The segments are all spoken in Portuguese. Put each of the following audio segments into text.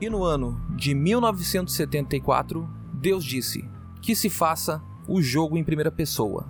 E no ano de 1974, Deus disse que se faça o jogo em primeira pessoa.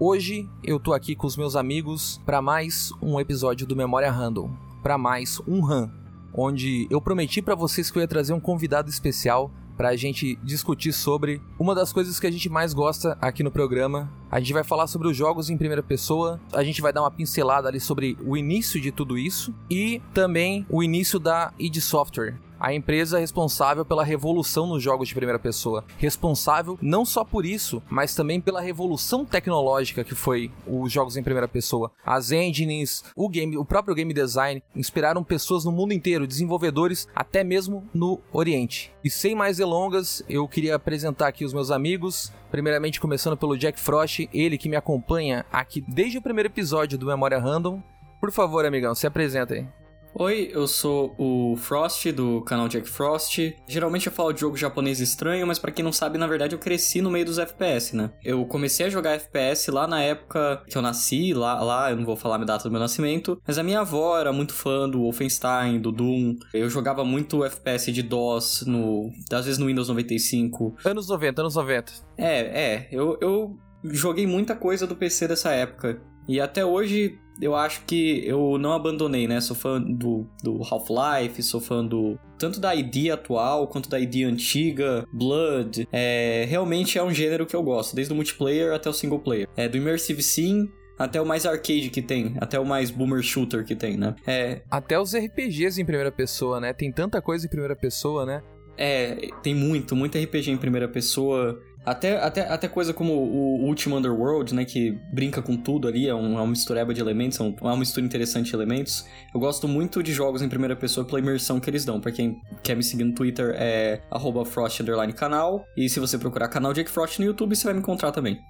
Hoje eu tô aqui com os meus amigos para mais um episódio do Memória Random, para mais um RAM, onde eu prometi para vocês que eu ia trazer um convidado especial para a gente discutir sobre uma das coisas que a gente mais gosta aqui no programa. A gente vai falar sobre os jogos em primeira pessoa, a gente vai dar uma pincelada ali sobre o início de tudo isso e também o início da id Software, a empresa responsável pela revolução nos jogos de primeira pessoa. Responsável não só por isso, mas também pela revolução tecnológica que foi os jogos em primeira pessoa. As engines, o game, o próprio game design inspiraram pessoas no mundo inteiro, desenvolvedores até mesmo no Oriente. E sem mais delongas, eu queria apresentar aqui os meus amigos. Primeiramente começando pelo Jack Frost, ele que me acompanha aqui desde o primeiro episódio do Memória Random. Por favor, amigão, se apresenta aí. Oi, eu sou o Frost do canal Jack Frost. Geralmente eu falo de jogo japonês estranho, mas para quem não sabe, na verdade eu cresci no meio dos FPS, né? Eu comecei a jogar FPS lá na época que eu nasci, lá, lá eu não vou falar a data do meu nascimento, mas a minha avó era muito fã do Wolfenstein, do Doom. Eu jogava muito FPS de DOS, no, às vezes no Windows 95. Anos 90, anos 90. É, é, eu, eu joguei muita coisa do PC dessa época. E até hoje eu acho que eu não abandonei, né? Sou fã do, do Half-Life, sou fã do. Tanto da ID atual quanto da ID antiga, Blood. É, realmente é um gênero que eu gosto, desde o multiplayer até o single player. É, do Immersive Sim até o mais arcade que tem, até o mais boomer shooter que tem, né? É... Até os RPGs em primeira pessoa, né? Tem tanta coisa em primeira pessoa, né? É, tem muito, muito RPG em primeira pessoa. Até, até, até coisa como o Ultima Underworld, né? Que brinca com tudo ali, é, um, é uma mistureba de elementos, é, um, é uma mistura interessante de elementos. Eu gosto muito de jogos em primeira pessoa pela imersão que eles dão. Pra quem quer me seguir no Twitter, é frost canal. E se você procurar canal Jake Frost no YouTube, você vai me encontrar também.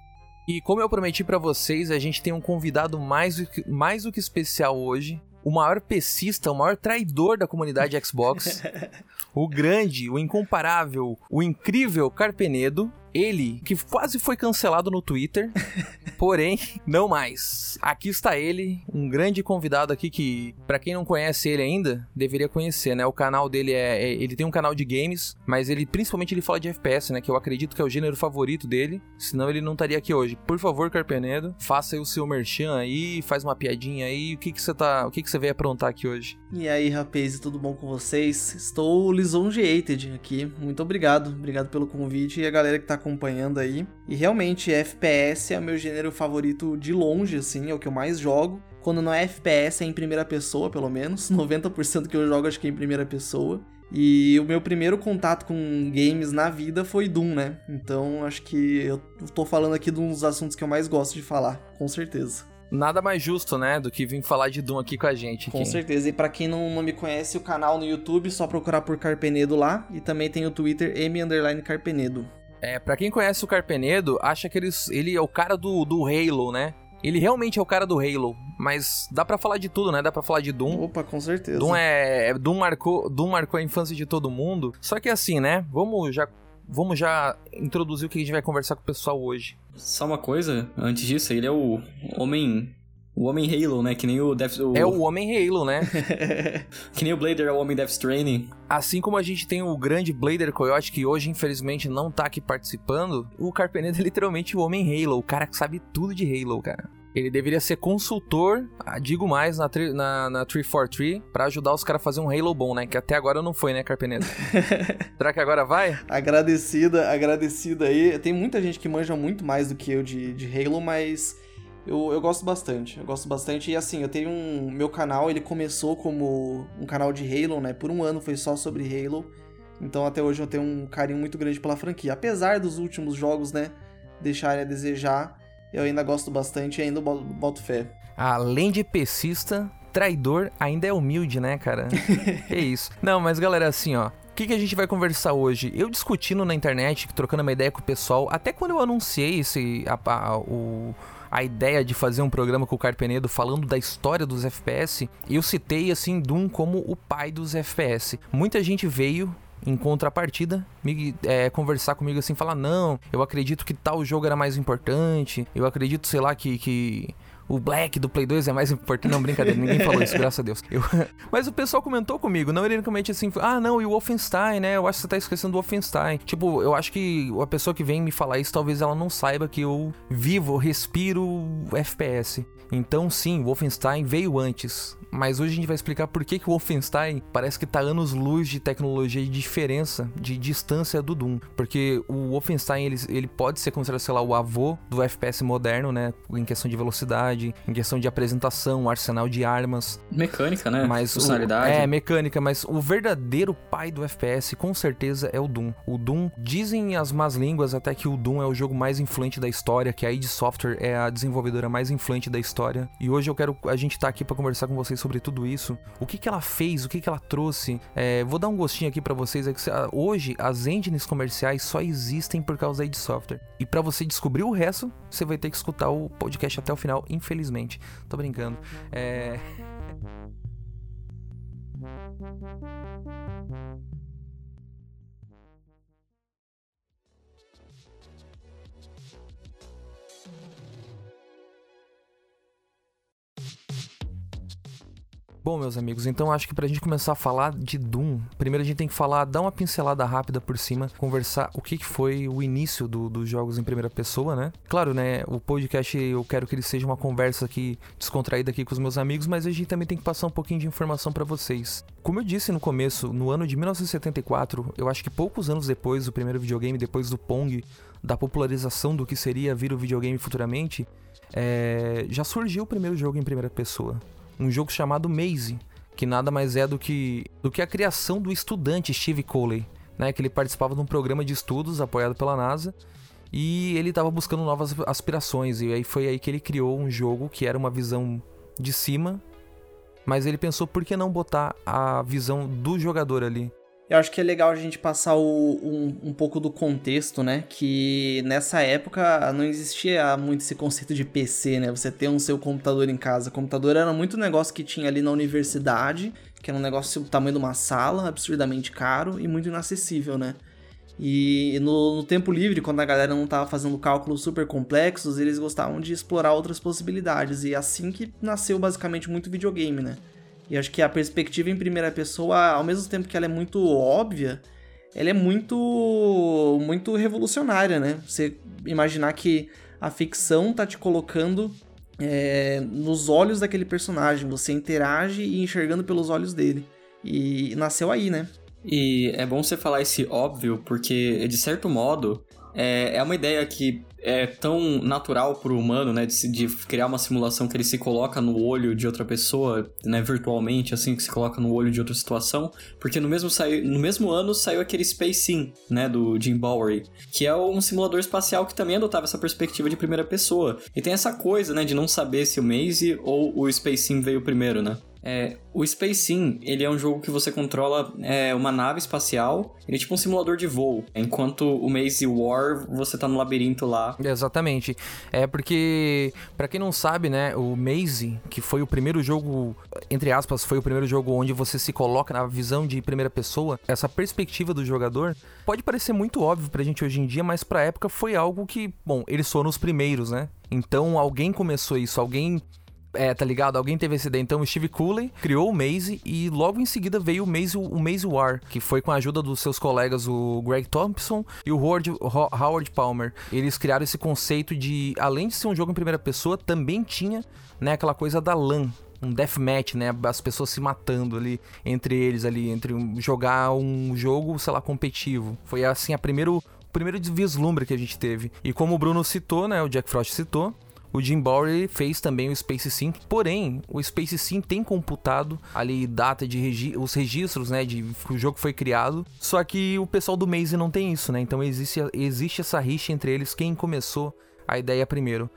E como eu prometi para vocês, a gente tem um convidado mais, mais do que especial hoje. O maior pesista, o maior traidor da comunidade Xbox. o grande, o incomparável, o incrível Carpenedo. Ele, que quase foi cancelado no Twitter, porém, não mais. Aqui está ele, um grande convidado aqui que, para quem não conhece ele ainda, deveria conhecer, né? O canal dele é, é, ele tem um canal de games, mas ele principalmente ele fala de FPS, né? Que eu acredito que é o gênero favorito dele, senão ele não estaria aqui hoje. Por favor, Carpenedo, faça aí o seu merchan aí, faz uma piadinha aí. O que que você tá, o que que você veio aprontar aqui hoje? E aí, rapaz, tudo bom com vocês? Estou lisonjeated aqui. Muito obrigado, obrigado pelo convite e a galera que tá acompanhando aí. E realmente, FPS é o meu gênero favorito de longe, assim, é o que eu mais jogo. Quando não é FPS, é em primeira pessoa, pelo menos. 90% que eu jogo acho que é em primeira pessoa. E o meu primeiro contato com games na vida foi Doom, né? Então acho que eu tô falando aqui de um dos assuntos que eu mais gosto de falar, com certeza. Nada mais justo, né, do que vir falar de Doom aqui com a gente. Com certeza. E para quem não, não me conhece, o canal no YouTube, só procurar por Carpenedo lá. E também tem o Twitter M Carpenedo. É, pra quem conhece o Carpenedo, acha que ele, ele é o cara do, do Halo, né? Ele realmente é o cara do Halo, mas dá para falar de tudo, né? Dá para falar de Doom. Opa, com certeza. Doom é, Doom marcou, Doom marcou a infância de todo mundo. Só que assim, né? Vamos já vamos já introduzir o que a gente vai conversar com o pessoal hoje. Só uma coisa, antes disso, ele é o homem o Homem Halo, né? Que nem o Death... O... É o Homem Halo, né? que nem o Blader é o Homem Death Stranding. Assim como a gente tem o grande Blader Coyote, que hoje, infelizmente, não tá aqui participando, o Carpenedo é literalmente o Homem Halo, o cara que sabe tudo de Halo, cara. Ele deveria ser consultor, ah, digo mais, na, na, na 343, pra ajudar os caras a fazer um Halo bom, né? Que até agora não foi, né, Carpenedo? Será que agora vai? Agradecida, agradecida aí. Tem muita gente que manja muito mais do que eu de, de Halo, mas eu, eu gosto bastante, eu gosto bastante. E assim, eu tenho um. Meu canal, ele começou como um canal de Halo, né? Por um ano foi só sobre Halo. Então até hoje eu tenho um carinho muito grande pela franquia. Apesar dos últimos jogos, né? Deixarem a desejar, eu ainda gosto bastante e ainda boto fé. Além de pesista, traidor ainda é humilde, né, cara? é isso. Não, mas galera, assim, ó. O que, que a gente vai conversar hoje? Eu discutindo na internet, trocando uma ideia com o pessoal, até quando eu anunciei esse, a, a, o, a ideia de fazer um programa com o Carpenedo falando da história dos FPS, eu citei assim Doom como o pai dos FPS. Muita gente veio em contrapartida, me, é, conversar comigo assim, falar: não, eu acredito que tal jogo era mais importante, eu acredito, sei lá, que, que o Black do Play 2 é mais importante. Não, brincadeira, ninguém falou isso, graças a Deus. Eu... Mas o pessoal comentou comigo, não ironicamente assim, ah, não, e o Wolfenstein, né? Eu acho que você tá esquecendo do Wolfenstein. Tipo, eu acho que a pessoa que vem me falar isso, talvez ela não saiba que eu vivo, respiro FPS. Então, sim, o Wolfenstein veio antes. Mas hoje a gente vai explicar por que, que o Wolfenstein parece que tá anos-luz de tecnologia e de diferença, de distância do Doom. Porque o Wolfenstein, ele, ele pode ser considerado, sei lá, o avô do FPS moderno, né? Em questão de velocidade, em questão de apresentação, arsenal de armas. Mecânica, né? Mas Funcionalidade. O, é, mecânica, mas o verdadeiro pai do FPS, com certeza, é o Doom. O Doom, dizem as más línguas até que o Doom é o jogo mais influente da história, que a id Software é a desenvolvedora mais influente da história. E hoje eu quero, a gente tá aqui para conversar com vocês sobre tudo isso. O que, que ela fez, o que, que ela trouxe. É, vou dar um gostinho aqui para vocês. É que hoje as engines comerciais só existem por causa da id Software. E para você descobrir o resto, você vai ter que escutar o podcast até o final, infelizmente. Tô brincando. É. Bom, meus amigos, então acho que pra gente começar a falar de Doom, primeiro a gente tem que falar, dar uma pincelada rápida por cima, conversar o que foi o início do, dos jogos em primeira pessoa, né? Claro, né, o podcast eu quero que ele seja uma conversa aqui descontraída aqui com os meus amigos, mas a gente também tem que passar um pouquinho de informação para vocês. Como eu disse no começo, no ano de 1974, eu acho que poucos anos depois do primeiro videogame, depois do Pong, da popularização do que seria vir o videogame futuramente, é, já surgiu o primeiro jogo em primeira pessoa um jogo chamado Maze, que nada mais é do que, do que a criação do estudante Steve Coley, né, que ele participava de um programa de estudos apoiado pela NASA e ele estava buscando novas aspirações. E aí foi aí que ele criou um jogo que era uma visão de cima, mas ele pensou por que não botar a visão do jogador ali eu acho que é legal a gente passar o, um, um pouco do contexto, né? Que nessa época não existia muito esse conceito de PC, né? Você ter um seu computador em casa. Computador era muito negócio que tinha ali na universidade, que era um negócio do tamanho de uma sala, absurdamente caro e muito inacessível, né? E no, no, tempo livre, quando a galera não estava fazendo cálculos super complexos, eles gostavam de explorar outras possibilidades. E assim que nasceu basicamente muito videogame, né? E acho que a perspectiva em primeira pessoa, ao mesmo tempo que ela é muito óbvia, ela é muito muito revolucionária, né? Você imaginar que a ficção tá te colocando é, nos olhos daquele personagem, você interage e enxergando pelos olhos dele. E nasceu aí, né? E é bom você falar esse óbvio, porque de certo modo é, é uma ideia que é tão natural pro humano, né, de, de, criar uma simulação que ele se coloca no olho de outra pessoa, né, virtualmente, assim, que se coloca no olho de outra situação, porque no mesmo, saiu, no mesmo ano saiu aquele Space Sim, né, do Jim Bowery, que é um simulador espacial que também adotava essa perspectiva de primeira pessoa. E tem essa coisa, né, de não saber se o Maze ou o Space Sim veio primeiro, né? É, o Space Sim, ele é um jogo que você controla é, uma nave espacial, ele é tipo um simulador de voo, enquanto o Maze War, você tá no labirinto lá. Exatamente. É porque, para quem não sabe, né, o Maze, que foi o primeiro jogo, entre aspas, foi o primeiro jogo onde você se coloca na visão de primeira pessoa, essa perspectiva do jogador, pode parecer muito óbvio pra gente hoje em dia, mas pra época foi algo que, bom, eles foram os primeiros, né? Então alguém começou isso, alguém é, tá ligado? Alguém teve essa ideia. Então Steve Cooley criou o Maze e logo em seguida veio o Maze, o Maze War, que foi com a ajuda dos seus colegas, o Greg Thompson e o Howard, Howard Palmer. Eles criaram esse conceito de, além de ser um jogo em primeira pessoa, também tinha né, aquela coisa da LAN, um deathmatch, né? As pessoas se matando ali entre eles ali, entre um, jogar um jogo, sei lá, competitivo. Foi assim a primeiro, o primeiro vislumbre que a gente teve. E como o Bruno citou, né? O Jack Frost citou, o Jim Bowery fez também o Space Sim, porém, o Space Sim tem computado ali data de regi os registros, né, de que o jogo foi criado. Só que o pessoal do Maze não tem isso, né? Então existe, existe essa rixa entre eles, quem começou a ideia primeiro.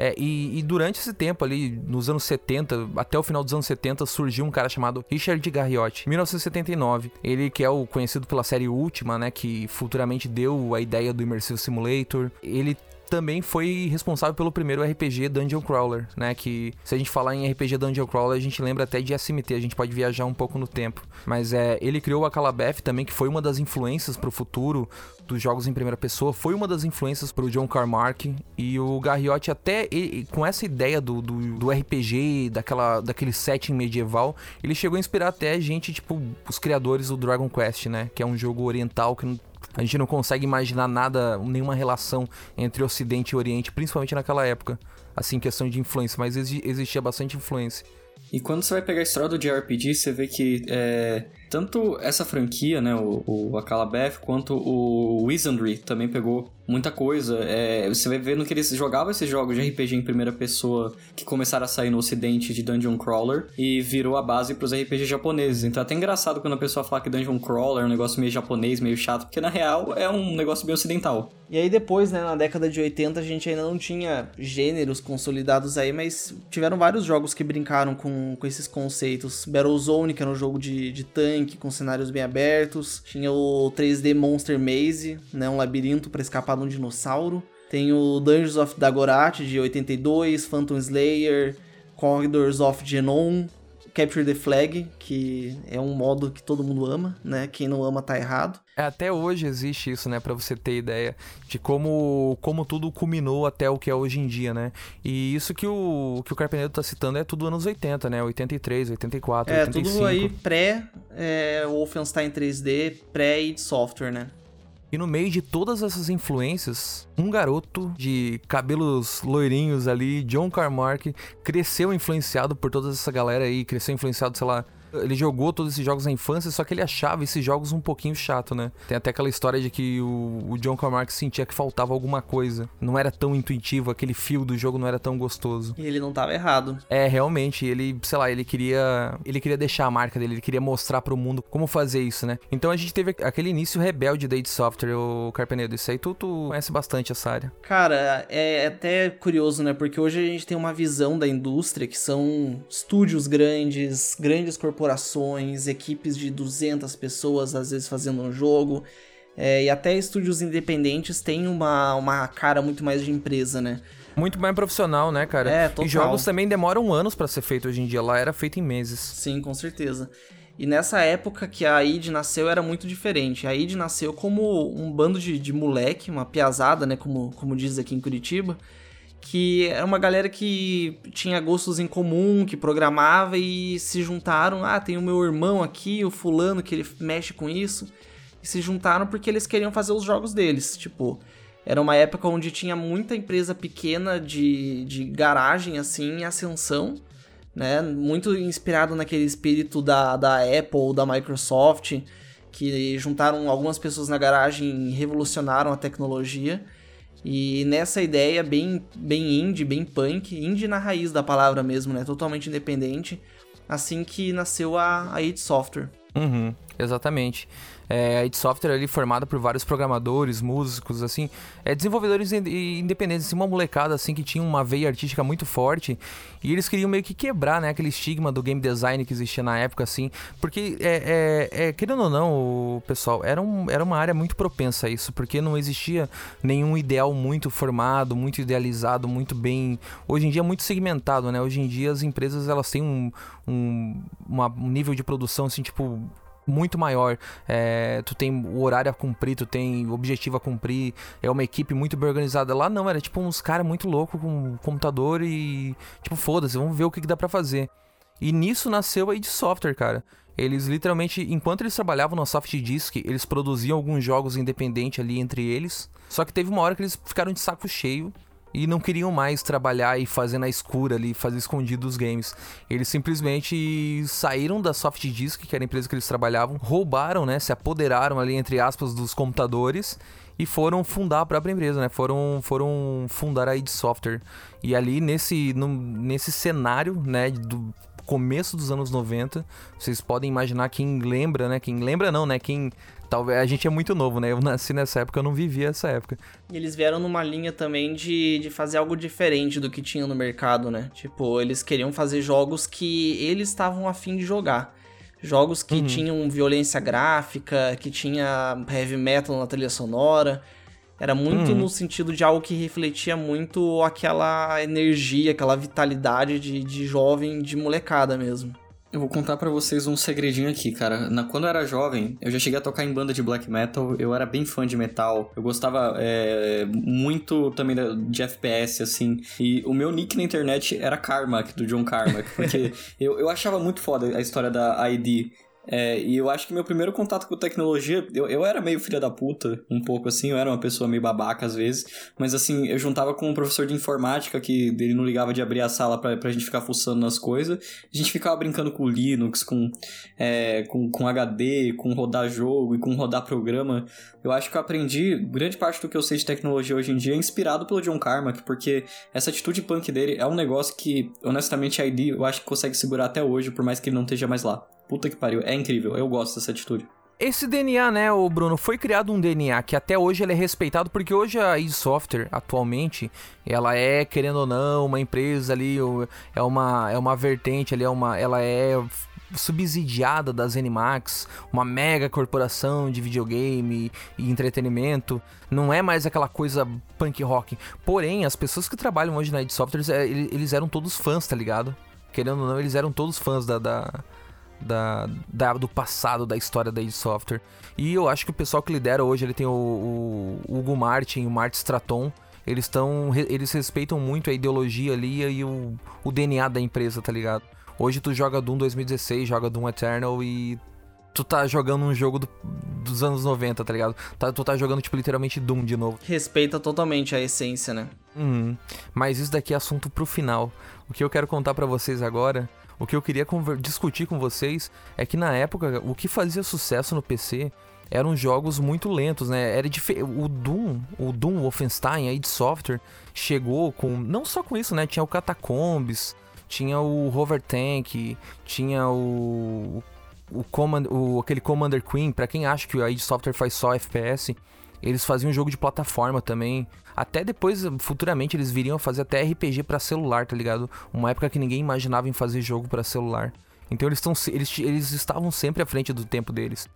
É, e, e, durante esse tempo ali, nos anos 70, até o final dos anos 70, surgiu um cara chamado Richard Garriotti, 1979. Ele que é o conhecido pela série Última, né, que futuramente deu a ideia do Immersive Simulator. Ele também foi responsável pelo primeiro RPG Dungeon Crawler, né? Que se a gente falar em RPG Dungeon Crawler, a gente lembra até de SMT, a gente pode viajar um pouco no tempo. Mas é, ele criou a Calabeth também, que foi uma das influências para o futuro dos jogos em primeira pessoa, foi uma das influências para o John Carmack e o Garriotti até ele, com essa ideia do, do, do, RPG, daquela, daquele setting medieval, ele chegou a inspirar até gente, tipo, os criadores do Dragon Quest, né? Que é um jogo oriental que a gente não consegue imaginar nada, nenhuma relação entre Ocidente e Oriente, principalmente naquela época. Assim, questão de influência, mas existia bastante influência. E quando você vai pegar a história do JRPG, você vê que é, tanto essa franquia, né, o, o Akalabeth, quanto o Wizardry também pegou muita coisa. É, você vai vendo que eles jogavam esses jogos de RPG em primeira pessoa que começaram a sair no ocidente de Dungeon Crawler e virou a base para os RPG japoneses. Então é até engraçado quando a pessoa fala que Dungeon Crawler é um negócio meio japonês, meio chato, porque na real é um negócio bem ocidental. E aí depois, né, na década de 80, a gente ainda não tinha gêneros consolidados aí, mas tiveram vários jogos que brincaram com, com esses conceitos. Battlezone, que era um jogo de, de tanque, com cenários bem abertos. Tinha o 3D Monster Maze, né, um labirinto para escapar um dinossauro. Tem o Dungeons of Dagorath de 82, Phantom Slayer, Corridors of Genon, Capture the Flag, que é um modo que todo mundo ama, né? Quem não ama tá errado. É, até hoje existe isso, né, para você ter ideia de como, como tudo culminou até o que é hoje em dia, né? E isso que o que o Carpenedo tá citando é tudo anos 80, né? 83, 84, é, 85. É, tudo aí pré é, Wolfenstein 3D, pré id Software, né? E no meio de todas essas influências, um garoto de cabelos loirinhos ali, John Carmack, cresceu influenciado por toda essa galera aí, cresceu influenciado, sei lá, ele jogou todos esses jogos na infância, só que ele achava esses jogos um pouquinho chato, né? Tem até aquela história de que o, o John Carmack sentia que faltava alguma coisa. Não era tão intuitivo, aquele fio do jogo não era tão gostoso. E ele não tava errado. É, realmente, ele, sei lá, ele queria. Ele queria deixar a marca dele, ele queria mostrar pro mundo como fazer isso, né? Então a gente teve aquele início rebelde da id Software, o Carpenedo. Isso aí tu, tu conhece bastante essa área. Cara, é até curioso, né? Porque hoje a gente tem uma visão da indústria que são estúdios grandes, grandes corporações corporações, equipes de 200 pessoas às vezes fazendo um jogo. É, e até estúdios independentes têm uma, uma cara muito mais de empresa, né? Muito mais profissional, né, cara? É, total. E jogos também demoram anos para ser feito hoje em dia. Lá era feito em meses. Sim, com certeza. E nessa época que a id nasceu era muito diferente. A id nasceu como um bando de, de moleque, uma piazada, né, como, como diz aqui em Curitiba, que era uma galera que tinha gostos em comum, que programava e se juntaram. Ah, tem o meu irmão aqui, o fulano que ele mexe com isso. E se juntaram porque eles queriam fazer os jogos deles. Tipo, era uma época onde tinha muita empresa pequena de, de garagem, assim, em ascensão. Né? Muito inspirado naquele espírito da, da Apple, da Microsoft, que juntaram algumas pessoas na garagem e revolucionaram a tecnologia. E nessa ideia bem, bem indie, bem punk, indie na raiz da palavra mesmo, né? Totalmente independente. Assim que nasceu a, a Software. Uhum, exatamente. É, a id Software ali formada por vários programadores, músicos, assim, é, desenvolvedores independentes, assim, uma molecada assim que tinha uma veia artística muito forte e eles queriam meio que quebrar, né, aquele estigma do game design que existia na época, assim, porque é, é, é querendo ou não, o pessoal, era, um, era uma área muito propensa a isso, porque não existia nenhum ideal muito formado, muito idealizado, muito bem. Hoje em dia muito segmentado, né? Hoje em dia as empresas elas têm um, um, uma, um nível de produção assim, tipo muito maior. É, tu tem o horário a cumprir, tu tem objetivo a cumprir, é uma equipe muito bem organizada. Lá não, era tipo uns caras muito loucos com computador e. Tipo, foda-se, vamos ver o que, que dá para fazer. E nisso nasceu a id Software, cara. Eles literalmente, enquanto eles trabalhavam no Soft Disk, eles produziam alguns jogos independentes ali entre eles. Só que teve uma hora que eles ficaram de saco cheio e não queriam mais trabalhar e fazer na escura ali, fazer escondido os games. Eles simplesmente saíram da Soft Disk, que era a empresa que eles trabalhavam, roubaram, né, se apoderaram ali entre aspas dos computadores e foram fundar a própria empresa, né? Foram, foram fundar a id Software. E ali nesse, no, nesse cenário, né, do começo dos anos 90, vocês podem imaginar quem lembra, né? Quem lembra não, né? Quem Talvez a gente é muito novo, né? Eu nasci nessa época, eu não vivi essa época. E eles vieram numa linha também de, de fazer algo diferente do que tinha no mercado, né? Tipo, eles queriam fazer jogos que eles estavam afim de jogar. Jogos que uhum. tinham violência gráfica, que tinha heavy metal na trilha sonora. Era muito uhum. no sentido de algo que refletia muito aquela energia, aquela vitalidade de, de jovem, de molecada mesmo. Eu vou contar para vocês um segredinho aqui, cara. Na, quando eu era jovem, eu já cheguei a tocar em banda de black metal, eu era bem fã de metal, eu gostava é, muito também de FPS, assim. E o meu nick na internet era Carmack, do John Carmack, porque eu, eu achava muito foda a história da ID. É, e eu acho que meu primeiro contato com tecnologia, eu, eu era meio filha da puta, um pouco assim, eu era uma pessoa meio babaca às vezes, mas assim, eu juntava com um professor de informática que ele não ligava de abrir a sala pra, pra gente ficar fuçando nas coisas, a gente ficava brincando com Linux, com, é, com, com HD, com rodar jogo e com rodar programa. Eu acho que eu aprendi grande parte do que eu sei de tecnologia hoje em dia inspirado pelo John Carmack, porque essa atitude punk dele é um negócio que, honestamente, a ID eu acho que consegue segurar até hoje, por mais que ele não esteja mais lá. Puta que pariu, é incrível, eu gosto dessa atitude. Esse DNA, né, o Bruno, foi criado um DNA que até hoje ele é respeitado, porque hoje a id Software, atualmente, ela é, querendo ou não, uma empresa ali, é uma, é uma vertente ali, é uma, ela é subsidiada da ZeniMax, uma mega corporação de videogame e entretenimento. Não é mais aquela coisa punk rock. Porém, as pessoas que trabalham hoje na id Software, é, eles eram todos fãs, tá ligado? Querendo ou não, eles eram todos fãs da, da da, da, do passado da história da id Software. E eu acho que o pessoal que lidera hoje, ele tem o, o, Hugo Martin, o Martin Straton, eles estão eles respeitam muito a ideologia ali e o, o DNA da empresa, tá ligado? Hoje tu joga Doom 2016, joga Doom Eternal e tu tá jogando um jogo do, dos anos 90, tá ligado? Tá, tu tá jogando, tipo, literalmente Doom de novo. Respeita totalmente a essência, né? Uhum. Mas isso daqui é assunto pro final. O que eu quero contar para vocês agora o que eu queria discutir com vocês é que na época o que fazia sucesso no PC eram jogos muito lentos, né? Era o Doom, o Doom Wolfenstein aí de software chegou com não só com isso, né? Tinha o Catacombs, tinha o Hover Tank, tinha o o, Command, o aquele Commander Queen, para quem acha que a id Software faz só FPS, eles faziam jogo de plataforma também. Até depois, futuramente, eles viriam a fazer até RPG para celular, tá ligado? Uma época que ninguém imaginava em fazer jogo para celular. Então eles, tão, eles, eles estavam sempre à frente do tempo deles.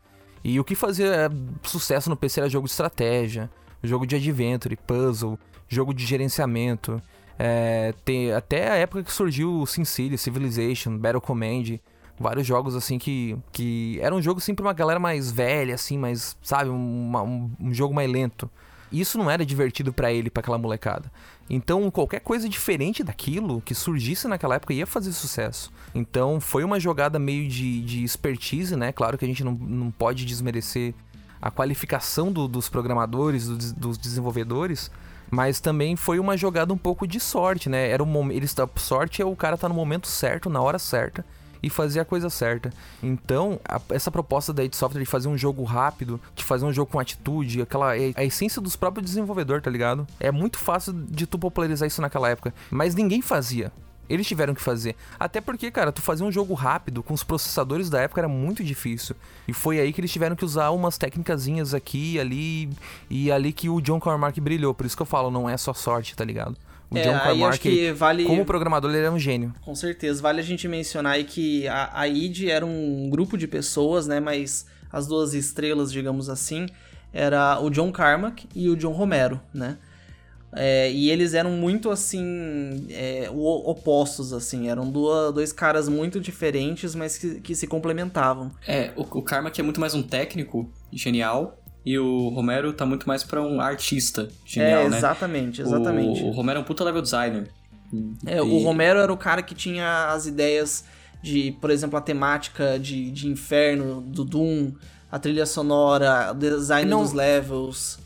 E o que fazia é, sucesso no PC era jogo de estratégia, jogo de adventure, puzzle, jogo de gerenciamento. É, tem, até a época que surgiu o SimCity, Civilization, Battle Command vários jogos assim que que era um jogo assim pra uma galera mais velha assim, mas sabe, um, um jogo mais lento. Isso não era divertido para ele, para aquela molecada. Então, qualquer coisa diferente daquilo que surgisse naquela época ia fazer sucesso. Então, foi uma jogada meio de, de expertise, né? Claro que a gente não, não pode desmerecer a qualificação do, dos programadores, do, dos desenvolvedores, mas também foi uma jogada um pouco de sorte, né? Era um eles sorte é o cara tá no momento certo, na hora certa e fazer a coisa certa. Então, a, essa proposta da id Software de fazer um jogo rápido, de fazer um jogo com atitude, aquela é a essência dos próprios desenvolvedores, tá ligado? É muito fácil de tu popularizar isso naquela época, mas ninguém fazia. Eles tiveram que fazer. Até porque, cara, tu fazer um jogo rápido com os processadores da época era muito difícil. E foi aí que eles tiveram que usar umas técnicas aqui e ali. E ali que o John Carmack brilhou. Por isso que eu falo, não é só sorte, tá ligado? O é, John Carmack, vale... como programador, ele era um gênio. Com certeza. Vale a gente mencionar aí que a, a id era um grupo de pessoas, né? Mas as duas estrelas, digamos assim, era o John Carmack e o John Romero, né? É, e eles eram muito assim é, opostos assim eram duas, dois caras muito diferentes mas que, que se complementavam é o, o Carmack é muito mais um técnico genial e o Romero tá muito mais pra um artista genial, é, exatamente, né? exatamente. O, o Romero é um puta level designer. É, e... o Romero era o cara que tinha as ideias de, por exemplo, a temática de, de inferno, do Doom, a trilha sonora, o design Não... dos levels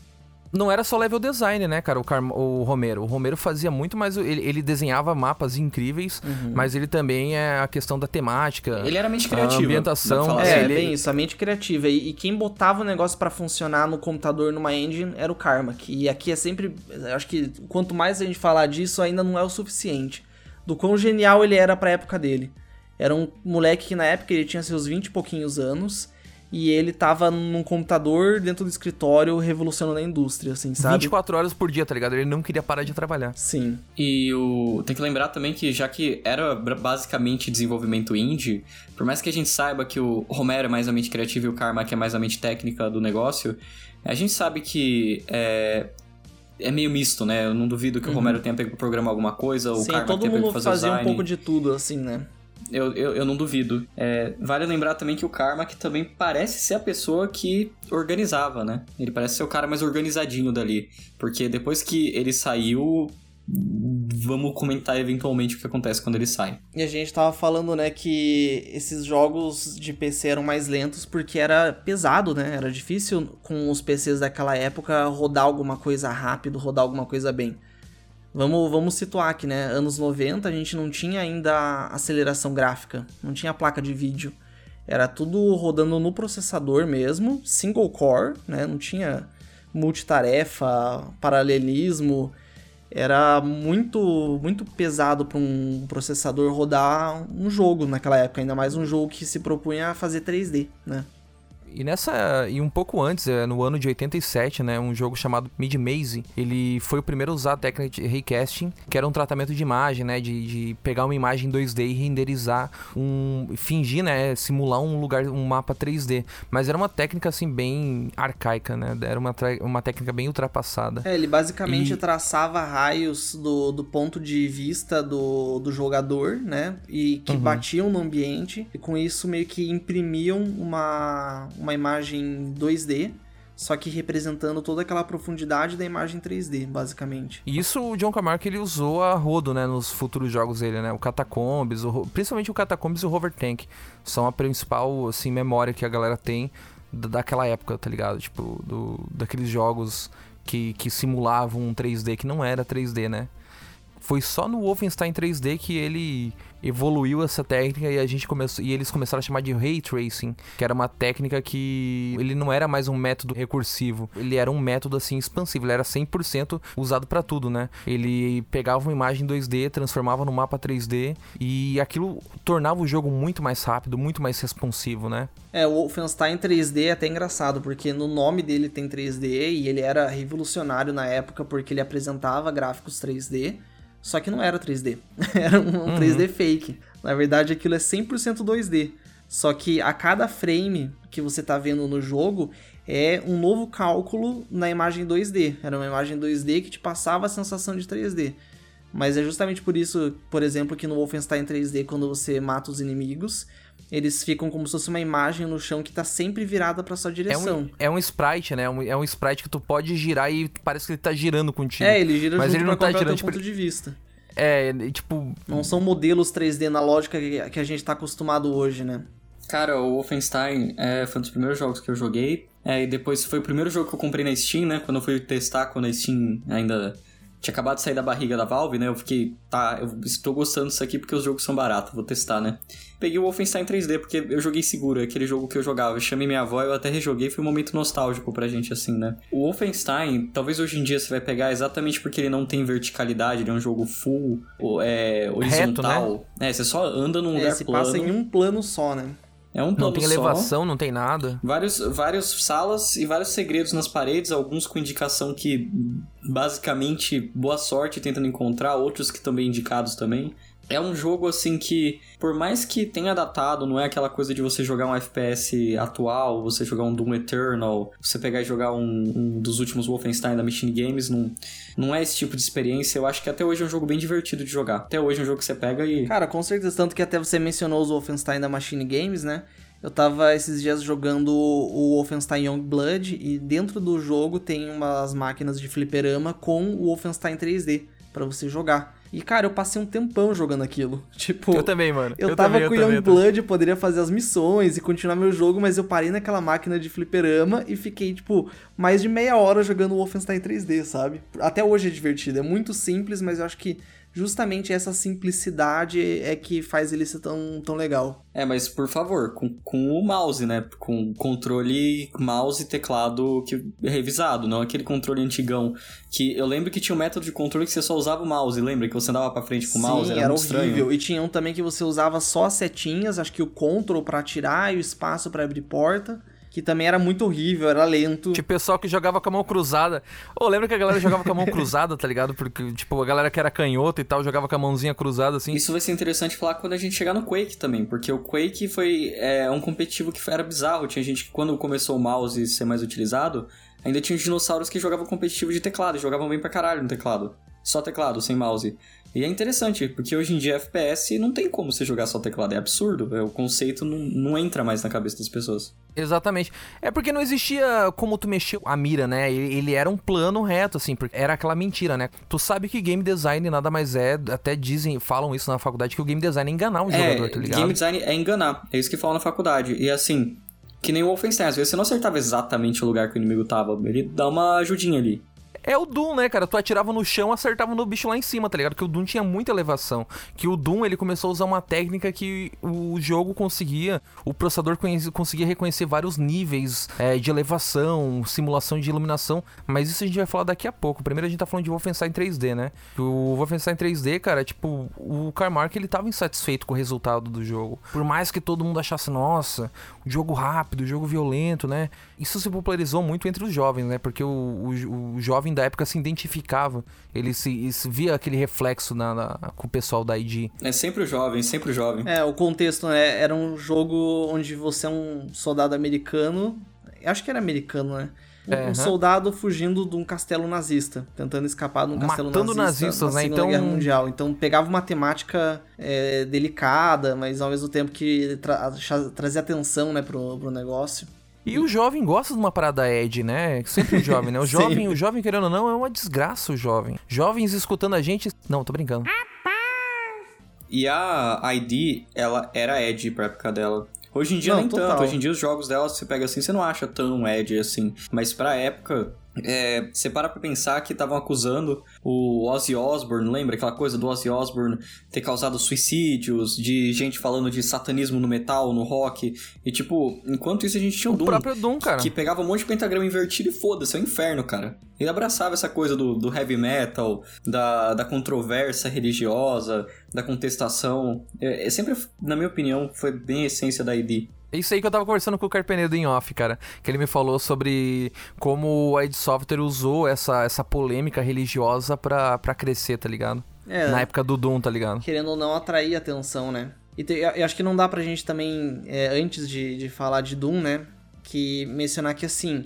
não era só level design, né, cara, o, Car o Romero. O Romero fazia muito mais. Ele, ele desenhava mapas incríveis, uhum. mas ele também é a questão da temática. Ele era mente criativa. ambientação. É, assim. ele... bem isso, a mente criativa. E, e quem botava o negócio para funcionar no computador, numa engine, era o Carmack. E aqui é sempre. Eu acho que quanto mais a gente falar disso, ainda não é o suficiente. Do quão genial ele era pra época dele. Era um moleque que na época ele tinha seus 20 e pouquinhos anos e ele tava num computador dentro do escritório revolucionando a indústria, assim, sabe? 24 horas por dia, tá ligado? Ele não queria parar de trabalhar. Sim. E o tem que lembrar também que já que era basicamente desenvolvimento indie, por mais que a gente saiba que o Romero é mais a mente criativa e o Carmack é mais a mente técnica do negócio, a gente sabe que é, é meio misto, né? Eu não duvido que Uhum. o Romero tenha pego pra programar alguma coisa, o Sim, Carmack todo tenha pego mundo pra fazer fazia design. um pouco de tudo, assim, né? Eu, eu, eu não duvido. É, vale lembrar também que o Carmack também parece ser a pessoa que organizava, né? Ele parece ser o cara mais organizadinho dali. Porque depois que ele saiu, vamos comentar eventualmente o que acontece quando ele sai. E a gente tava falando, né, que esses jogos de PC eram mais lentos porque era pesado, né? Era difícil com os PCs daquela época rodar alguma coisa rápido, rodar alguma coisa bem. Vamos, vamos situar aqui, né? Anos 90 a gente não tinha ainda aceleração gráfica, não tinha placa de vídeo. Era tudo rodando no processador mesmo, single core, né? Não tinha multitarefa, paralelismo. Era muito muito pesado para um processador rodar um jogo naquela época, ainda mais um jogo que se propunha a fazer 3D, né? E nessa. E um pouco antes, é, no ano de 87, né? Um jogo chamado Mid Maze. Ele foi o primeiro a usar a técnica de raycasting, que era um tratamento de imagem, né? De, de pegar uma imagem 2D e renderizar um. fingir, né? Simular um lugar, um mapa 3D. Mas era uma técnica assim bem arcaica, né? Era uma, uma técnica bem ultrapassada. É, ele basicamente E- traçava raios do, do ponto de vista do, do jogador, né? E que Uhum. batiam no ambiente. E com isso meio que imprimiam uma, uma imagem 2D, só que representando toda aquela profundidade da imagem 3D, basicamente. E isso o John Carmack ele usou a rodo, né, nos futuros jogos dele, né? O Catacombs, o, principalmente o Catacombs e o Hover Tank são a principal assim memória que a galera tem da- daquela época, tá ligado? Tipo, do, daqueles jogos que, que simulavam um 3D que não era 3D, né? Foi só no Wolfenstein 3D que ele evoluiu essa técnica e a gente começou e eles começaram a chamar de ray tracing, que era uma técnica que ele não era mais um método recursivo, ele era um método assim expansivo, ele era 100% usado pra tudo, né? Ele pegava uma imagem 2D, transformava no mapa 3D e aquilo tornava o jogo muito mais rápido, muito mais responsivo, né? É, o Wolfenstein 3D é até engraçado, porque no nome dele tem 3D e ele era revolucionário na época porque ele apresentava gráficos 3D, só que não era 3D. era um, um 3D fake. Na verdade, aquilo é 100% 2D. Só que a cada frame que você tá vendo no jogo é um novo cálculo na imagem 2D. Era uma imagem 2D que te passava a sensação de 3D. Mas é justamente por isso, por exemplo, que no Wolfenstein 3D, quando você mata os inimigos, eles ficam como se fosse uma imagem no chão que tá sempre virada pra sua É direção. um, é um sprite, né? É um, é um sprite que tu pode girar e parece que ele tá girando contigo. É, ele gira Mas junto ele não pra tá girando, teu ponto de vista. É, tipo, Não são modelos 3D na lógica que que a gente tá acostumado hoje, né? Cara, o Wolfenstein é, foi um dos primeiros jogos que eu joguei. É, e depois foi o primeiro jogo que eu comprei na Steam, né? Quando eu fui testar, quando a Steam ainda tinha acabado de sair da barriga da Valve, né? Eu fiquei, tá, eu estou gostando disso aqui porque os jogos são baratos, vou testar, né? Peguei o Wolfenstein 3D porque eu joguei seguro, é aquele jogo que eu jogava. Eu chamei minha avó, eu até rejoguei, foi um momento nostálgico pra gente, assim, né? O Wolfenstein, talvez hoje em dia você vai pegar exatamente porque ele não tem verticalidade, ele é um jogo full, ou, é, horizontal. É, você só anda num É, lugar se plano. passa em um plano só, né? É um não plano tem só. elevação, não tem nada. Vários, várias salas e vários segredos nas paredes, alguns com indicação que basicamente boa sorte tentando encontrar, outros que também indicados também. É um jogo assim que, por mais que tenha datado, não é aquela coisa de você jogar um FPS atual, você jogar um Doom Eternal, você pegar e jogar um, um dos últimos Wolfenstein da Machine Games, não, não é esse tipo de experiência. Eu acho que até hoje é um jogo bem divertido de jogar. Até hoje é um jogo que você pega e. Cara, com certeza, tanto que até você mencionou os Wolfenstein da Machine Games, né? Eu tava esses dias jogando o Wolfenstein Youngblood e dentro do jogo tem umas máquinas de fliperama com o Wolfenstein 3D pra você jogar. E cara, eu passei um tempão jogando aquilo. Tipo, Eu também, mano. Eu, tava também, com o eu também, eu também. Youngblood, poderia fazer as missões e continuar meu jogo, mas eu parei naquela máquina de fliperama e fiquei, tipo, mais de meia hora jogando o Wolfenstein 3D, sabe? Até hoje é divertido, é muito simples, mas eu acho que justamente essa simplicidade é que faz ele ser tão, tão legal. É, mas por favor, com, com o mouse, né? Com controle mouse e teclado que, revisado, não aquele controle antigão. Que eu lembro que tinha um método de controle que você só usava o mouse, lembra? Que você andava pra frente com o mouse, Sim, era, era muito horrível. estranho. E tinha um também que você usava só as setinhas, acho que o Ctrl pra atirar e o espaço pra abrir porta. Que também era muito horrível, era lento. Tipo, pessoal que jogava com a mão cruzada. Ô, oh, lembra que a galera jogava com a mão cruzada, tá ligado? Porque, tipo, a galera que era canhota e tal jogava com a mãozinha cruzada, assim. Isso vai ser interessante falar quando a gente chegar no Quake também, porque o Quake foi é, um competitivo que era bizarro. Tinha gente que, quando começou o mouse ser mais utilizado, ainda tinha os dinossauros que jogavam competitivo de teclado, jogavam bem pra caralho no teclado. Só teclado, sem mouse. E é interessante, porque hoje em dia FPS não tem como você jogar só teclado, é absurdo. É, o conceito não, não entra mais na cabeça das pessoas. Exatamente. É porque não existia como tu mexer a mira, né? Ele, ele, era um plano reto, assim, porque era aquela mentira, né? Tu sabe que game design nada mais é, até dizem, falam isso na faculdade, que o game design é enganar um é, jogador, tá ligado? Game design é enganar, é isso que falam na faculdade. E assim, que nem o Wolfenstein, às vezes você não acertava exatamente o lugar que o inimigo tava, ele dá uma ajudinha ali. É o Doom, né, cara? Tu atirava no chão, acertava no bicho lá em cima, tá ligado? Que o Doom tinha muita elevação. Que o Doom, ele começou a usar uma técnica que o jogo conseguia, o processador conseguia reconhecer vários níveis é, de elevação, simulação de iluminação. Mas isso a gente vai falar daqui a pouco. Primeiro a gente tá falando de Wolfenstein 3D, né? O Wolfenstein 3D, cara, tipo, o Carmark, ele tava insatisfeito com o resultado do jogo. Por mais que todo mundo achasse, nossa, jogo rápido, jogo violento, né? Isso se popularizou muito entre os jovens, né? Porque o, o, o jovem da época se identificava. Ele se, se via aquele reflexo na, na, com o pessoal da ID. É sempre o jovem, sempre o jovem. É, o contexto, né? Era um jogo onde você é um soldado americano. Acho que era americano, né? Um, é, soldado fugindo de um castelo nazista, tentando escapar de um castelo Matando nazista nazistas, na né? Segunda então... Guerra Mundial. Então pegava uma temática é, delicada, mas ao mesmo tempo que tra trazia atenção, né, pro, pro negócio. E o jovem gosta de uma parada Ed, né? Sempre o jovem, né? O jovem, o jovem, querendo ou não, é uma desgraça o jovem. Jovens escutando a gente. Não, tô brincando. E a ID, ela era Ed pra época dela. Hoje em dia não, nem total. tanto. Hoje em dia os jogos dela, você pega assim, você não acha tão Ed assim. Mas pra época, é, você para pra pensar que estavam acusando o Ozzy Osbourne, lembra aquela coisa do Ozzy Osbourne ter causado suicídios, de gente falando de satanismo no metal, no rock, e tipo, enquanto isso a gente tinha o, o Doom, próprio Doom, cara. que pegava um monte de pentagrama invertido e foda-se, é o um inferno, cara. Ele abraçava essa coisa do, do heavy metal, da, da controvérsia religiosa, da contestação. É, é sempre, na minha opinião, foi bem a essência da ID. Isso aí que eu tava conversando com o Carpenedo em off, cara. Que ele me falou sobre como a id Software usou essa, essa polêmica religiosa pra, pra crescer, tá ligado? É, Na época do Doom, tá ligado? Querendo ou não atrair atenção, né? E te, eu acho que não dá pra gente também, é, antes de, de falar de Doom, né? Que mencionar que assim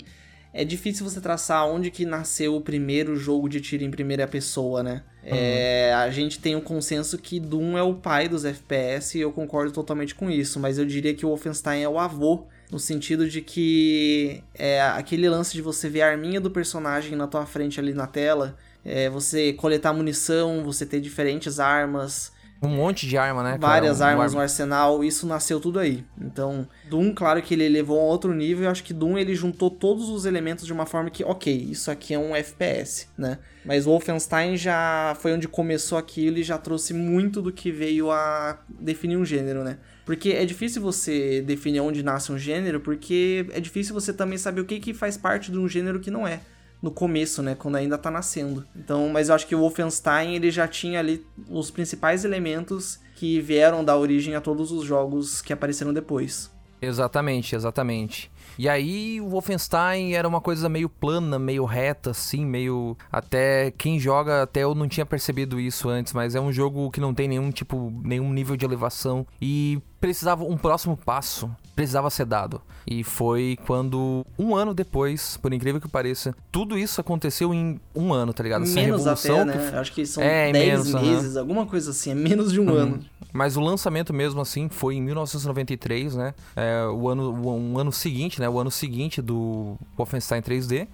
é difícil você traçar onde que nasceu o primeiro jogo de tiro em primeira pessoa, né? É, a gente tem um consenso que Doom é o pai dos FPS e eu concordo totalmente com isso, mas eu diria que o Wolfenstein é o avô, no sentido de que é aquele lance de você ver a arminha do personagem na tua frente ali na tela, é, você coletar munição, você ter diferentes armas, um monte de arma, né? Várias um, armas um no arsenal, isso nasceu tudo aí. Então, Doom, claro que ele levou a outro nível, eu acho que Doom ele juntou todos os elementos de uma forma que, ok, isso aqui é um FPS, né? Mas Wolfenstein já foi onde começou aquilo e já trouxe muito do que veio a definir um gênero, né? Porque é difícil você definir onde nasce um gênero, porque é difícil você também saber o que, que faz parte de um gênero que não é no começo, né, quando ainda tá nascendo. Então, mas eu acho que o Wolfenstein ele já tinha ali os principais elementos que vieram dar origem a todos os jogos que apareceram depois. Exatamente, exatamente. E aí o Wolfenstein era uma coisa meio plana, meio reta, assim, meio. Até quem joga, até eu não tinha percebido isso antes, mas é um jogo que não tem nenhum tipo, nenhum nível de elevação. E precisava um próximo passo, precisava ser dado. E foi quando, um ano depois, por incrível que pareça, tudo isso aconteceu em um ano, tá ligado? Essa menos revolução até, né? Que... Acho que são é, 10 menos, meses, alguma coisa assim, é menos de um uhum. ano. Mas o lançamento mesmo assim foi em 1993, né? É, o ano, um ano seguinte, né? O ano seguinte do Wolfenstein 3D.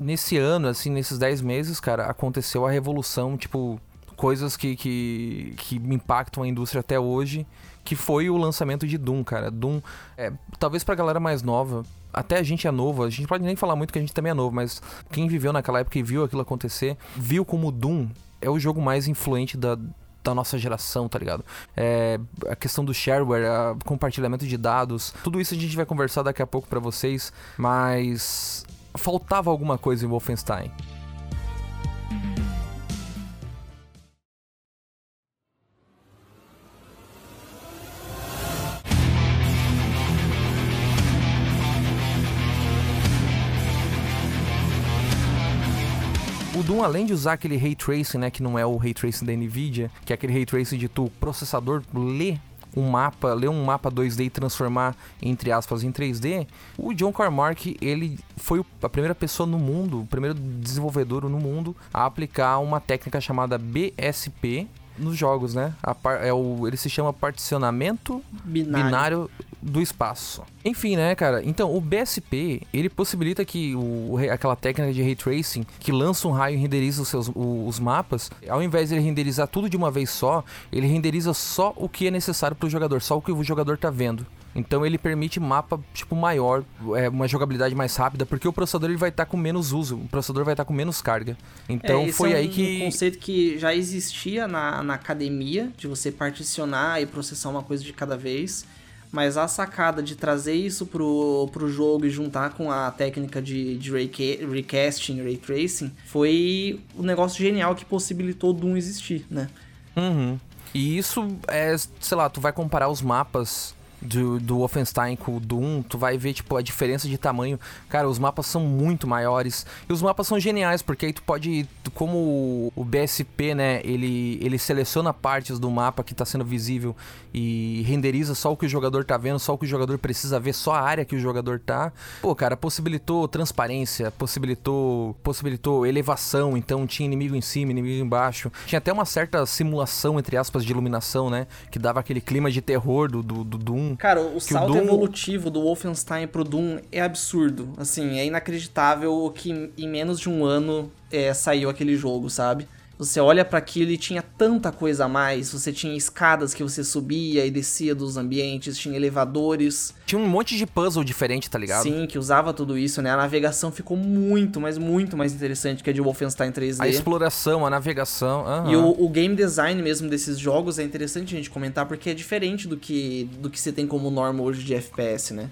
Nesse ano, assim, nesses 10 meses, cara, aconteceu a revolução, tipo, coisas que, que, que impactam a indústria até hoje, que foi o lançamento de Doom, cara. Doom, é, talvez pra galera mais nova, até a gente é novo, a gente pode nem falar muito que a gente também é novo, mas quem viveu naquela época e viu aquilo acontecer, viu como Doom é o jogo mais influente da, da nossa geração, tá ligado? É, a questão do shareware, compartilhamento de dados, tudo isso a gente vai conversar daqui a pouco para vocês, mas faltava alguma coisa em Wolfenstein. Doom, além de usar aquele Ray Tracing, né, que não é o Ray Tracing da NVIDIA, que é aquele Ray Tracing de tu processador ler um mapa, ler um mapa 2D e transformar, entre aspas, em 3D, o John Carmack, ele foi a primeira pessoa no mundo, o primeiro desenvolvedor no mundo a aplicar uma técnica chamada BSP, nos jogos, né? Par, é o, ele se chama particionamento binário. binário. Do espaço. Enfim, né, cara? Então, o BSP, ele possibilita que o, aquela técnica de ray tracing, que lança um raio e renderiza os, seus, os mapas, ao invés de ele renderizar tudo de uma vez só, ele renderiza só o que é necessário para o jogador, só o que o jogador tá vendo. Então ele permite mapa tipo maior, é, uma jogabilidade mais rápida, porque o processador ele vai estar tá com menos uso, o processador vai estar tá com menos carga. Então é, foi é um, aí que um conceito que já existia na, na academia de você particionar e processar uma coisa de cada vez. Mas a sacada de trazer isso pro, pro jogo e juntar com a técnica de, de recasting, ray tracing, foi um negócio genial que possibilitou o Doom existir, né? Uhum. E isso é, sei lá, tu vai comparar os mapas do, do Wolfenstein com o Doom, tu vai ver, tipo, a diferença de tamanho. Cara, os mapas são muito maiores. E os mapas são geniais, porque aí tu pode, como o BSP, né, ele, ele seleciona partes do mapa que está sendo visível e renderiza só o que o jogador tá vendo, só o que o jogador precisa ver, só a área que o jogador tá. Pô, cara, possibilitou transparência, possibilitou, possibilitou elevação, então tinha inimigo em cima, inimigo embaixo. Tinha até uma certa simulação, entre aspas, de iluminação, né, que dava aquele clima de terror do, do, do Doom Cara, o salto o Doom... evolutivo do Wolfenstein pro Doom é absurdo. Assim, é inacreditável que em menos de um ano é, saiu aquele jogo, sabe? Você olha para aquilo e tinha tanta coisa a mais. Você tinha escadas que você subia e descia dos ambientes, tinha elevadores. Tinha um monte de puzzle diferente, tá ligado? Sim, que usava tudo isso, né? A navegação ficou muito, mas muito mais interessante que a de Wolfenstein 3D. A exploração, a navegação. E o, o, game design mesmo desses jogos é interessante a gente comentar porque é diferente do que, do que você tem como norma hoje de FPS, né?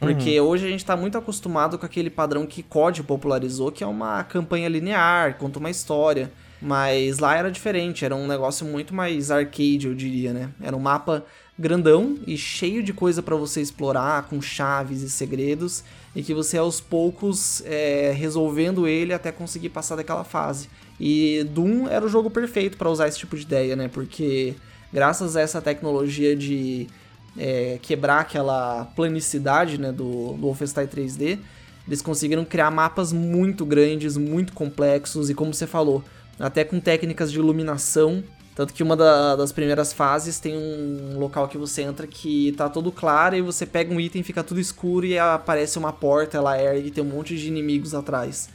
Porque uhum. hoje a gente tá muito acostumado com aquele padrão que COD popularizou, que é uma campanha linear, conta uma história. Mas lá era diferente, era um negócio muito mais arcade, eu diria, né? Era um mapa grandão e cheio de coisa para você explorar, com chaves e segredos, e que você aos poucos é, resolvendo ele até conseguir passar daquela fase. E Doom era o jogo perfeito para usar esse tipo de ideia, né? Porque graças a essa tecnologia de é, quebrar aquela planicidade né, do, do Wolfenstein 3D, eles conseguiram criar mapas muito grandes, muito complexos, e como você falou, até com técnicas de iluminação. Tanto que uma da, das primeiras fases tem um local que você entra que tá todo claro e você pega um item, fica tudo escuro e aparece uma porta, ela ergue e tem um monte de inimigos atrás.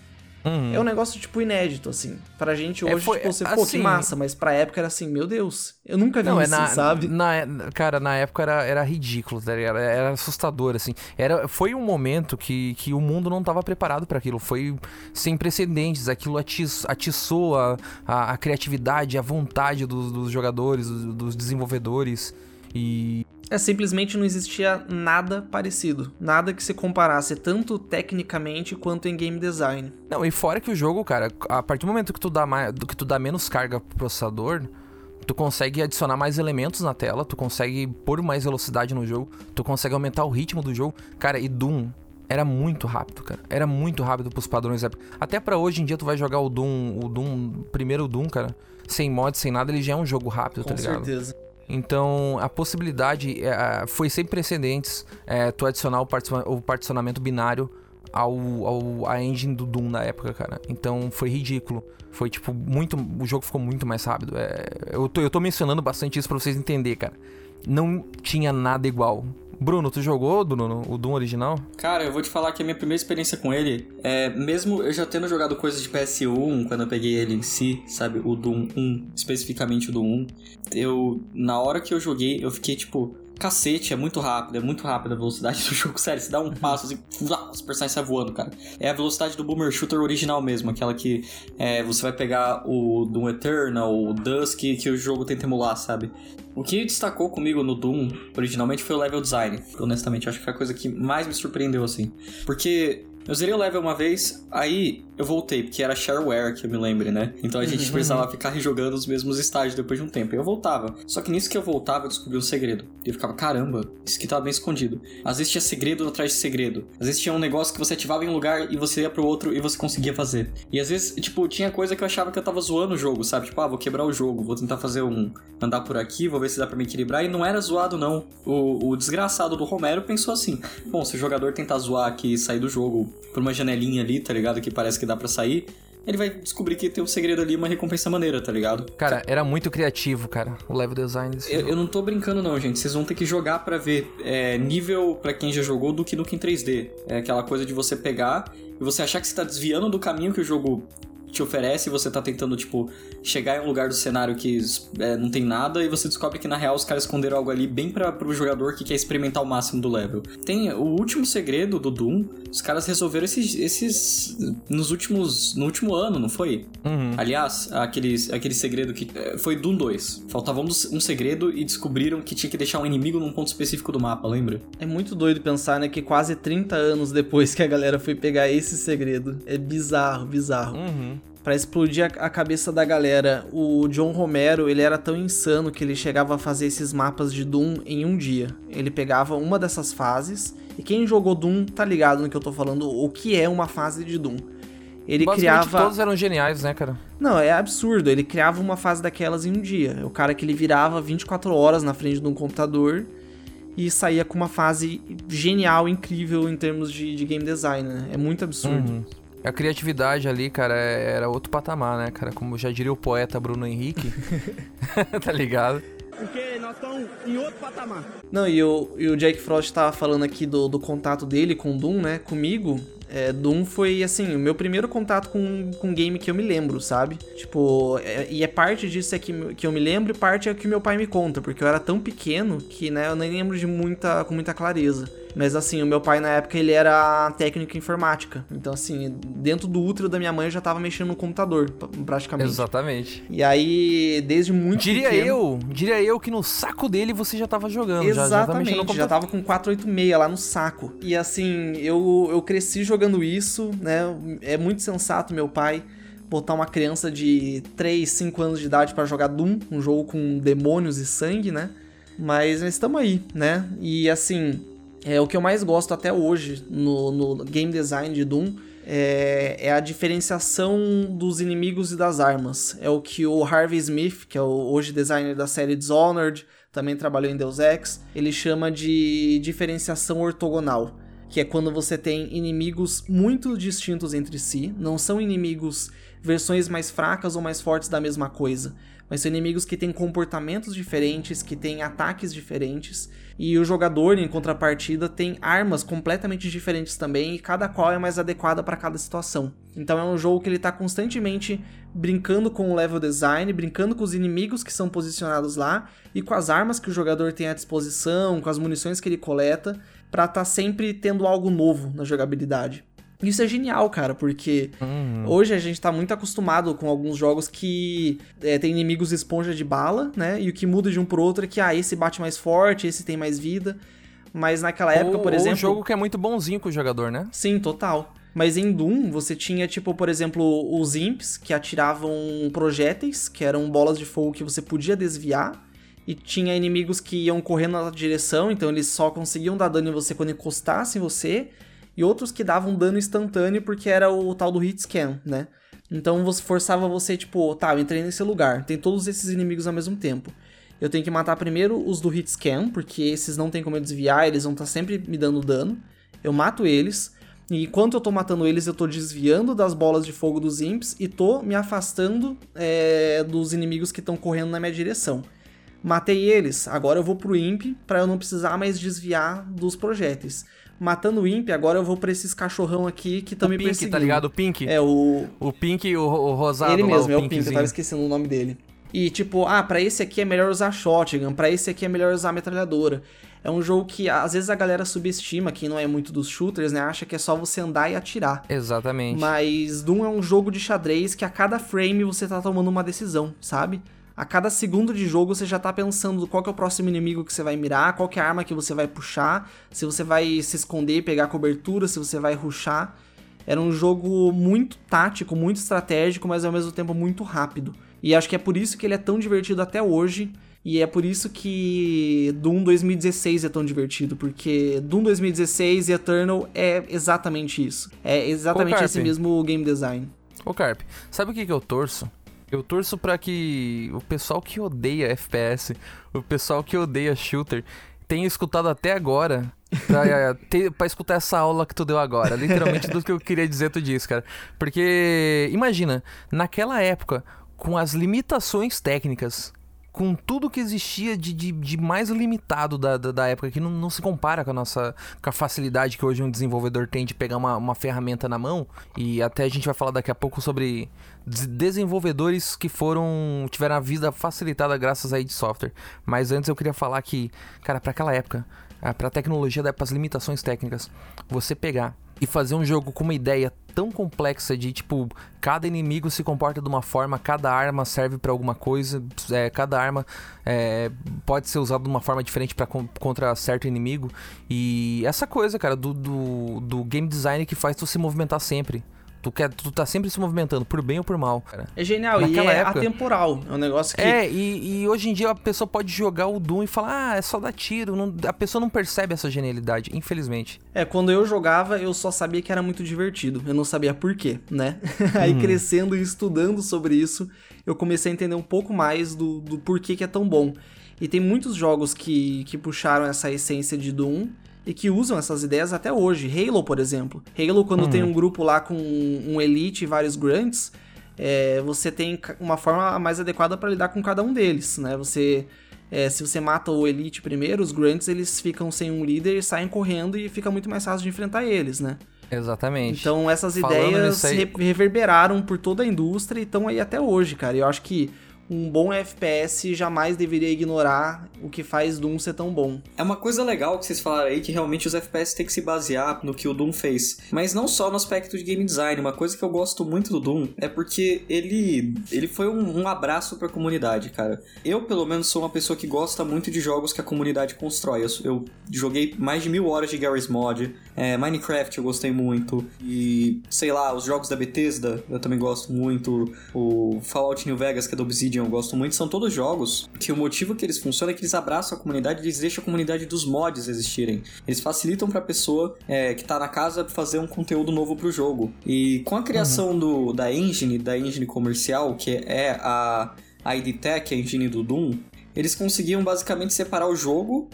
Uhum. É um negócio, tipo, inédito, assim. Pra gente é, hoje, é, foi, tipo, você, assim, pô, que massa, mas pra época era assim, meu Deus, eu nunca vi não, é isso, é na, sabe? Na, cara, na época era, era ridículo, tá ligado? Era, era assustador, assim. Era, foi um momento que, que o mundo não tava preparado para aquilo. Foi sem precedentes. Aquilo atiçou a, a, a criatividade, a vontade dos, dos jogadores, dos, dos desenvolvedores. E é simplesmente não existia nada parecido, nada que se comparasse tanto tecnicamente quanto em game design. Não, e fora que o jogo, cara, a partir do momento que tu dá mais, que tu dá menos carga pro processador, tu consegue adicionar mais elementos na tela, tu consegue pôr mais velocidade no jogo, tu consegue aumentar o ritmo do jogo. Cara, e Doom era muito rápido, cara. Era muito rápido pros padrões da época. Até para hoje em dia tu vai jogar o Doom, o Doom, primeiro Doom, cara, sem mod, sem nada, ele já é um jogo rápido, Com tá ligado? Com certeza. Então, a possibilidade é, foi sem precedentes é, tu adicionar o, o particionamento binário ao, ao a engine do Doom na época, cara. Então, foi ridículo. Foi, tipo, muito... O jogo ficou muito mais rápido. É, eu, tô, eu tô mencionando bastante isso pra vocês entenderem, cara. Não tinha nada igual. Bruno, tu jogou Bruno, o Doom original? Cara, eu vou te falar que a minha primeira experiência com ele é, mesmo eu já tendo jogado coisas de PS1, quando eu peguei ele em si, sabe, o Doom 1, especificamente o Doom 1, eu, na hora que eu joguei, eu fiquei tipo, cacete, é muito rápido, é muito rápido a velocidade do jogo, sério, você dá um passo assim, os personagens saem voando, cara. É a velocidade do Boomer Shooter original mesmo, aquela que é, você vai pegar o Doom Eternal, o Dusk, que o jogo tenta emular, sabe? O que destacou comigo no Doom, originalmente, foi o level design. Honestamente, acho que foi a coisa que mais me surpreendeu, assim. Porque eu zerei o level uma vez, aí eu voltei, porque era shareware, que eu me lembre, né? Então a gente uhum. precisava ficar rejogando os mesmos estágios depois de um tempo. E eu voltava. Só que nisso que eu voltava, eu descobri um segredo. E eu ficava, caramba, isso aqui tava bem escondido. Às vezes tinha segredo atrás de segredo. Às vezes tinha um negócio que você ativava em um lugar e você ia pro outro e você conseguia fazer. E às vezes, tipo, tinha coisa que eu achava que eu tava zoando o jogo, sabe? Tipo, ah, vou quebrar o jogo, vou tentar fazer um. andar por aqui, vou ver se dá pra me equilibrar. E não era zoado, não. O, o desgraçado do Romero pensou assim: bom, se o jogador tentar zoar aqui e sair do jogo por uma janelinha ali, tá ligado? Que parece que dá para sair, ele vai descobrir que tem um segredo ali, uma recompensa maneira, tá ligado? Cara, era muito criativo, cara, o level design desse eu, jogo. eu não tô brincando não, gente. Vocês vão ter que jogar para ver é, nível para quem já jogou do que no em 3D. É aquela coisa de você pegar e você achar que você tá desviando do caminho que o jogo te oferece e você tá tentando, tipo, chegar em um lugar do cenário que é, não tem nada e você descobre que na real os caras esconderam algo ali bem para pro jogador que quer experimentar o máximo do level. Tem o último segredo do Doom, os caras resolveram esses, esses nos últimos no último ano, não foi? Uhum. Aliás, aquele, aquele segredo que é, foi Doom 2. Faltava um, um segredo e descobriram que tinha que deixar um inimigo num ponto específico do mapa, lembra? É muito doido pensar, né, que quase 30 anos depois que a galera foi pegar esse segredo. É bizarro, bizarro. Uhum para explodir a, cabeça da galera. O John Romero, ele era tão insano que ele chegava a fazer esses mapas de Doom em um dia. Ele pegava uma dessas fases, e quem jogou Doom tá ligado no que eu tô falando, o que é uma fase de Doom. Ele criava. todos eram geniais, né, cara? Não, é absurdo. Ele criava uma fase daquelas em um dia. O cara que ele virava 24 horas na frente de um computador e saía com uma fase genial, incrível em termos de, de game design, né? É muito absurdo. Uhum. A criatividade ali, cara, é, era outro patamar, né, cara? Como já diria o poeta Bruno Henrique. tá ligado? Porque nós estamos em outro patamar. Não, e o, e o Jack Frost tava falando aqui do, do contato dele com o Doom, né? Comigo. É, Doom foi, assim, o meu primeiro contato com, com game que eu me lembro, sabe? Tipo, é, e é parte disso é que, que eu me lembro e parte é que meu pai me conta, porque eu era tão pequeno que, né, eu nem lembro de muita, com muita clareza. Mas assim, o meu pai na época ele era técnico em informática. Então assim, dentro do útero da minha mãe eu já tava mexendo no computador, praticamente. Exatamente. E aí, desde muito Diria pequeno... eu, diria eu que no saco dele você já tava jogando. Exatamente, já, já, já tava com 486 lá no saco. E assim, eu, eu cresci jogando isso, né? É muito sensato meu pai botar uma criança de 3, 5 anos de idade para jogar Doom, um jogo com demônios e sangue, né? Mas estamos aí, né? E assim, é, o que eu mais gosto até hoje no, no game design de Doom é, é, a diferenciação dos inimigos e das armas. É o que o Harvey Smith, que é o hoje designer da série Dishonored, também trabalhou em Deus Ex, ele chama de diferenciação ortogonal, que é quando você tem inimigos muito distintos entre si, não são inimigos versões mais fracas ou mais fortes da mesma coisa, mas são inimigos que têm comportamentos diferentes, que têm ataques diferentes e o jogador, em contrapartida, tem armas completamente diferentes também, e cada qual é mais adequada para cada situação. Então é um jogo que ele está constantemente brincando com o level design, brincando com os inimigos que são posicionados lá e com as armas que o jogador tem à disposição, com as munições que ele coleta, para estar tá sempre tendo algo novo na jogabilidade. Isso é genial, cara, porque uhum. hoje a gente tá muito acostumado com alguns jogos que é, tem inimigos esponja de bala, né? E o que muda de um pro outro é que, ah, esse bate mais forte, esse tem mais vida. Mas naquela época, por exemplo. É um jogo que é muito bonzinho com o jogador, né? Sim, total. Mas em Doom, você tinha, tipo, por exemplo, os imps, que atiravam projéteis, que eram bolas de fogo que você podia desviar. E tinha inimigos que iam correndo na direção, então eles só conseguiam dar dano em você quando encostassem em você e outros que davam dano instantâneo porque era o tal do hit scan, né? Então você forçava você, tipo, tá, eu entrei nesse lugar, tem todos esses inimigos ao mesmo tempo. Eu tenho que matar primeiro os do hit scan, porque esses não tem como eu desviar, eles vão estar tá sempre me dando dano. Eu mato eles, e enquanto eu tô matando eles, eu tô desviando das bolas de fogo dos imps e tô me afastando é, dos inimigos que estão correndo na minha direção. Matei eles, agora eu vou pro imp para eu não precisar mais desviar dos projéteis matando o Imp, agora eu vou pra esses cachorrão aqui que me Pink, perseguindo. tá ligado? O Pink? É, o... O Pink e o, o rosado Ele mesmo, lá, é o Pink, eu tava esquecendo o nome dele. E tipo, ah, pra esse aqui é melhor usar shotgun, pra esse aqui é melhor usar metralhadora. É um jogo que às vezes a galera subestima, quem não é muito dos shooters, né? Acha que é só você andar e atirar. Exatamente. Mas Doom é um jogo de xadrez que a cada frame você tá tomando uma decisão, sabe? A cada segundo de jogo você já tá pensando qual é o próximo inimigo que você vai mirar, qual é a arma que você vai puxar, se você vai se esconder e pegar cobertura, se você vai ruxar. Era um jogo muito tático, muito estratégico, mas ao mesmo tempo muito rápido. E acho que é por isso que ele é tão divertido até hoje. E é por isso que Doom 2016 é tão divertido, porque Doom 2016 e Eternal é exatamente isso. É exatamente esse mesmo game design. Ô Carp, sabe o que, que eu torço? Eu torço para que o pessoal que odeia FPS, o pessoal que odeia shooter, tenha escutado até agora pra, ter, pra escutar essa aula que tu deu agora. Literalmente tudo que eu queria dizer tu disse, cara. Porque, imagina, naquela época, com as limitações técnicas com tudo que existia de, de, de mais limitado da, da, da, época, que não, não se compara com a nossa com a facilidade que hoje um desenvolvedor tem de pegar uma, uma ferramenta na mão. E até a gente vai falar daqui a pouco sobre desenvolvedores que foram tiveram a vida facilitada graças a id Software. Mas antes eu queria falar que, cara, para aquela época, para a tecnologia, para as limitações técnicas, você pegar e fazer um jogo com uma ideia tão complexa de tipo cada inimigo se comporta de uma forma, cada arma serve para alguma coisa, é, cada arma é, pode ser usada de uma forma diferente para contra certo inimigo e essa coisa, cara, do, do, do game design que faz tu se movimentar sempre. Tu, quer, tu tá sempre se movimentando, por bem ou por mal, cara. É genial, Naquela e é época, atemporal. É um negócio que. É, e, e, hoje em dia a pessoa pode jogar o Doom e falar, ah, é só dar tiro. Não, a pessoa não percebe essa genialidade, infelizmente. É, quando eu jogava, eu só sabia que era muito divertido. Eu não sabia por quê, né? Aí hum. crescendo e estudando sobre isso, eu comecei a entender um pouco mais do, do porquê que é tão bom. E tem muitos jogos que, que puxaram essa essência de Doom e que usam essas ideias até hoje. Halo, por exemplo. Halo, quando uhum. tem um grupo lá com um Elite e vários Grunts, é, você tem uma forma mais adequada para lidar com cada um deles, né? Você... É, se você mata o Elite primeiro, os Grunts eles ficam sem um líder, saem correndo e fica muito mais fácil de enfrentar eles, né? Exatamente. Então essas Falando ideias aí... reverberaram por toda a indústria e estão aí até hoje, cara. Eu acho que um bom FPS jamais deveria ignorar o que faz Doom ser tão bom. É uma coisa legal que vocês falaram aí que realmente os FPS têm que se basear no que o Doom fez. Mas não só no aspecto de game design. Uma coisa que eu gosto muito do Doom é porque ele, ele foi um, um abraço pra comunidade, cara. Eu, pelo menos, sou uma pessoa que gosta muito de jogos que a comunidade constrói. Eu, eu joguei mais de mil horas de Garry's Mod. É, Minecraft eu gostei muito. E, sei lá, os jogos da Bethesda eu também gosto muito. O Fallout New Vegas, que é do Obsidian Obsidian eu gosto muito, são todos jogos que o motivo que eles funcionam é que eles abraçam a comunidade, eles deixam a comunidade dos mods existirem. Eles facilitam para a pessoa é, que tá na casa fazer um conteúdo novo pro jogo. E com a criação uhum. do, da engine, da engine comercial, que é a, a ID Tech, a engine do Doom, eles conseguiam basicamente separar o jogo,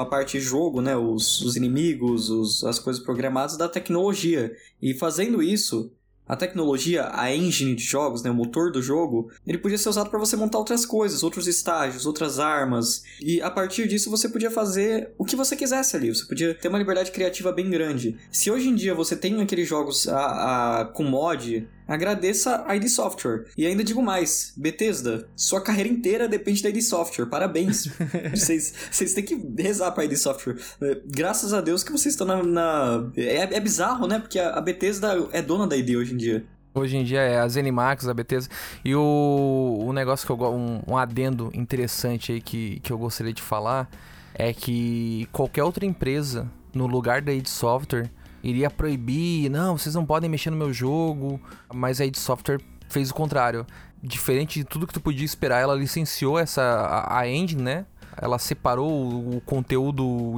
a parte jogo, né, os, os inimigos, os, as coisas programadas da tecnologia. E fazendo isso, a tecnologia, a engine de jogos, né, o motor do jogo, ele podia ser usado para você montar outras coisas, outros estágios, outras armas. E a partir disso você podia fazer o que você quisesse ali. Você podia ter uma liberdade criativa bem grande. Se hoje em dia você tem aqueles jogos a, a, com mod agradeça a ID Software. E ainda digo mais, Bethesda, sua carreira inteira depende da ID Software. Parabéns. vocês, vocês têm que rezar pra ID Software. É, graças a Deus que vocês estão na... na... É, é, bizarro, né? Porque a Bethesda é dona da ID hoje em dia. Hoje em dia é a Zenimax, a Bethesda. E o, o negócio que eu um, um adendo interessante aí que, que eu gostaria de falar é que qualquer outra empresa no lugar da id Software iria proibir, não, vocês não podem mexer no meu jogo, mas a id Software fez o contrário. Diferente de tudo que tu podia esperar, ela licenciou essa a, a engine, né? Ela separou o conteúdo,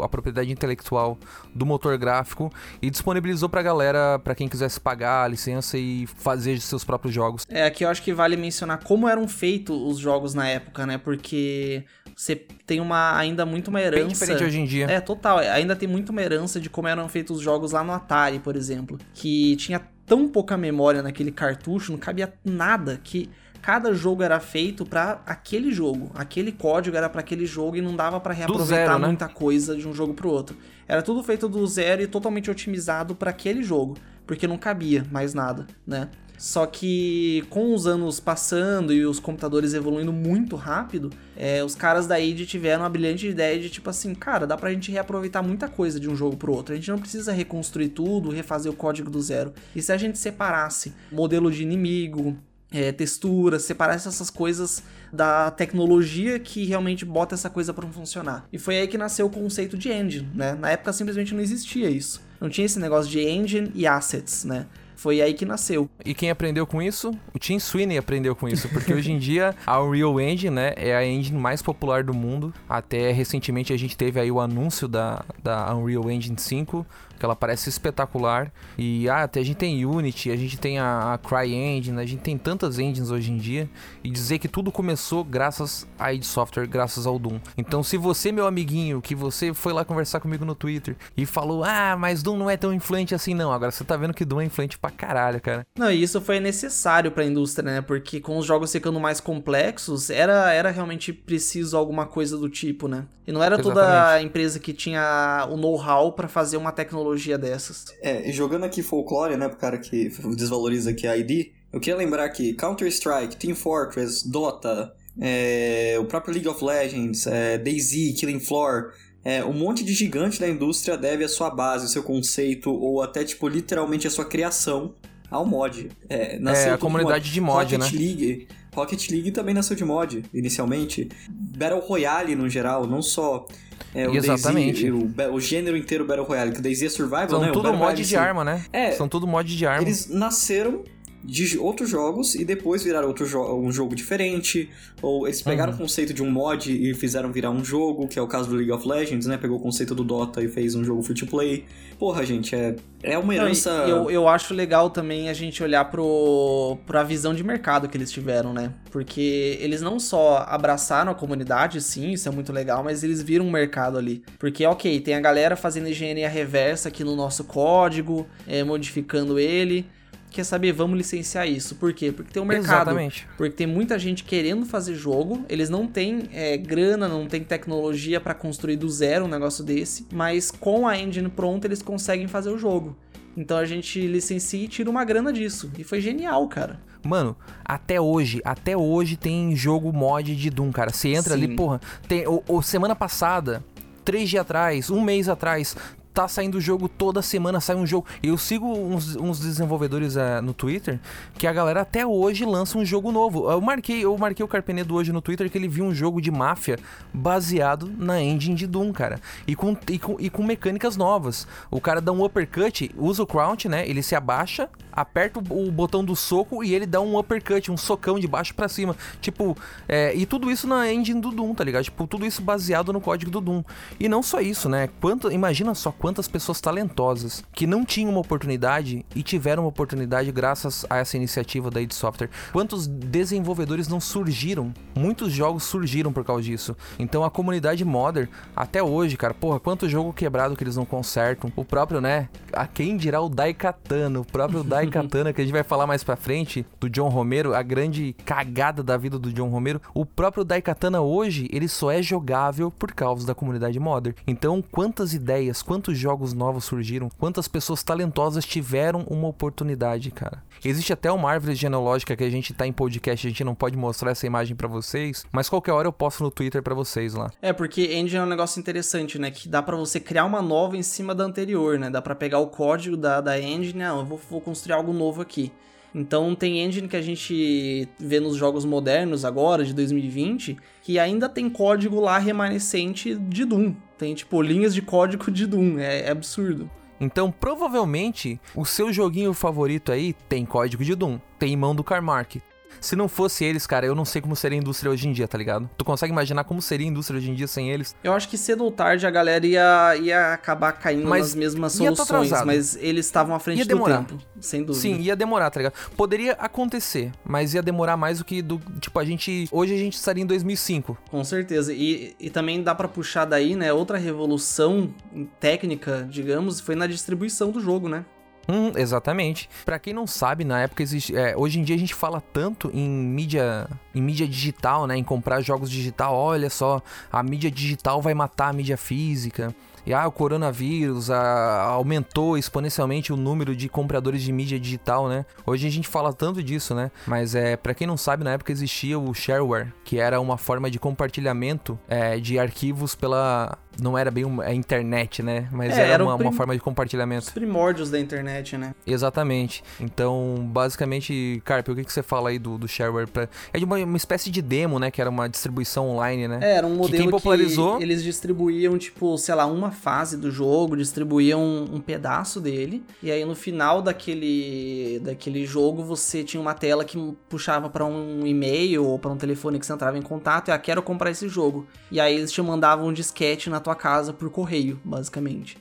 a propriedade intelectual do motor gráfico e disponibilizou pra galera, para quem quisesse pagar a licença e fazer seus próprios jogos. É, aqui eu acho que vale mencionar como eram feitos os jogos na época, né? Porque você tem uma ainda muito uma herança. Bem diferente hoje em dia. É, total. Ainda tem muito uma herança de como eram feitos os jogos lá no Atari, por exemplo. Que tinha tão pouca memória naquele cartucho, não cabia nada que cada jogo era feito para aquele jogo. Aquele código era para aquele jogo e não dava para reaproveitar zero, né? muita coisa de um jogo pro outro. Era tudo feito do zero e totalmente otimizado para aquele jogo, porque não cabia mais nada, né? Só que com os anos passando e os computadores evoluindo muito rápido, é, os caras da id tiveram a brilhante ideia de tipo assim, cara, dá pra gente reaproveitar muita coisa de um jogo pro outro. A gente não precisa reconstruir tudo, refazer o código do zero. E se a gente separasse modelo de inimigo, é, texturas, separar essas coisas da tecnologia que realmente bota essa coisa para funcionar. E foi aí que nasceu o conceito de engine, né? Na época simplesmente não existia isso. Não tinha esse negócio de engine e assets, né? Foi aí que nasceu. E quem aprendeu com isso? O Tim Sweeney aprendeu com isso, porque hoje em dia a Unreal Engine, né, é a engine mais popular do mundo. Até recentemente a gente teve aí o anúncio da, da Unreal Engine 5, que ela parece espetacular. E ah, até a gente tem Unity, a gente tem a, a CryEngine, a gente tem tantas engines hoje em dia. E dizer que tudo começou graças a id Software, graças ao Doom. Então, se você, meu amiguinho, que você foi lá conversar comigo no Twitter e falou, ah, mas Doom não é tão influente assim, não. Agora você tá vendo que Doom é influente pra caralho, cara. Não, e isso foi necessário pra indústria, né? Porque com os jogos ficando mais complexos, era, era realmente preciso alguma coisa do tipo, né? E não era Exatamente. toda a empresa que tinha o know-how para fazer uma tecnologia tecnologia dessas. É, jogando aqui folclore, né, pro cara que desvaloriza aqui a ID, eu queria lembrar que Counter-Strike, Team Fortress, Dota, é, o próprio League of Legends, é, DayZ, Killing Floor, é, um monte de gigante da indústria deve a sua base, o seu conceito, ou até, tipo, literalmente a sua criação ao mod. É, é a comunidade mod. de mod, Rocket né? League, Rocket League também nasceu de mod, inicialmente. Battle Royale, no geral, não só é, o Exatamente. o, o, gênero inteiro Battle Royale, que o DayZ é Survival, São né? tudo mod de arma, né? É. São tudo mod de arma. Eles nasceram de outros jogos e depois viraram outro jo um jogo diferente. Ou eles pegaram uhum. o conceito de um mod e fizeram virar um jogo, que é o caso do League of Legends, né? Pegou o conceito do Dota e fez um jogo free to play. Porra, gente, é, é uma herança. eu, eu acho legal também a gente olhar pro, pra visão de mercado que eles tiveram, né? Porque eles não só abraçaram a comunidade, sim, isso é muito legal, mas eles viram um mercado ali. Porque, ok, tem a galera fazendo engenharia reversa aqui no nosso código, é, modificando ele quer saber, vamos licenciar isso. Por quê? Porque tem um mercado. Exatamente. Porque tem muita gente querendo fazer jogo, eles não têm é, grana, não têm tecnologia para construir do zero um negócio desse, mas com a engine pronta eles conseguem fazer o jogo. Então a gente licencia e tira uma grana disso. E foi genial, cara. Mano, até hoje, até hoje tem jogo mod de Doom, cara. Você entra Sim. ali, porra. Tem, o, o, semana passada, três dias atrás, um mês atrás, tá saindo jogo toda semana, sai um jogo. Eu sigo uns, uns desenvolvedores uh, no Twitter que a galera até hoje lança um jogo novo. Eu marquei, eu marquei o Carpenedo hoje no Twitter que ele viu um jogo de máfia baseado na engine de Doom, cara. E com, e com, e com mecânicas novas. O cara dá um uppercut, usa o crouch, né? Ele se abaixa, aperta o, botão do soco e ele dá um uppercut, um socão de baixo para cima. Tipo, é, e tudo isso na engine do Doom, tá ligado? Tipo, tudo isso baseado no código do Doom. E não só isso, né? Quanto, imagina só quantas pessoas talentosas que não tinham uma oportunidade e tiveram uma oportunidade graças a essa iniciativa da id Software. Quantos desenvolvedores não surgiram? Muitos jogos surgiram por causa disso. Então a comunidade modder, até hoje, cara, porra, quanto jogo quebrado que eles não consertam. O próprio, né? A quem dirá o Daikatana, o próprio Daikatana que a gente vai falar mais pra frente, do John Romero, a grande cagada da vida do John Romero. O próprio Daikatana hoje, ele só é jogável por causa da comunidade modder. Então, quantas ideias, quantos jogos novos surgiram, quantas pessoas talentosas tiveram uma oportunidade, cara. Existe até uma árvore genealógica que a gente tá em podcast, a gente não pode mostrar essa imagem para vocês, mas qualquer hora eu posto no Twitter para vocês lá. É, porque engine é um negócio interessante, né? Que dá para você criar uma nova em cima da anterior, né? Dá para pegar o código da, da engine, ah, eu vou, vou construir algo novo aqui. Então tem engine que a gente vê nos jogos modernos agora, de 2020, que ainda tem código lá remanescente de Doom. Tem, tipo, linhas de código de Doom. É, é absurdo. Então, provavelmente, o seu joguinho favorito aí tem código de Doom, tem mão do Carmark, se não fosse eles, cara, eu não sei como seria a indústria hoje em dia, tá ligado? Tu consegue imaginar como seria a indústria hoje em dia sem eles? Eu acho que cedo ou tarde a galera ia, ia acabar caindo mas nas mesmas soluções, mas eles estavam à frente ia demorar. do tempo, sem dúvida. Sim, ia demorar, tá ligado? Poderia acontecer, mas ia demorar mais do que do, tipo, a gente, hoje a gente estaria em 2005. Com certeza. E, e também dá para puxar daí, né, outra revolução técnica, digamos, foi na distribuição do jogo, né? Hum, exatamente. Para quem não sabe, na época existe, é, hoje em dia a gente fala tanto em mídia, em mídia digital, né, em comprar jogos digital. Olha só, a mídia digital vai matar a mídia física. E ah, o coronavírus a, aumentou exponencialmente o número de compradores de mídia digital, né? Hoje a gente fala tanto disso, né? Mas é para quem não sabe, na época existia o shareware, que era uma forma de compartilhamento é, de arquivos pela não era bem uma, a internet, né? Mas É, era, era uma, uma prim- forma de Os compartilhamento. primórdios da internet, né? Exatamente. Então, basicamente, Carpe, o que, que você fala aí do, do shareware? Pra... É de uma, uma espécie de demo, né? Que era uma distribuição online, né? É, era um Que modelo quem popularizou- eles distribuíam, tipo, sei lá, uma fase do jogo, distribuíam um, um pedaço dele, e aí no final daquele, daquele jogo você tinha uma tela que puxava pra um e-mail ou pra um telefone que você entrava em contato e ah, quero comprar esse jogo. E aí eles te mandavam um disquete na tua casa por correio, basicamente.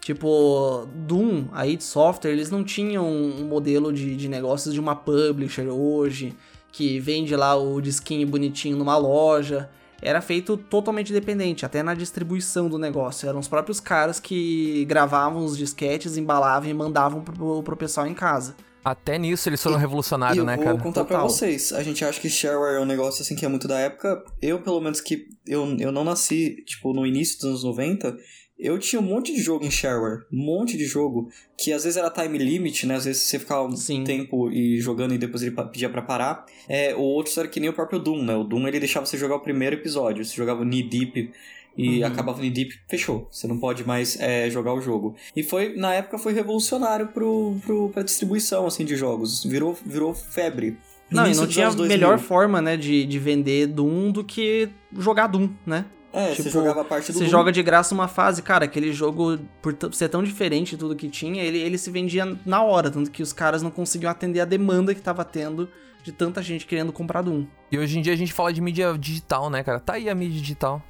Tipo, Doom, a id Software, eles não tinham um modelo de, de negócios de uma publisher hoje, que vende lá o disquinho bonitinho numa loja. Era feito totalmente dependente, até na distribuição do negócio. Eram os próprios caras que gravavam os disquetes, embalavam e mandavam pro, pro pessoal em casa. Até nisso eles foram E- E revolucionários, eu né, vou cara? contar pra Total. vocês. A gente acha que shareware é um negócio assim que é muito da época. Eu, pelo menos, que eu, eu não nasci, tipo, no início dos anos 90. Eu tinha um monte de jogo em shareware. Um monte de jogo. Que às vezes era time limit, né? Às vezes você ficava um Sim. tempo e jogando e depois ele pedia pra parar. É, o outro era que nem o próprio Doom, né? O Doom ele deixava você jogar o primeiro episódio. Você jogava o Knee Deep e Uhum. acabava o Knee Deep, fechou. Você não pode mais é, jogar o jogo. E foi, na época, foi revolucionário pro, pro, pra distribuição, assim, de jogos. Virou, virou febre. Não, e não tinha anos 2000. melhor forma, né, de, de vender Doom do que jogar Doom, né? É, Tipo, você jogava a parte do Você Doom. joga de graça uma fase, cara, aquele jogo, por ser tão diferente de tudo que tinha, ele, ele se vendia na hora, tanto que os caras não conseguiam atender a demanda que tava tendo de tanta gente querendo comprar Doom. E hoje em dia a gente fala de mídia digital, né, cara? Tá aí a mídia digital.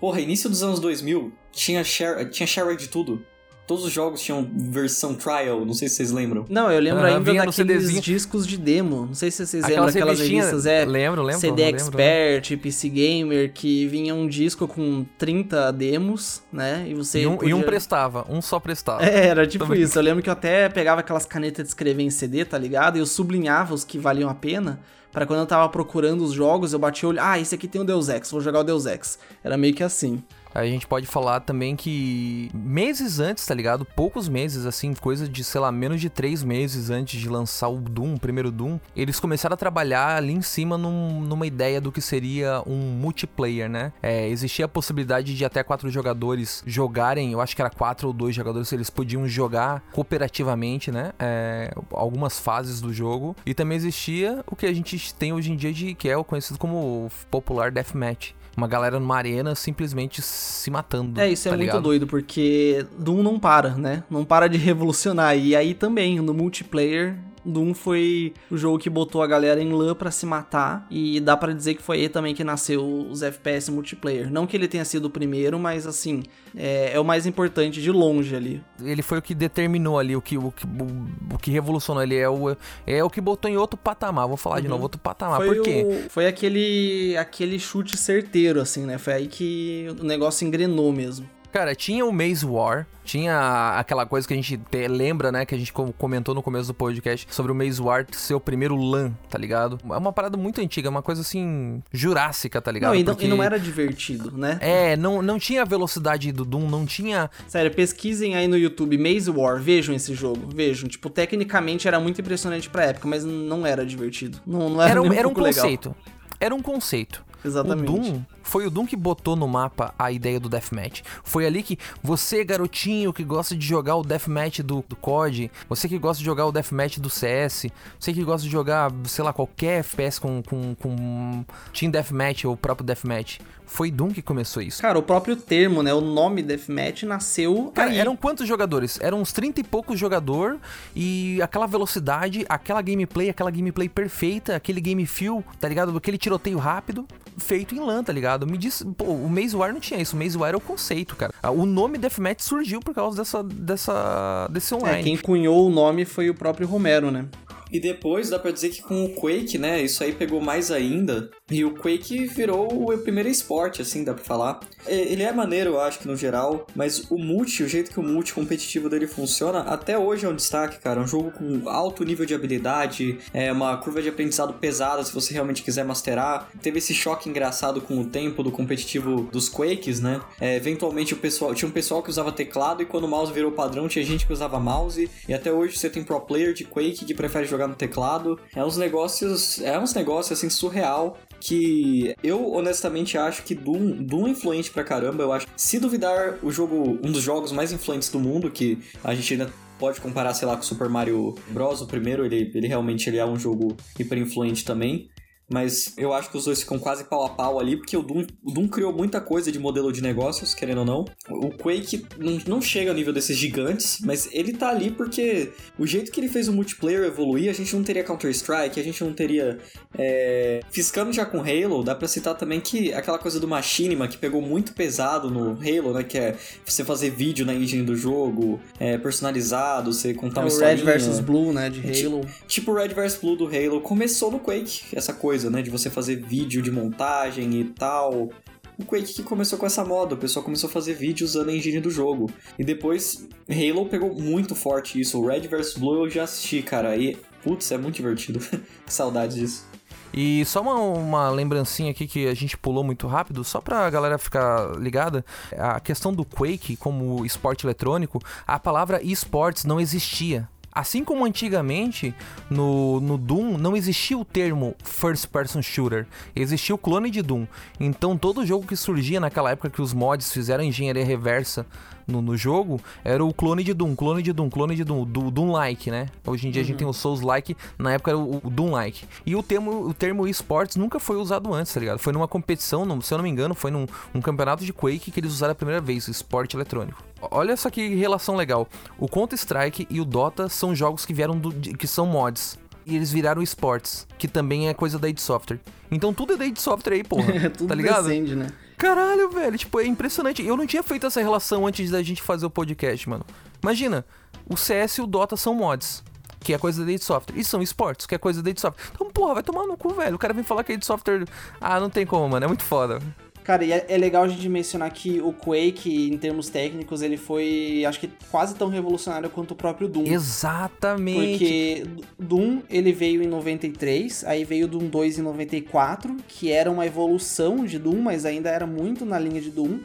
Porra, início dos anos 2000, tinha, share, tinha shareware de tudo. Todos os jogos tinham versão trial, não sei se vocês lembram. Não, eu lembro Aham, ainda daqueles discos de demo, não sei se vocês lembram Aquelas revistas, é... Lembro, lembro. CD lembro. Expert, PC Gamer, que vinha um disco com 30 demos, né? E você E um, e podia... um prestava, um só prestava. É, era tipo Tô isso. Eu lembro que eu até pegava aquelas canetas de escrever em CD, tá ligado? E eu sublinhava os que valiam a pena. Pra quando eu tava procurando os jogos, eu batia o olho. Ah, esse aqui tem o Deus Ex, vou jogar o Deus Ex. Era meio que assim. A gente pode falar também que meses antes, tá ligado? Poucos meses, assim, coisa de, sei lá, menos de três meses antes de lançar o Doom, o primeiro Doom, eles começaram a trabalhar ali em cima num- numa ideia do que seria um multiplayer, né? É, existia a possibilidade de até quatro jogadores jogarem, eu acho que era quatro ou dois jogadores, eles podiam jogar cooperativamente, né? É, algumas fases do jogo. E também existia o que a gente tem hoje em dia de que é o conhecido como popular deathmatch. Uma galera numa arena simplesmente se matando. É, isso é tá muito ligado? doido, porque Doom não para, né? Não para de revolucionar. E aí também, no multiplayer, Doom foi o jogo que botou a galera em lã pra se matar. E dá pra dizer que foi aí também que nasceu os FPS multiplayer. Não que ele tenha sido o primeiro, mas assim, é, é o mais importante de longe ali. Ele foi o que determinou ali, o que, o que, o, o que revolucionou. Ele é o, é o que botou em outro patamar. Vou falar de Uhum. novo, outro patamar. foi Por quê? o- foi aquele, aquele chute certeiro, assim, né? Foi aí que o negócio engrenou mesmo. Cara, tinha o Maze War, tinha aquela coisa que a gente te- lembra, né? Que a gente co- comentou no começo do podcast sobre o Maze War ser o primeiro LAN, tá ligado? É uma parada muito antiga, uma coisa assim, jurássica, tá ligado? Não, e não, Porque- e não era divertido, né? É, não, não tinha a velocidade do Doom, não tinha. Sério, pesquisem aí no YouTube Maze War, vejam esse jogo, vejam. Tipo, tecnicamente era muito impressionante pra época, mas não era divertido. Não, não era, Era, um- era um pouco legal. conceito. Era um conceito. Exatamente. O Doom foi o Doom que botou no mapa a ideia do Deathmatch. Foi ali que você, garotinho que gosta de jogar o Deathmatch do, do COD, você que gosta de jogar o Deathmatch do CS, você que gosta de jogar, sei lá, qualquer FPS com, com, com Team Deathmatch ou o próprio Deathmatch, foi Doom que começou isso. Cara, o próprio termo, né? O nome Deathmatch nasceu Cara, aí. eram quantos jogadores? Eram uns 30 e poucos jogador e aquela velocidade, aquela gameplay, aquela gameplay perfeita, aquele game feel, tá ligado? Aquele tiroteio rápido, feito em LAN, tá ligado? Me diz, pô, o Maze War não tinha isso, o Maze War era o conceito, cara. Ah, O nome Deathmatch surgiu por causa dessa, dessa, desse É, online. quem cunhou o nome foi o próprio Romero, né? E depois dá pra dizer que com o Quake, né, isso aí pegou mais ainda. E o Quake virou o primeiro esporte, assim, dá pra falar. É, Ele é maneiro, eu acho que no geral, mas o multi, o jeito que o multi competitivo dele funciona, até hoje é um destaque, cara. É um jogo com alto nível de habilidade, é uma curva de aprendizado pesada se você realmente quiser masterar. Teve esse choque engraçado com o tempo do competitivo dos Quakes, né? É, eventualmente o pessoal tinha um pessoal que usava teclado e quando o mouse virou padrão tinha gente que usava mouse. E até hoje você tem pro player de Quake que prefere jogar no teclado. É uns negócios, é uns negócios assim surreal que eu honestamente acho que Doom, Doom é influente pra caramba. Eu acho se duvidar, o jogo, um dos jogos mais influentes do mundo, que a gente ainda pode comparar, sei lá, com Super Mario Bros. O primeiro, ele, ele realmente ele é um jogo hiper influente também mas eu acho que os dois ficam quase pau a pau ali, porque o Doom, o Doom criou muita coisa de modelo de negócios, querendo ou não. O Quake não, não chega ao nível desses gigantes, mas ele tá ali porque o jeito que ele fez o multiplayer evoluir, a gente não teria Counter-Strike, a gente não teria. É... Fiscando já com Halo, dá pra citar também que aquela coisa do Machinima, que pegou muito pesado no Halo, né? Que é você fazer vídeo na engine do jogo, é, personalizado, você contar é uma história. Red vs Blue, né? De Halo. Tipo Red vs Blue do Halo. Começou no Quake, essa coisa coisa, né? De você fazer vídeo de montagem e tal. O Quake que começou com essa moda, o pessoal começou a fazer vídeo usando a engine do jogo. E depois Halo pegou muito forte isso. O Red vs Blue eu já assisti, cara. E, putz, é muito divertido. Saudades disso. E só uma, uma lembrancinha aqui que a gente pulou muito rápido, só pra galera ficar ligada, a questão do Quake como esporte eletrônico, a palavra esportes não existia. Assim como antigamente no, no Doom não existia o termo First Person Shooter, existia o clone de Doom. Então todo jogo que surgia naquela época que os mods fizeram engenharia reversa no, no jogo era o clone de Doom, clone de Doom, clone de Doom, do Doom-like, né? Hoje em dia uhum. a gente uhum. tem o Souls-like, na época era o, o Doom-like. E o termo, o termo esportes nunca foi usado antes, tá ligado? Foi numa competição, se eu não me engano, foi num um campeonato de Quake que eles usaram a primeira vez, o esporte eletrônico. Olha só que relação legal. O Counter-Strike e o Dota são jogos que vieram do, que são mods. E eles viraram esportes, que também é coisa da id Software. Então tudo é da id Software aí, porra. tudo tá ligado? Descende, né? Caralho, velho, tipo, é impressionante. Eu não tinha feito essa relação antes da gente fazer o podcast, mano. Imagina, o CS e o Dota são mods que é coisa da id Software. E são esportes, que é coisa da id Software. Então, porra, vai tomar no cu, velho. O cara vem falar que a id Software. Ah, não tem como, mano. É muito foda. Cara, e é, é, legal a gente mencionar que o Quake, em termos técnicos, ele foi, acho que quase tão revolucionário quanto o próprio Doom. Exatamente. Porque Doom, ele veio em 93, aí veio Doom 2 em 94, que era uma evolução de Doom, mas ainda era muito na linha de Doom.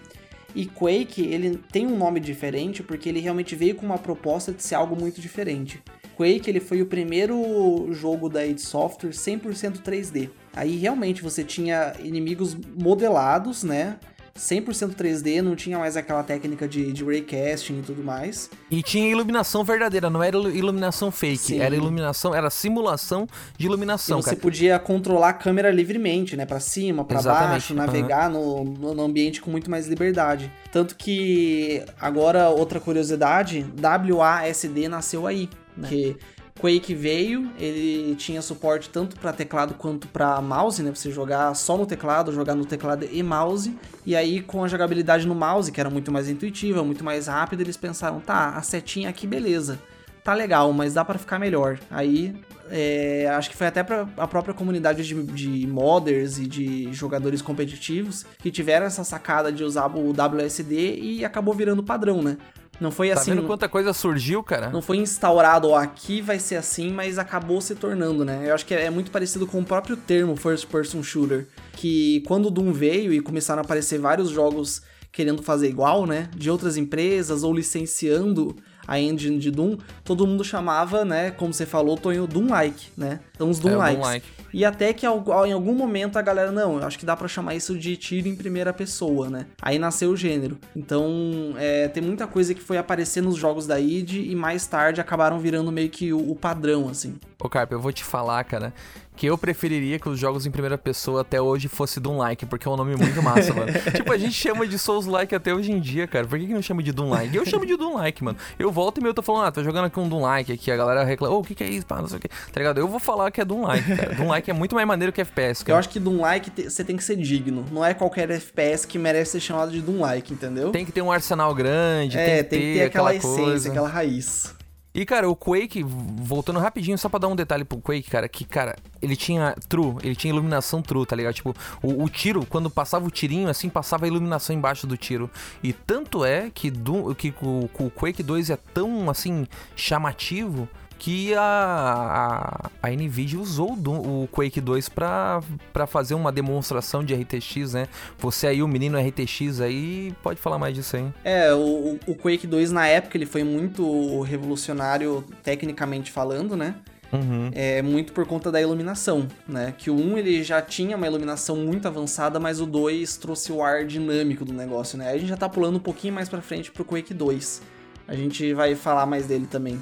E Quake, ele tem um nome diferente porque ele realmente veio com uma proposta de ser algo muito diferente. Quake, ele foi o primeiro jogo da id Software 100% 3D. Aí realmente você tinha inimigos modelados, né? 100% 3D, não tinha mais aquela técnica de, de raycasting e tudo mais. E tinha iluminação verdadeira, não era iluminação fake, Sim. era iluminação, era simulação de iluminação. E você cara. podia controlar a câmera livremente, né, para cima, para baixo, navegar uhum. no, no ambiente com muito mais liberdade. Tanto que agora outra curiosidade, WASD nasceu aí, né? Que Quake veio, ele tinha suporte tanto para teclado quanto para mouse, né? Você jogar só no teclado, jogar no teclado e mouse. E aí, com a jogabilidade no mouse, que era muito mais intuitiva, muito mais rápida, eles pensaram: tá, a setinha aqui, beleza. Tá legal, mas dá para ficar melhor. Aí, é, acho que foi até para a própria comunidade de, de modders e de jogadores competitivos que tiveram essa sacada de usar o WSD e acabou virando padrão, né? Não foi tá assim. Tá vendo quanta coisa surgiu, cara? Não foi instaurado, ó, aqui vai ser assim, mas acabou se tornando, né? Eu acho que é muito parecido com o próprio termo first person shooter, que quando o Doom veio e começaram a aparecer vários jogos querendo fazer igual, né, de outras empresas ou licenciando a engine de Doom, todo mundo chamava, né, como você falou, Tonho, Doom-like, né? Então os Doom-likes. É, Doom e até que em algum momento a galera, não, eu acho que dá para chamar isso de tiro em primeira pessoa, né? Aí nasceu o gênero. Então, é, tem muita coisa que foi aparecer nos jogos da id e mais tarde acabaram virando meio que o, o padrão, assim. Ô, Carpe, eu vou te falar, cara, que eu preferiria que os jogos em primeira pessoa até hoje fosse Doom Like, porque é um nome muito massa, mano. tipo, a gente chama de Souls Like até hoje em dia, cara. Por que, que não chama de Doom Like? Eu chamo de Doom Like, mano. Eu volto e meio tô falando, ah, tô jogando aqui um Doom Like aqui, a galera reclama, ô, oh, o que, que é isso, pá, não sei o que. Tá ligado? Eu vou falar que é Doom Like, cara. Doom Like é muito mais maneiro que FPS, cara. Eu acho que Doom Like você tem que ser digno. Não é qualquer FPS que merece ser chamado de Doom Like, entendeu? Tem que ter um arsenal grande, é, tem que tem ter, que ter aquela, aquela essência, coisa. aquela raiz. E, cara, o Quake, voltando rapidinho, só pra dar um detalhe pro Quake, cara, que, cara, ele tinha true, ele tinha iluminação true, tá ligado? Tipo, o, o tiro, quando passava o tirinho, assim, passava a iluminação embaixo do tiro. E tanto é que, do, que o, o Quake 2 é tão, assim, chamativo que a, a, a Nvidia usou o, o Quake 2 para fazer uma demonstração de RTX, né? Você aí, o menino RTX aí, pode falar mais disso aí. É, o, o Quake 2 na época ele foi muito revolucionário tecnicamente falando, né? Uhum. É muito por conta da iluminação, né? Que o 1 ele já tinha uma iluminação muito avançada, mas o 2 trouxe o ar dinâmico do negócio, né? A gente já tá pulando um pouquinho mais pra frente pro Quake 2. A gente vai falar mais dele também.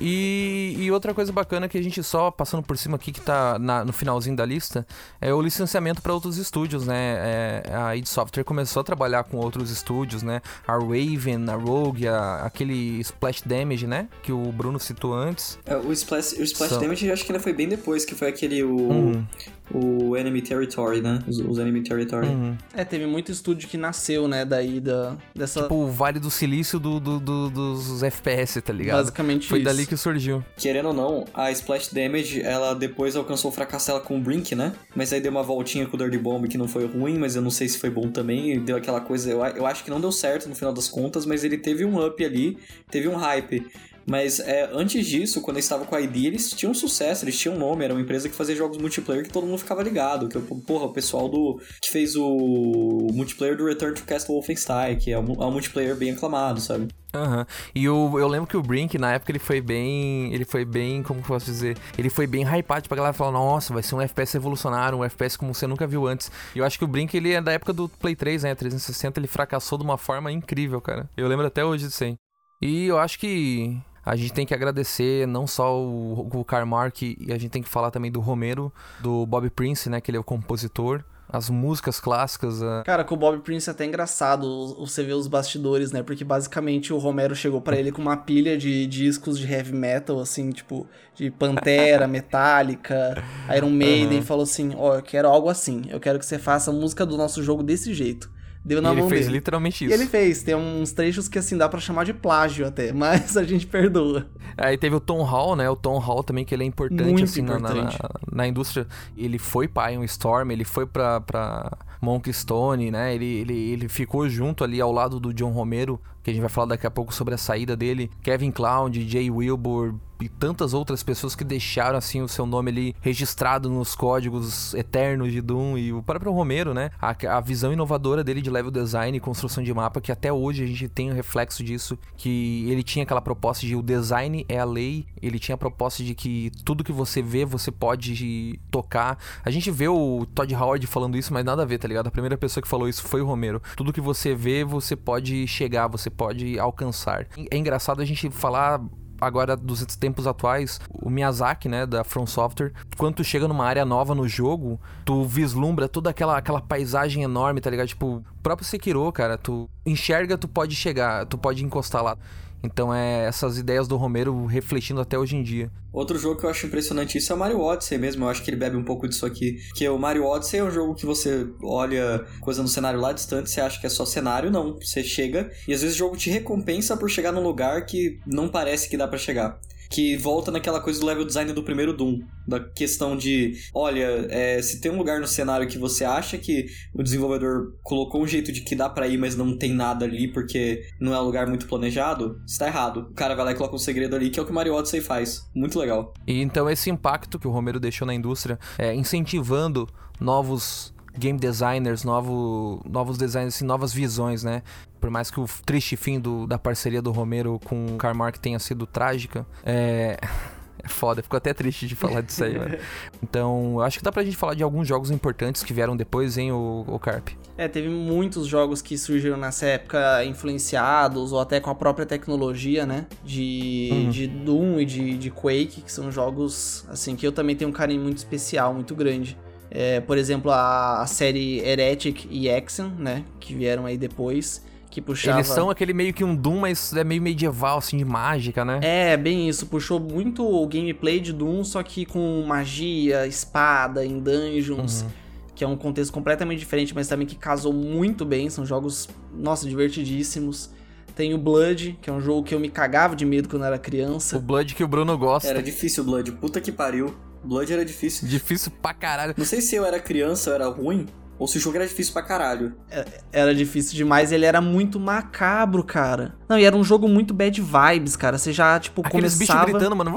E, e, outra coisa bacana que a gente só passando por cima aqui, que tá na, no finalzinho da lista, é o licenciamento para outros estúdios, né? É, a id Software começou a trabalhar com outros estúdios, né? A Raven, a Rogue, a, aquele Splash Damage, né? Que o Bruno citou antes. É, o Splash, o Splash Damage acho que ainda foi bem depois, que foi aquele. O... Uhum o Enemy Territory, né? Os, os Enemy Territory. Uhum. É, teve muito estúdio que nasceu, né, daí da, dessa... Tipo o Vale do Silício do, do, do, dos FPS, tá ligado? Basicamente Foi isso. dali que surgiu. Querendo ou não, a Splash Damage, ela depois alcançou o fracasso dela com o Brink, né? Mas aí deu uma voltinha com o Dirty Bomb que não foi ruim, mas eu não sei se foi bom também. Deu aquela coisa... Eu, eu acho que não deu certo no final das contas, mas ele teve um up ali, teve um hype. Mas é, antes disso, quando eles estavam com a ID, eles tinham sucesso, eles tinham nome, era uma empresa que fazia jogos multiplayer que todo mundo ficava ligado. Que, porra, o pessoal do. que fez o multiplayer do Return to Castle Wolfenstein, que é um, é um multiplayer bem aclamado, sabe? Aham. Uhum. E o, eu lembro que o Brink, na época, ele foi bem. Ele foi bem. Como que eu posso dizer? Ele foi bem hypado pra galera falar: nossa, vai ser um FPS revolucionário, um FPS como você nunca viu antes. E eu acho que o Brink, ele é da época do Play 3, né? 360, ele fracassou de uma forma incrível, cara. Eu lembro até hoje disso aí. E eu acho que a gente tem que agradecer não só o, o Carmark, e a gente tem que falar também do Romero, do Bob Prince, né, que ele é o compositor. As músicas clássicas. A... Cara, com o Bob Prince é até engraçado você ver os bastidores, né? Porque basicamente o Romero chegou para ele com uma pilha de discos de heavy metal, assim, tipo, de Pantera, Metallica, Iron Maiden, uhum. e falou assim: Ó, oh, eu quero algo assim, eu quero que você faça a música do nosso jogo desse jeito. Deu na e mão ele fez dele. literalmente isso. E ele fez. Tem uns trechos que, assim, dá para chamar de plágio até, mas a gente perdoa. Aí teve o Tom Hall, né? O Tom Hall também, que ele é importante, Muito assim, importante. Na, na, na, indústria. Ele foi pra Iron Storm, ele foi pra, pra Monk Stone, né? Ele, ele, ele ficou junto ali ao lado do John Romero, que a gente vai falar daqui a pouco sobre a saída dele. Kevin Cloud, Jay Wilbur, e tantas outras pessoas que deixaram assim o seu nome ali registrado nos códigos eternos de Doom e o próprio Romero, né? A, a visão inovadora dele de level design e construção de mapa que até hoje a gente tem o um reflexo disso, que ele tinha aquela proposta de o design é a lei, ele tinha a proposta de que tudo que você vê você pode tocar. A gente vê o Todd Howard falando isso, mas nada a ver, tá ligado? A primeira pessoa que falou isso foi o Romero. Tudo que você vê, você pode chegar, você pode alcançar. É engraçado a gente falar agora dos tempos atuais, o Miyazaki, né, da From Software, quando tu chega numa área nova no jogo, tu vislumbra toda aquela, aquela paisagem enorme, tá ligado? Tipo, próprio Sekiro, cara, tu enxerga, tu pode chegar, tu pode encostar lá. Então é essas ideias do Romero refletindo até hoje em dia. Outro jogo que eu acho impressionante isso é o Mario Odyssey mesmo. Eu acho que ele bebe um pouco disso aqui. Que o Mario Odyssey é um jogo que você olha coisa no cenário lá distante, você acha que é só cenário, não. Você chega e às vezes o jogo te recompensa por chegar num lugar que não parece que dá para chegar que volta naquela coisa do level design do primeiro Doom. Da questão de, olha, é, se tem um lugar no cenário que você acha que o desenvolvedor colocou um jeito de que dá para ir, mas não tem nada ali porque não é um lugar muito planejado, está errado. O cara vai lá e coloca um segredo ali, que é o que o Mario Odyssey faz. Muito legal. E então esse impacto que o Romero deixou na indústria, é, incentivando novos game designers, novo, novos designs, assim, novas visões, né? Por mais que o triste fim do, da parceria do Romero com o Carmark tenha sido trágica, é. É foda, ficou até triste de falar disso aí, mano. Então, acho que dá pra gente falar de alguns jogos importantes que vieram depois, hein, o, o Carp? É, teve muitos jogos que surgiram nessa época influenciados, ou até com a própria tecnologia, né? De, uhum. de Doom e de, de Quake, que são jogos, assim, que eu também tenho um carinho muito especial, muito grande. É, por exemplo, a, a, série Heretic e Exen, né? Que vieram aí depois. Que puxava... Eles são aquele meio que um Doom, mas é meio medieval, assim, de mágica, né? É, bem isso. Puxou muito o gameplay de Doom, só que com magia, espada, em dungeons. Uhum. Que é um contexto completamente diferente, mas também que casou muito bem. São jogos, nossa, divertidíssimos. Tem o Blood, que é um jogo que eu me cagava de medo quando eu era criança. O Blood que o Bruno gosta. Era difícil o Blood, puta que pariu. Blood era difícil. Difícil pra caralho. Não sei se eu era criança ou era ruim, ou se o jogo era difícil pra caralho. É, era difícil demais, ele era muito macabro, cara. Não, e era um jogo muito bad vibes, cara. Você já, tipo, Aqueles começava... bichos gritando, mano.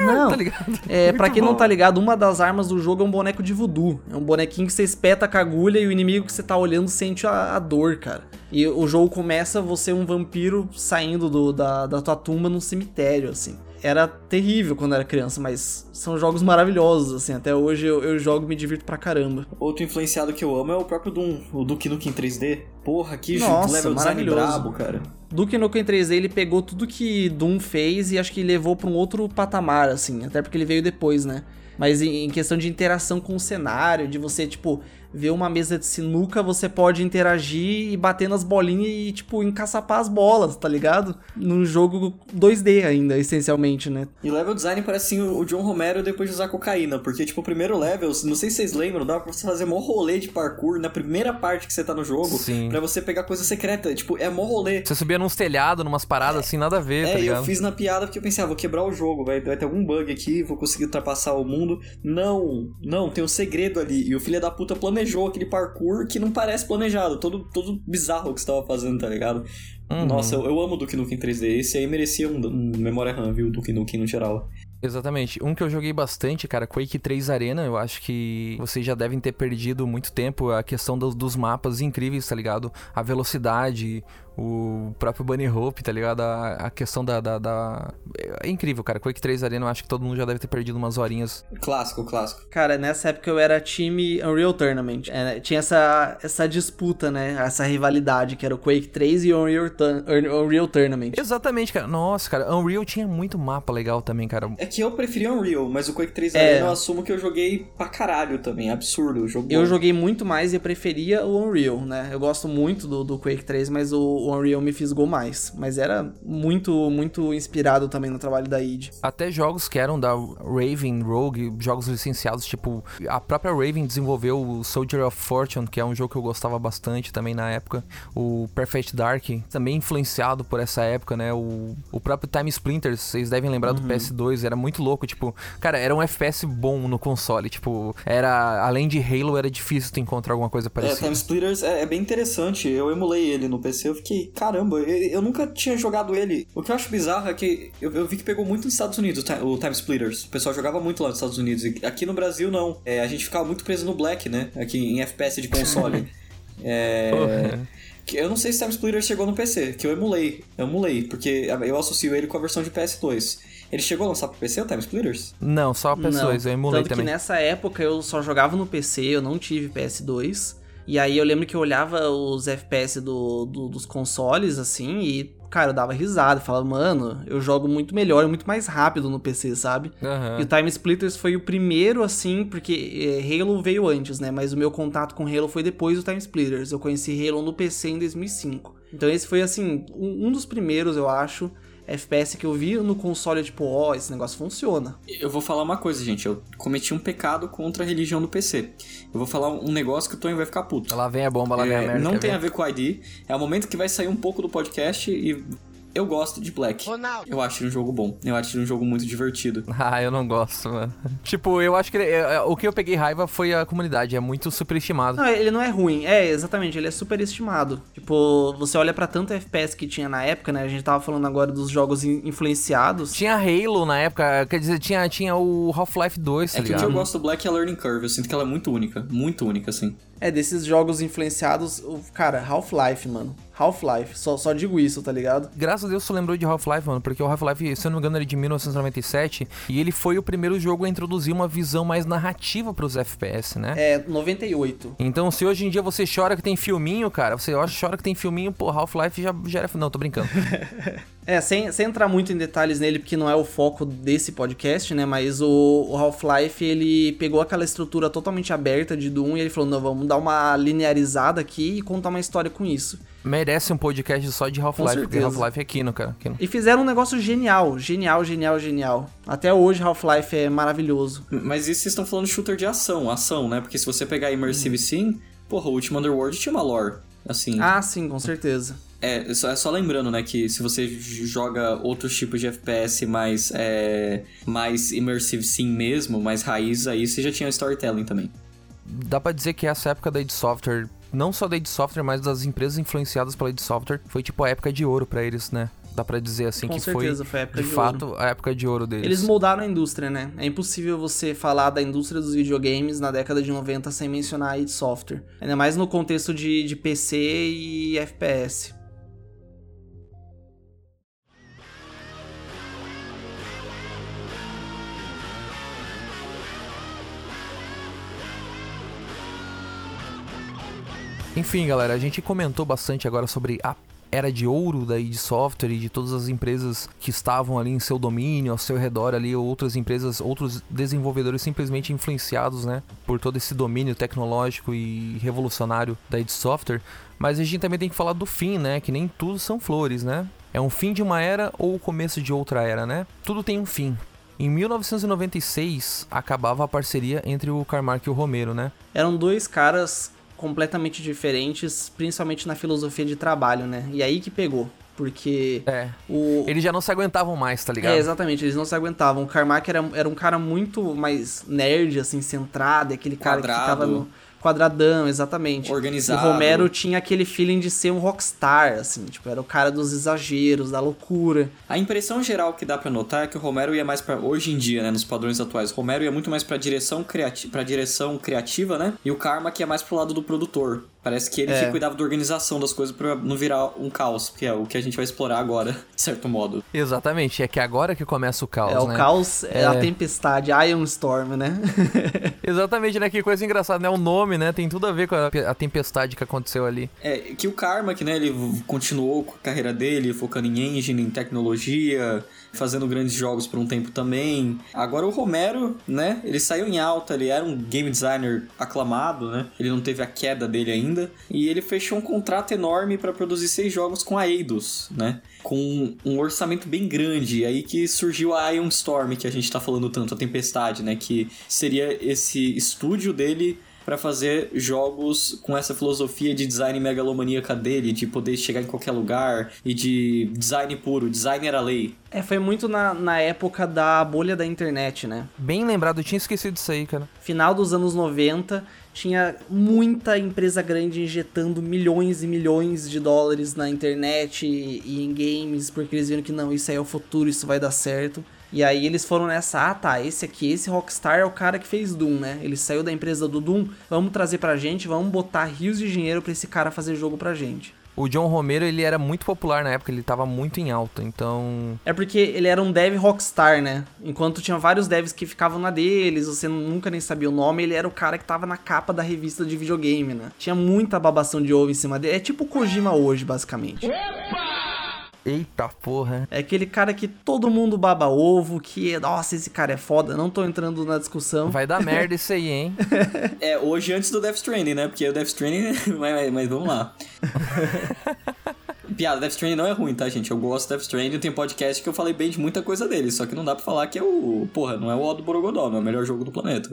Não, Tá ligado? É, pra quem não bom. tá ligado, uma das armas do jogo é um boneco de voodoo. É um bonequinho que você espeta com a agulha e o inimigo que você tá olhando sente a, a dor, cara. E o jogo começa você um vampiro saindo do- da, da tua tumba num cemitério, assim. Era terrível quando era criança, mas são jogos maravilhosos, assim. Até hoje eu, eu jogo e me divirto pra caramba. Outro influenciado que eu amo é o próprio Doom, o Duke Nukem 3D. Porra, que Nossa, level design maravilhoso. brabo, cara. Duke Nukem 3D ele pegou tudo que Doom fez e acho que levou pra um outro patamar, assim, até porque ele veio depois, né? Mas em em questão de interação com o cenário, de você, tipo, ver uma mesa de sinuca, você pode interagir e bater nas bolinhas e, tipo, encaçapar as bolas, tá ligado? Num jogo 2D ainda, essencialmente, né? E o level design parece assim o John Romero depois de usar cocaína, porque, tipo, o primeiro level, não sei se vocês lembram, dá pra você fazer mó rolê de parkour na primeira parte que você tá no jogo, Sim. pra você pegar coisa secreta. Tipo, é mó rolê. Você subia nos telhados, numas paradas assim, nada a ver, tá É, e ligado? eu fiz na piada porque eu pensei, ah, vou quebrar o jogo, vai, vai ter algum bug aqui, vou conseguir ultrapassar o mundo. Não, não, tem um segredo ali. E o filho da puta planejou aquele parkour que não parece planejado, todo, todo bizarro que você tava fazendo, tá ligado? Uhum. Nossa, eu, eu amo Duke Nukem 3D. Esse aí merecia um, um memória RAM, viu? Duke Nukem no geral. Exatamente. Um que eu joguei bastante, cara, Quake 3 Arena, eu acho que vocês já devem ter perdido muito tempo a questão dos, dos mapas incríveis, tá ligado? A velocidade, o próprio Bunny Hope, tá ligado? A, a questão da, da, da- É incrível, cara. Quake 3 Arena, eu acho que todo mundo já deve ter perdido umas horinhas. Clássico, clássico. Cara, nessa época eu era time Unreal Tournament. É, tinha essa, essa disputa, né? Essa rivalidade, que era o Quake 3 e o Unreal, Unreal Tournament. Exatamente, cara. Nossa, cara, Unreal tinha muito mapa legal também, cara. É que eu preferia Unreal, mas o Quake 3 É. Arena eu assumo que eu joguei pra caralho também. Absurdo o jogo. Eu bom. joguei muito mais e eu preferia o Unreal, né? Eu gosto muito do, do Quake 3, mas o, o Unreal me fisgou mais. Mas era muito, muito inspirado também no trabalho da id. Até jogos que eram da Raven Rogue, jogos licenciados, tipo, a própria Raven desenvolveu o Soldier of Fortune, que é um jogo que eu gostava bastante também na época. O Perfect Dark, também influenciado por essa época, né? O, o próprio Time Splinters, vocês devem lembrar do PS2, era muito louco, tipo, cara, era um FPS bom no console, tipo, era, além de Halo, era difícil tu encontrar alguma coisa É, parecida. Time Splitters é, é bem interessante. Eu emulei ele no PC. Eu fiquei, caramba, eu, eu nunca tinha jogado ele. O que eu acho bizarro é que eu, eu vi que pegou muito nos Estados Unidos o Ti- o Time Splitters. O pessoal jogava muito lá nos Estados Unidos. E aqui no Brasil, não. É, a gente ficava muito preso no Black, né? Aqui em FPS de console. é. Porra. Eu não sei se Time Splitters chegou no PC, que eu emulei. Eu emulei, porque eu associo ele com a versão de PS2. Ele chegou a lançar pro PC, o Time Splitters? Não, só PS2, Não, eu emulei Tanto também. que nessa época eu só jogava no PC, eu não tive PS2. E aí eu lembro que eu olhava os FPS do, do- dos consoles, assim, e, cara, eu dava risada. Falava, mano, eu jogo muito melhor e muito mais rápido no PC, sabe? Aham. E o Time Splitters foi o primeiro, assim, porque é, Halo veio antes, né? Mas o meu contato com Halo foi depois do Time Splitters. Eu conheci Halo no PC em 2005. Então esse foi, assim, um, um dos primeiros, eu acho, FPS que eu vi no console, tipo, ó, esse negócio funciona. Eu vou falar uma coisa, gente. Eu cometi um pecado contra a religião do PC. Eu vou falar um negócio que o Tonho vai ficar puto. Lá vem a bomba, lá vem a É, merda. não tem a ver com o ID. É o momento que vai sair um pouco do podcast e eu gosto de Black. Eu acho ele um jogo bom. Eu acho ele um jogo muito divertido. Ah, eu não gosto, mano. Tipo, eu acho que ele- é, é, o que eu peguei raiva foi a comunidade, é muito superestimado. Não, ele não é ruim. É, exatamente, ele é super estimado. Tipo, você olha pra tanto FPS que tinha na época, né? A gente tava falando agora dos jogos in- influenciados. Tinha Halo na época, quer dizer, tinha, tinha o Half-Life 2, tá É que o que eu gosto do Black é a Learning Curve. Eu sinto que ela é muito única. Muito única, assim. É, desses jogos influenciados, cara, Half-Life, mano. Half-Life, só, só digo isso, tá ligado? Graças a Deus tu lembrou de Half-Life, mano, porque o Half-Life, se eu não me engano, ele é de 1997 e ele foi o primeiro jogo a introduzir uma visão mais narrativa pros FPS, né? É, 98. Então, se hoje em dia você chora que tem filminho, cara, você chora que tem filminho, pô, Half-Life já, já era. Não, tô brincando. É, sem, sem entrar muito em detalhes nele, porque não é o foco desse podcast, né? Mas o, o Half-Life, ele pegou aquela estrutura totalmente aberta de Doom e ele falou, não, vamos dar uma linearizada aqui e contar uma história com isso. Merece um podcast só de Half-Life, porque. Half-Life é Kino, cara. Kino. E fizeram um negócio genial, genial, genial, genial. Até hoje Half-Life é maravilhoso. Mas isso vocês estão falando de shooter de ação, ação, né? Porque se você pegar Immersive Sim, porra, o último Underworld tinha uma lore. Assim, Ah, sim, com certeza. É, é só, é só lembrando, né, que se você joga outros tipos de FPS mais, é, mais immersive sim mesmo, mais raiz, aí você já tinha storytelling também. Dá pra dizer que essa época da id Software, não só da id Software, mas das empresas influenciadas pela id Software, foi tipo a época de ouro pra eles, né? Dá pra dizer assim Com que certeza, foi, foi a época de, de fato, ouro. a época de ouro deles. Eles moldaram a indústria, né? É impossível você falar da indústria dos videogames na década de 90 sem mencionar a id Software. Ainda mais no contexto de, de PC e FPS. Enfim, galera, a gente comentou bastante agora sobre a era de ouro da id Software e de todas as empresas que estavam ali em seu domínio, ao seu redor ali, ou outras empresas, outros desenvolvedores simplesmente influenciados, né, por todo esse domínio tecnológico e revolucionário da id Software. Mas a gente também tem que falar do fim, né, que nem tudo são flores, né? É um fim de uma era ou o começo de outra era, né? Tudo tem um fim. Em 1996 acabava a parceria entre o Carmack e o Romero, né? Eram dois caras completamente diferentes, principalmente na filosofia de trabalho, né? E aí que pegou. Porque É. o. Eles já não se aguentavam mais, tá ligado? É, exatamente, eles não se aguentavam. O Carmack era, era um cara muito mais nerd, assim, centrado, é aquele cara Quadrado. que ficava no quadradão, exatamente. Organizado. O Romero tinha aquele feeling de ser um rockstar, assim, tipo, era o cara dos exageros, da loucura. A impressão geral que dá pra notar é que o Romero ia mais pra hoje em dia, né, nos padrões atuais. O Romero ia muito mais pra direção criati para direção criativa, né? E o Karma que ia mais pro lado do produtor. Parece que ele É. que cuidava da organização das coisas pra não virar um caos, que é o que a gente vai explorar agora, de certo modo. Exatamente, é que agora que começa o caos, é, o né? caos é, É. a tempestade, Iron Storm, né? Exatamente, né? Que coisa engraçada, né? O nome, né? Tem tudo a ver com a, a tempestade que aconteceu ali. É, que o Karma, que né, ele continuou com a carreira dele, focando em engine, em tecnologia, fazendo grandes jogos por um tempo também. Agora o Romero, né, ele saiu em alta, ele era um game designer aclamado, né? Ele não teve a queda dele ainda. E ele fechou um contrato enorme para produzir seis jogos com a Eidos, né? Com um orçamento bem grande. E aí que surgiu a Ion Storm, que a gente tá falando tanto, a Tempestade, né? Que seria esse estúdio dele para fazer jogos com essa filosofia de design megalomaníaca dele, de poder chegar em qualquer lugar e de design puro, design era lei. É, foi muito na, na época da bolha da internet, né? Bem lembrado, eu tinha esquecido disso aí, cara. Final dos anos 90, tinha muita empresa grande injetando milhões e milhões de dólares na internet e, e em games, porque eles viram que não, isso aí é o futuro, isso vai dar certo. E aí eles foram nessa, ah tá, esse aqui, esse Rockstar é o cara que fez Doom, né? Ele saiu da empresa do Doom, vamos trazer pra gente, vamos botar rios de dinheiro pra esse cara fazer jogo pra gente. O John Romero, ele era muito popular na época, ele tava muito em alta, então... É porque ele era um dev rockstar, né? Enquanto tinha vários devs que ficavam na deles, você nunca nem sabia o nome, ele era o cara que tava na capa da revista de videogame, né? Tinha muita babação de ovo em cima dele. É tipo o Kojima hoje, basicamente. Eita porra. É aquele cara que todo mundo baba ovo, que, nossa, esse cara é foda. Não tô entrando na discussão. Vai dar merda isso aí, hein? É, hoje antes do Death Stranding, né? Porque o Death Stranding... mas, mas- mas vamos lá. Piada, Death Stranding não é ruim, tá, gente? Eu gosto do Death Stranding, tem podcast que eu falei bem de muita coisa dele, só que não dá pra falar que é o... Porra, não é o O do Borogodó, não é o melhor jogo do planeta.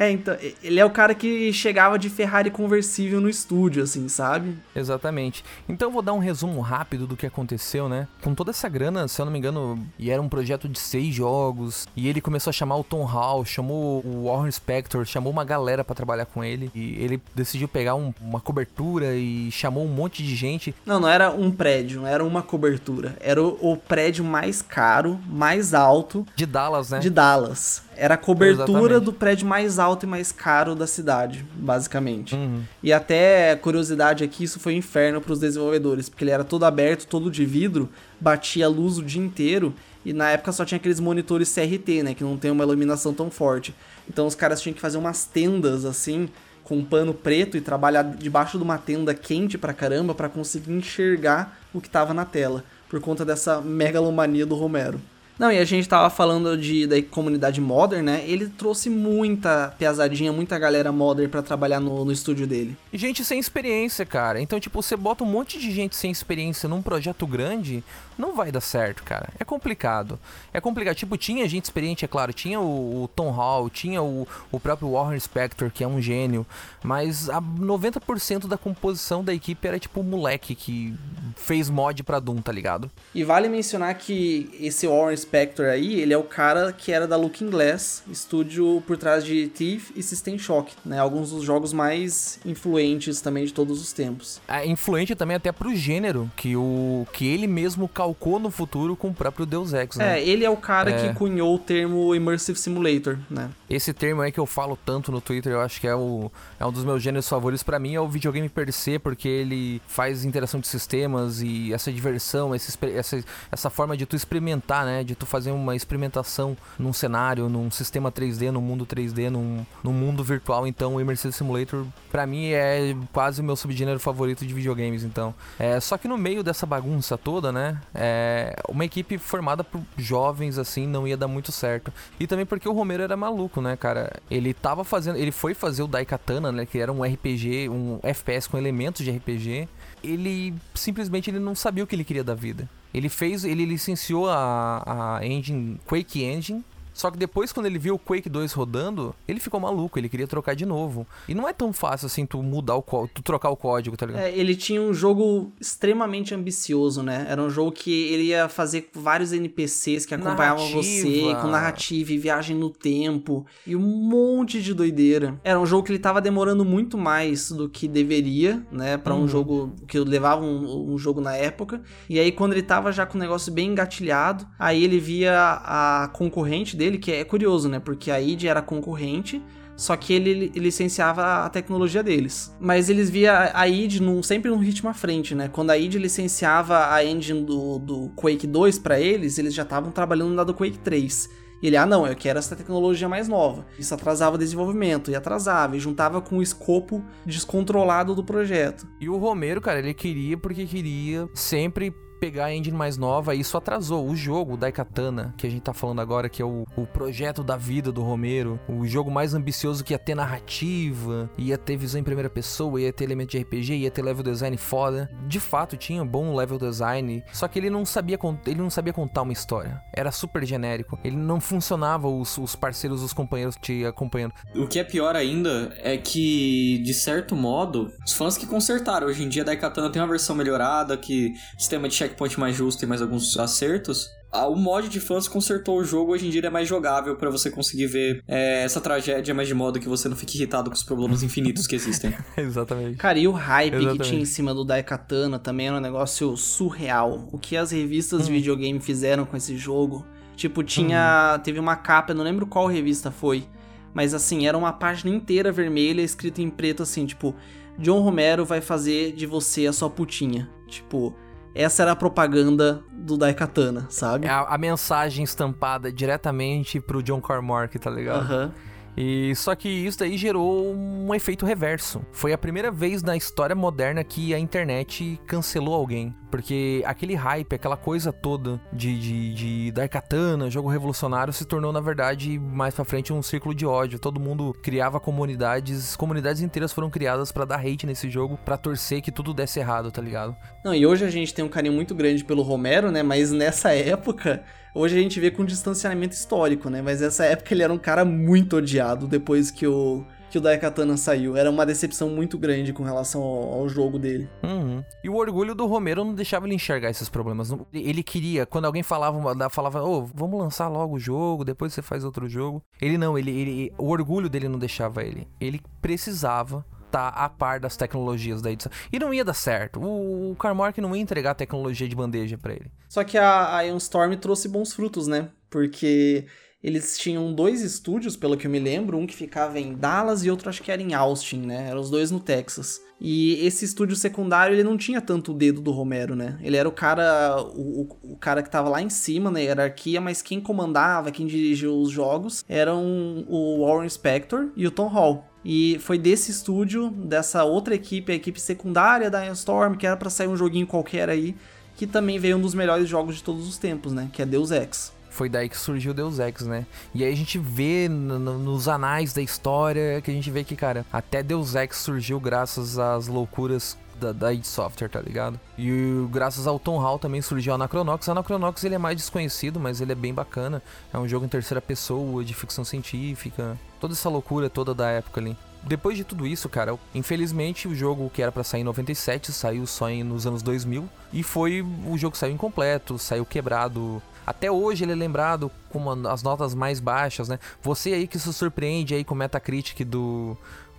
É, então, ele é o cara que chegava de Ferrari conversível no estúdio, assim, sabe? Exatamente. Então eu vou dar um resumo rápido do que aconteceu, né? Com toda essa grana, se eu não me engano, e era um projeto de seis jogos, e ele começou a chamar o Tom Hall, chamou o Warren Spector, chamou uma galera pra trabalhar com ele, e ele decidiu pegar um- uma cobertura e chamou um monte de gente. Não, não era um prédio, não era uma cobertura. Era o, o prédio mais caro, mais alto De Dallas, né? de Dallas. Era a cobertura Exatamente. do prédio mais alto e mais caro da cidade, basicamente. Uhum. E até curiosidade aqui, isso foi um inferno para os desenvolvedores, porque ele era todo aberto, todo de vidro, batia luz o dia inteiro e na época só tinha aqueles monitores CRT, né, que não tem uma iluminação tão forte. Então os caras tinham que fazer umas tendas assim, com um pano preto e trabalhar debaixo de uma tenda quente pra caramba pra conseguir enxergar o que tava na tela, por conta dessa megalomania do Romero. Não, e a gente tava falando de, da comunidade modern, né? Ele trouxe muita piazadinha, muita galera modern pra trabalhar no, no estúdio dele. Gente sem experiência, cara. Então, tipo, você bota um monte de gente sem experiência num projeto grande, não vai dar certo, cara. É complicado. É complicado. Tipo, tinha gente experiente, é claro. Tinha o, o Tom Hall, tinha o, o próprio Warren Spector, que é um gênio. Mas a 90% da composição da equipe era, tipo, moleque que fez mod pra Doom, tá ligado? E vale mencionar que esse Warren Spector aí, ele é o cara que era da Looking Glass, estúdio por trás de Thief e System Shock, né? Alguns dos jogos mais influentes também de todos os tempos. É influente também até pro gênero, que, o, que ele mesmo calcou no futuro com o próprio Deus Ex, né? É, ele é o cara é. que cunhou o termo Immersive Simulator, né? Esse termo aí que eu falo tanto no Twitter, eu acho que é, o, é um dos meus gêneros favoritos para mim, é o videogame per se, porque ele faz interação de sistemas e essa diversão, esse, essa, essa forma de tu experimentar, né? De tu fazer uma experimentação num cenário, num sistema 3D, num mundo 3D, num, num mundo virtual. Então, o Immersive Simulator, para mim, é quase o meu subgênero favorito de videogames. Então, é, só que no meio dessa bagunça toda, né? É, uma equipe formada por jovens, assim, não ia dar muito certo. E também porque o Romero era maluco, né, cara? Ele tava fazendo. Ele foi fazer o Daikatana, né? Que era um RPG, um FPS com elementos de RPG. Ele simplesmente ele não sabia o que ele queria da vida. Ele fez, ele licenciou a, a engine Quake Engine só que depois, quando ele viu o Quake 2 rodando, ele ficou maluco, ele queria trocar de novo. E não é tão fácil assim tu mudar o código, tu trocar o código, tá ligado? É, ele tinha um jogo extremamente ambicioso, né? Era um jogo que ele ia fazer vários NPCs que acompanhavam narrativa. você, com narrativa e viagem no tempo, e um monte de doideira. Era um jogo que ele tava demorando muito mais do que deveria, né? Pra uhum. um jogo que levava um, um jogo na época. E aí, quando ele tava já com o negócio bem engatilhado, aí ele via a concorrente dele dele, que é curioso, né? Porque a id era concorrente, só que ele licenciava a tecnologia deles. Mas eles via a id num, sempre num ritmo à frente, né? Quando a id licenciava a engine do, do Quake 2 para eles, eles já estavam trabalhando na do Quake 3. E ele, ah não, eu quero essa tecnologia mais nova. Isso atrasava o desenvolvimento, e atrasava, e juntava com o escopo descontrolado do projeto. E o Romero, cara, ele queria porque queria sempre pegar a engine mais nova e isso atrasou. O jogo, o Daikatana, que a gente tá falando agora, que é o, o projeto da vida do Romero, o jogo mais ambicioso que ia ter narrativa, ia ter visão em primeira pessoa, ia ter elemento de RPG, ia ter level design foda. De fato, tinha bom level design, só que ele não sabia, ele não sabia contar uma história. Era super genérico. Ele não funcionava os, os parceiros, os companheiros te acompanhando. O que é pior ainda é que, de certo modo, os fãs que consertaram. Hoje em dia, Daikatana tem uma versão melhorada, que sistema de check checkpoint mais justo e mais alguns acertos, o mod de fãs consertou o jogo, hoje em dia é mais jogável para você conseguir ver é, essa tragédia, mas de modo que você não fique irritado com os problemas infinitos que existem. Exatamente. Cara, e o hype Exatamente. que tinha em cima do Daikatana também era um negócio surreal. O que as revistas hum. de videogame fizeram com esse jogo. Tipo, tinha. Hum. Teve uma capa, eu não lembro qual revista foi. Mas assim, era uma página inteira vermelha escrita em preto assim, tipo, John Romero vai fazer de você a sua putinha. Tipo, essa era a propaganda do Daikatana, sabe? É a, a, mensagem estampada diretamente pro John Carmack, tá ligado? Aham. Uhum. E só que isso daí gerou um efeito reverso. Foi a primeira vez na história moderna que a internet cancelou alguém. Porque aquele hype, aquela coisa toda de, de, de Daikatana, jogo revolucionário, se tornou, na verdade, mais pra frente um círculo de ódio. Todo mundo criava comunidades, comunidades inteiras foram criadas para dar hate nesse jogo, para torcer que tudo desse errado, tá ligado? Não, e hoje a gente tem um carinho muito grande pelo Romero, né? Mas nessa época, hoje a gente vê com distanciamento histórico, né? Mas nessa época ele era um cara muito odiado depois que o que o Daikatana saiu. Era uma decepção muito grande com relação ao, ao jogo dele. Uhum. E o orgulho do Romero não deixava ele enxergar esses problemas. Ele queria, quando alguém falava, falava, ô, oh, vamos lançar logo o jogo, depois você faz outro jogo. Ele não, ele, ele, o orgulho dele não deixava ele. Ele precisava estar tá a par das tecnologias da edição. E não ia dar certo. O, o Carmark não ia entregar a tecnologia de bandeja para ele. Só que a, a Storm trouxe bons frutos, né? Porque eles tinham dois estúdios, pelo que eu me lembro, um que ficava em Dallas e outro acho que era em Austin, né? Eram os dois no Texas. E esse estúdio secundário, ele não tinha tanto o dedo do Romero, né? Ele era o cara, o, o cara que tava lá em cima na hierarquia, mas quem comandava, quem dirigiu os jogos, eram o Warren Spector e o Tom Hall. E foi desse estúdio, dessa outra equipe, a equipe secundária da Storm, que era para sair um joguinho qualquer aí, que também veio um dos melhores jogos de todos os tempos, né? Que é Deus Ex. Foi daí que surgiu Deus Ex, né? E aí a gente vê no, no, nos anais da história que a gente vê que, cara, até Deus Ex surgiu graças às loucuras da, da id Software, tá ligado? E graças ao Tom Hall também surgiu a Anachronox. A Anachronox ele é mais desconhecido, mas ele é bem bacana. É um jogo em terceira pessoa, de ficção científica. Toda essa loucura toda da época ali. Depois de tudo isso, cara, infelizmente o jogo que era para sair em 97 saiu só em, nos anos 2000 e foi o jogo saiu incompleto, saiu quebrado, Até hoje ele é lembrado como as notas mais baixas, né? Você aí que se surpreende aí com o Metacritic do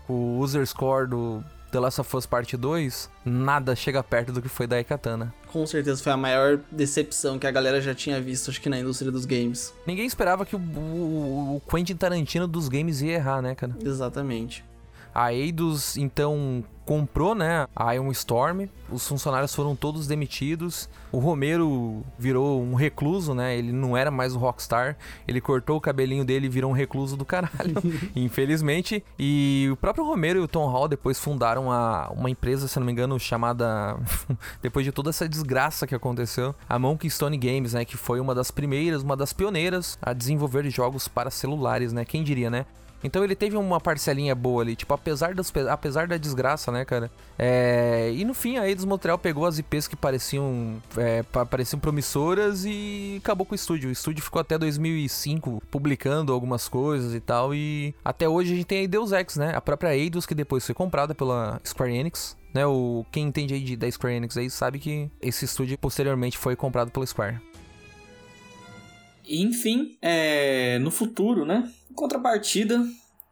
o user score do The Last of Us Part 2, nada chega perto do que foi da Ekatana. Com certeza foi a maior decepção que a galera já tinha visto, acho que na indústria dos games. Ninguém esperava que o, o, o Quentin Tarantino dos games ia errar, né, cara? Exatamente. A Eidos, então, comprou, né, a Ion Storm. Os funcionários foram todos demitidos. O Romero virou um recluso, né? Ele não era mais o rockstar. Ele cortou o cabelinho dele e virou um recluso do caralho, infelizmente. E o próprio Romero e o Tom Hall depois fundaram a, uma empresa, se não me engano, chamada depois de toda essa desgraça que aconteceu, a Monkey Stone Games, né, que foi uma das primeiras, uma das pioneiras a desenvolver jogos para celulares, né? Quem diria, né? Então ele teve uma parcelinha boa ali, tipo, apesar, dos, apesar da desgraça, né, cara? É... E no fim, a Eidos Montreal pegou as IPs que pareciam, é, pareciam promissoras e acabou com o estúdio. O estúdio ficou até 2005 publicando algumas coisas e tal. E até hoje a gente tem a Deus Ex, né? A própria Eidos, que depois foi comprada pela Square Enix. Né, o, quem entende aí de, da Square Enix aí sabe que esse estúdio posteriormente foi comprado pela Square. Enfim, é, no futuro, né? Em contrapartida,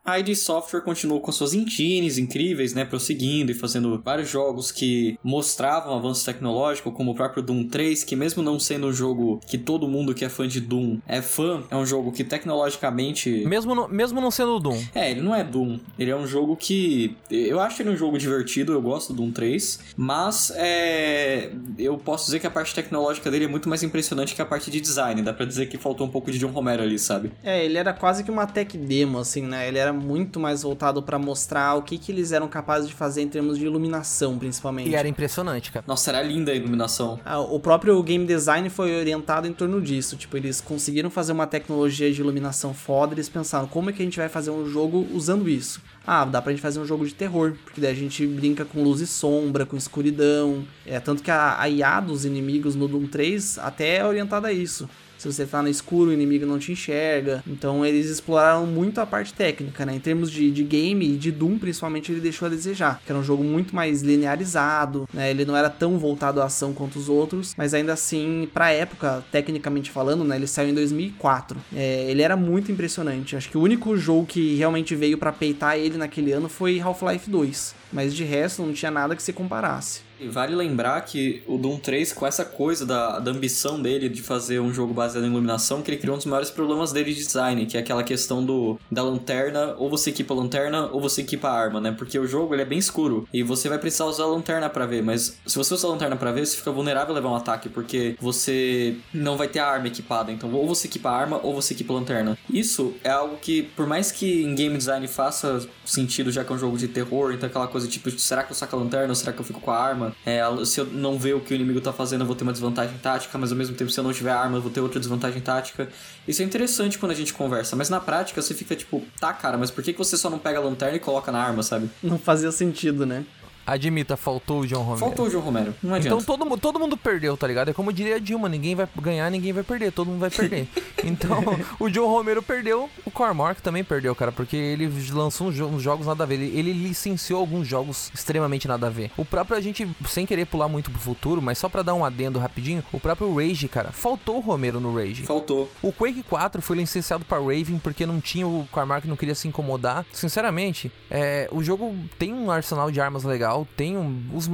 a ID Software continuou com suas engines incríveis, né, prosseguindo e fazendo vários jogos que mostravam avanço tecnológico, como o próprio Doom 3, que mesmo não sendo um jogo que todo mundo que é fã de Doom é fã, é um jogo que tecnologicamente... Mesmo não, mesmo não sendo Doom. É, ele não é Doom. Ele é um jogo que... Eu acho ele um jogo divertido, eu gosto do Doom 3, mas é... eu posso dizer que a parte tecnológica dele é muito mais impressionante que a parte de design. Dá pra dizer que faltou um pouco de John Romero ali, sabe? É, ele era quase que uma tech demo, assim, né? Ele era muito mais voltado para mostrar o que, que eles eram capazes de fazer em termos de iluminação, principalmente. E era impressionante, cara. Nossa, era linda a iluminação. Ah, o próprio game design foi orientado em torno disso. Tipo, eles conseguiram fazer uma tecnologia de iluminação foda, eles pensaram, como é que a gente vai fazer um jogo usando isso? Ah, dá pra gente fazer um jogo de terror, porque daí a gente brinca com luz e sombra, com escuridão. É, tanto que a, a IA dos inimigos no Doom 3 até é orientada a isso. Se você tá no escuro, o inimigo não te enxerga. Então eles exploraram muito a parte técnica, né? Em termos de, de game e de Doom, principalmente, ele deixou a desejar. Que era um jogo muito mais linearizado, né? Ele não era tão voltado à ação quanto os outros, mas ainda assim, pra época, tecnicamente falando, né? Ele saiu em 2004. É, ele era muito impressionante. Acho que o único jogo que realmente veio para peitar ele naquele ano foi Half-Life 2. Mas de resto, não tinha nada que se comparasse. Vale lembrar que o Doom 3, com essa coisa da, da ambição dele de fazer um jogo baseado em iluminação, que ele criou um dos maiores problemas dele de design, que é aquela questão do da lanterna, ou você equipa a lanterna, ou você equipa a arma, né? Porque o jogo ele é bem escuro, e você vai precisar usar a lanterna para ver, mas se você usar a lanterna para ver, você fica vulnerável a levar um ataque, porque você não vai ter a arma equipada, então ou você equipa a arma, ou você equipa a lanterna. Isso é algo que, por mais que em game design faça sentido, já que é um jogo de terror, então aquela coisa tipo, será que eu saco a lanterna, ou será que eu fico com a arma? É, se eu não ver o que o inimigo tá fazendo, eu vou ter uma desvantagem tática, mas ao mesmo tempo, se eu não tiver arma, eu vou ter outra desvantagem tática. Isso é interessante quando a gente conversa, mas na prática você fica tipo, tá, cara, mas por que, que você só não pega a lanterna e coloca na arma, sabe? Não fazia sentido, né? Admita, faltou o John Romero. Faltou o John Romero, não adianta. Então todo, todo mundo perdeu, tá ligado? É como diria a Dilma, ninguém vai ganhar, ninguém vai perder, todo mundo vai perder. então, o John Romero perdeu, o Cormark também perdeu, cara, porque ele lançou uns, uns jogos nada a ver. Ele, ele, licenciou alguns jogos extremamente nada a ver. O próprio, a gente, sem querer pular muito pro futuro, mas só pra dar um adendo rapidinho, o próprio Rage, cara, faltou o Romero no Rage. Faltou. O Quake 4 foi licenciado pra Raven porque não tinha, o Cormark não queria se incomodar. Sinceramente, é, o jogo tem um arsenal de armas legal, tem um os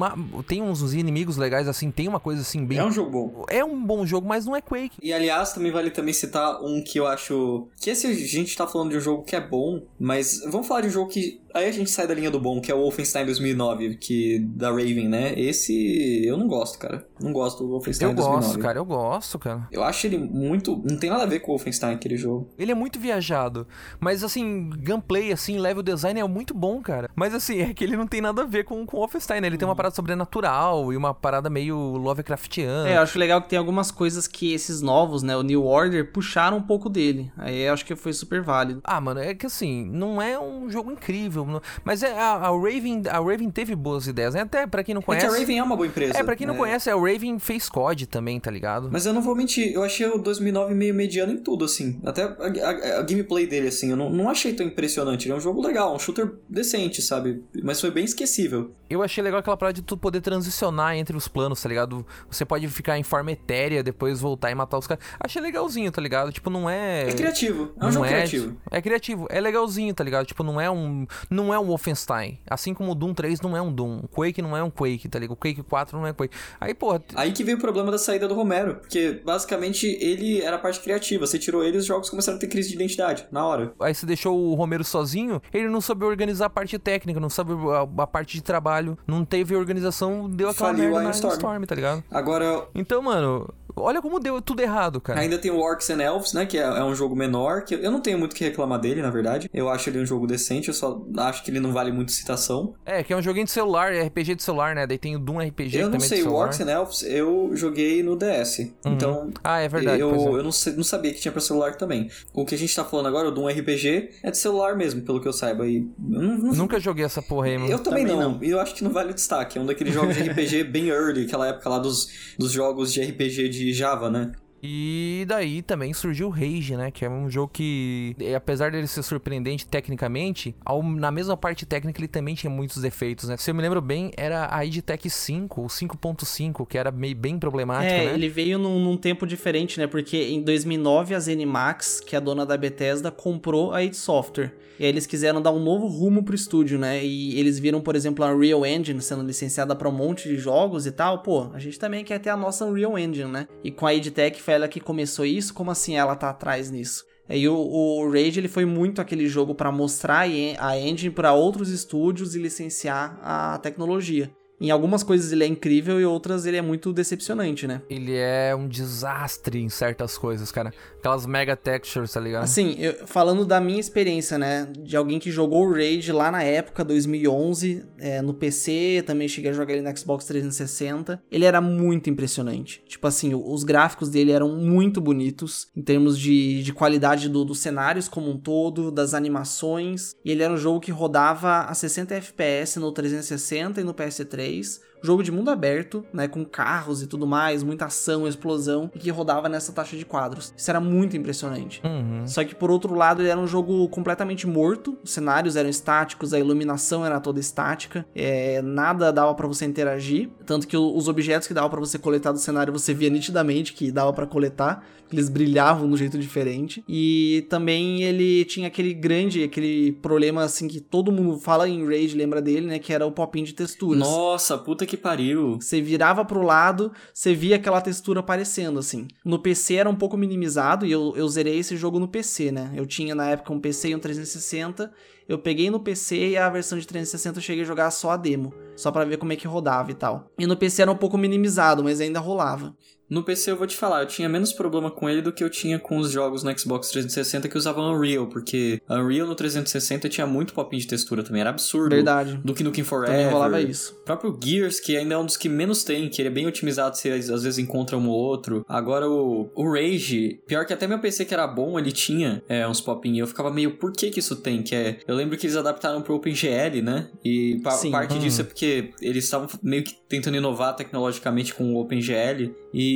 tem uns inimigos legais, assim, tem uma coisa assim bem. É um jogo bom. É um bom jogo, mas não é Quake. E aliás, também vale também citar um que eu acho. Que esse a gente tá falando de um jogo que é bom, mas vamos falar de um jogo que Aí a gente sai da linha do bom, que é o Wolfenstein 2009, que da Raven, né? Esse eu não gosto, cara. Não gosto do Wolfenstein eu 2009. Eu gosto, cara, eu gosto, cara. Eu acho ele muito, não tem nada a ver com o Wolfenstein aquele jogo. Ele é muito viajado, mas assim, gameplay assim, level design é muito bom, cara. Mas assim, é que ele não tem nada a ver com com o Wolfenstein, né? Ele tem uma parada sobrenatural e uma parada meio Lovecraftiana. É, eu acho legal que tem algumas coisas que esses novos, né, o New Order puxaram um pouco dele. Aí eu acho que foi super válido. Ah, mano, é que assim, não é um jogo incrível, ligado? Mas é, a, a, Raven, a Raven teve boas ideias, né? Até pra quem não conhece. É que a Raven é uma boa empresa. É, pra quem não é. conhece, a Raven fez COD também, tá ligado? Mas eu não vou mentir, eu achei o 2009 meio mediano em tudo, assim. Até a, a, a gameplay dele, assim, eu não, não achei tão impressionante. Ele é um jogo legal, um shooter decente, sabe? Mas foi bem esquecível. Eu achei legal aquela parada de tu poder transicionar entre os planos, tá ligado? Você pode ficar em forma etérea, depois voltar e matar os caras. Achei legalzinho, tá ligado? Tipo, não é. É criativo. É um jogo é, criativo. É criativo. É legalzinho, tá ligado? Tipo, não é um. Não é um Wolfenstein. Assim como o Doom 3 não é um Doom. O Quake não é um Quake, tá ligado? O Quake 4 não é Quake. Aí, porra. Aí que veio o problema da saída do Romero. Porque basicamente ele era a parte criativa. Você tirou ele os jogos começaram a ter crise de identidade. Na hora. Aí você deixou o Romero sozinho, ele não soube organizar a parte técnica, não sabe a, a parte de trabalho. Não teve organização, deu aquela Faliu merda na Storm. Storm, tá ligado? Agora, Então, mano, olha como deu tudo errado, cara. Ainda tem o Orcs and Elves, né? Que é, é um jogo menor, que eu não tenho muito o que reclamar dele, na verdade. Eu acho ele um jogo decente, eu só acho que ele não vale muito citação. É, que é um joguinho de celular, é RPG de celular, né? Daí tem o Doom RPG eu não sei, o. Orcs and Elves eu joguei no DS. Então, Ah, é verdade. eu, é. eu não, sei- não sabia que tinha pra celular também. O que a gente tá falando agora, o Doom RPG, é de celular mesmo, pelo que eu saiba. E eu não, não- Nunca joguei essa porra aí, mano. eu também, Também não. E eu acho que não vale o destaque. É um daqueles jogos de RPG bem early, aquela época lá dos, dos jogos de RPG de Java, né? E daí também surgiu o Rage, né? Que é um jogo que, eh, apesar dele ser surpreendente tecnicamente, ao- na mesma parte técnica ele também tinha muitos defeitos, né? Se eu me lembro bem, era a EdTech 5, o 5.5, que era meio bem problemática, É, né? ele veio num, num tempo diferente, né? Porque em 2009 a ZeniMax, que é a dona da Bethesda, comprou a id Software. E aí eles quiseram dar um novo rumo pro estúdio, né? E eles viram, por exemplo, a Unreal Engine sendo licenciada pra um monte de jogos e tal. Pô, a gente também quer ter a nossa Unreal Engine, né? E com a EdTech foi ela que começou isso, como assim ela tá atrás nisso? Aí o, o Rage ele foi muito aquele jogo pra mostrar a en- a engine pra outros estúdios e licenciar a tecnologia. Em algumas coisas ele é incrível e outras ele é muito decepcionante, né? Ele é um desastre em certas coisas, cara. Aquelas mega textures, tá ligado? Assim, eu- falando da minha experiência, né? De alguém que jogou o Rage lá na época, 2011, é, no PC, também cheguei a jogar ele no Xbox 360. Ele era muito impressionante. Tipo assim, os gráficos dele eram muito bonitos, em termos de, de qualidade do- dos cenários como um todo, das animações. E ele era um jogo que rodava a 60 FPS no 360 e no PS3 vocês Jogo de mundo aberto, né, com carros e tudo mais, muita ação, explosão, e que rodava nessa taxa de quadros. Isso era muito impressionante. Uhum. Só que por outro lado, ele era um jogo completamente morto. Os cenários eram estáticos, a iluminação era toda estática, é, nada dava pra você interagir. Tanto que os objetos que dava pra você coletar do cenário você via nitidamente que dava pra coletar, eles brilhavam de um jeito diferente. E também ele tinha aquele grande, aquele problema assim que todo mundo fala em Rage, lembra dele, né? Que era o popinho de texturas. Nossa, puta que pariu. Você virava pro lado, você via aquela textura aparecendo, assim. No PC era um pouco minimizado, e eu, eu zerei esse jogo no PC, né? Eu tinha na época um PC e um 360. Eu peguei no PC e a versão de 360 eu cheguei a jogar só a demo. Só pra ver como é que rodava e tal. E no PC era um pouco minimizado, mas ainda rolava. No PC eu vou te falar, eu tinha menos problema com ele do que eu tinha com os jogos no Xbox 360 que usavam Unreal, porque Unreal no 360 tinha muito popinho de textura também, era absurdo. Verdade. Do que no King Forever. Também rolava isso. O próprio Gears, que ainda é um dos que menos tem, que ele é bem otimizado, você às vezes encontra um ou outro. Agora o, o Rage, pior que até meu PC que era bom, ele tinha é, uns popinhos. Eu ficava meio, por que que isso tem? Que é, eu lembro que eles adaptaram pro OpenGL, né? E pa- Sim. parte Hum. disso é porque eles estavam meio que tentando inovar tecnologicamente com o OpenGL e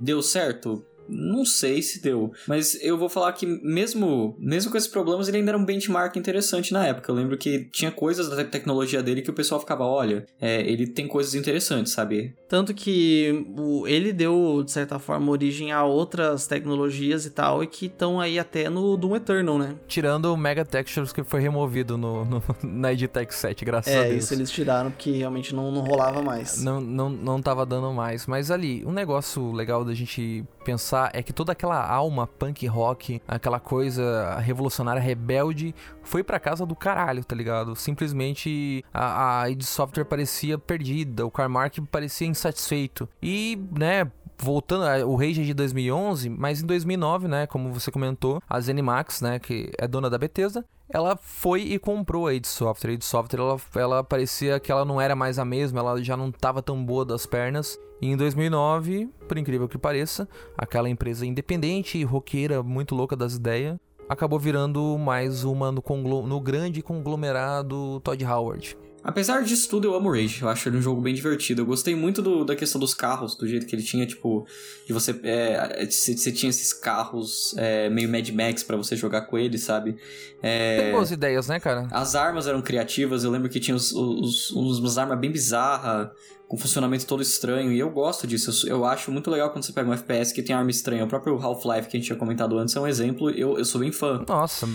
deu certo. Não sei se deu, mas eu vou falar que mesmo, mesmo com esses problemas, ele ainda era um benchmark interessante na época. Eu lembro que tinha coisas da tecnologia dele que o pessoal ficava, olha, é, ele tem coisas interessantes, sabe? Tanto que o, ele deu, de certa forma, origem a outras tecnologias e tal, e que estão aí até no Doom Eternal, né? Tirando o Mega Textures que foi removido no, no- na Editech 7, graças a É, Deus. isso eles tiraram porque realmente não, não rolava mais. Não, não, não tava dando mais. Mas ali, um negócio legal da gente pensar é que toda aquela alma punk rock, aquela coisa revolucionária rebelde, foi pra casa do caralho, tá ligado? Simplesmente a, a id Software parecia perdida, o Carmack parecia insatisfeito. E, né. Voltando, o Rage é de 2011, mas em 2009, né, como você comentou, a ZeniMax, né, que é dona da Bethesda, ela foi e comprou a id Software. A id Software, ela, ela parecia que ela não era mais a mesma, ela já não tava tão boa das pernas. E em 2009, por incrível que pareça, aquela empresa independente e roqueira, muito louca das ideias, acabou virando mais uma no, no grande conglomerado Todd Howard. Apesar disso tudo, eu amo Rage. Eu acho ele um jogo bem divertido. Eu gostei muito do, da questão dos carros, do jeito que ele tinha, tipo, de você. É, você, tinha esses carros é, meio Mad Max para você jogar com ele, sabe? É, Tem boas ideias, né, cara? As armas eram criativas. Eu lembro que tinha os, os, os umas armas bem bizarras com funcionamento todo estranho, e eu gosto disso. Eu, eu, acho muito legal quando você pega um FPS que tem arma estranha. O próprio Half-Life que a gente tinha comentado antes é um exemplo, eu, eu sou bem fã. Nossa,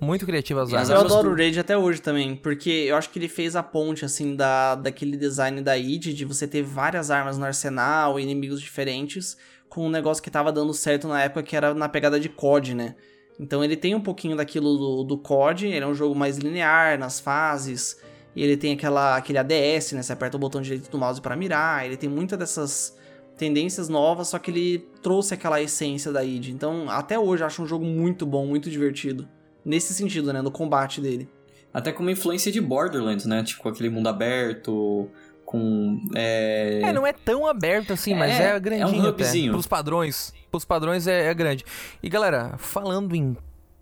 muito criativo as armas. Eu adoro o Rage até hoje também, porque eu acho que ele fez a ponte, assim, da, daquele design da id, de você ter várias armas no arsenal, inimigos diferentes, com um negócio que tava dando certo na época, que era na pegada de COD, né? Então ele tem um pouquinho daquilo do, do COD, ele é um jogo mais linear nas fases, ele tem aquela, aquele ADS, né? Você aperta o botão direito do mouse para mirar. Ele tem muitas dessas tendências novas, só que ele trouxe aquela essência da id. Então, até hoje, eu acho um jogo muito bom, muito divertido. Nesse sentido, né? No combate dele. Até com uma influência de Borderlands, né? Tipo, aquele mundo aberto, com... É, é não é tão aberto assim, é, mas é grandinho é um hubzinho. Até. Pros padrões, pros padrões é, é grande. E, galera, falando em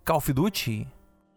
Call of Duty,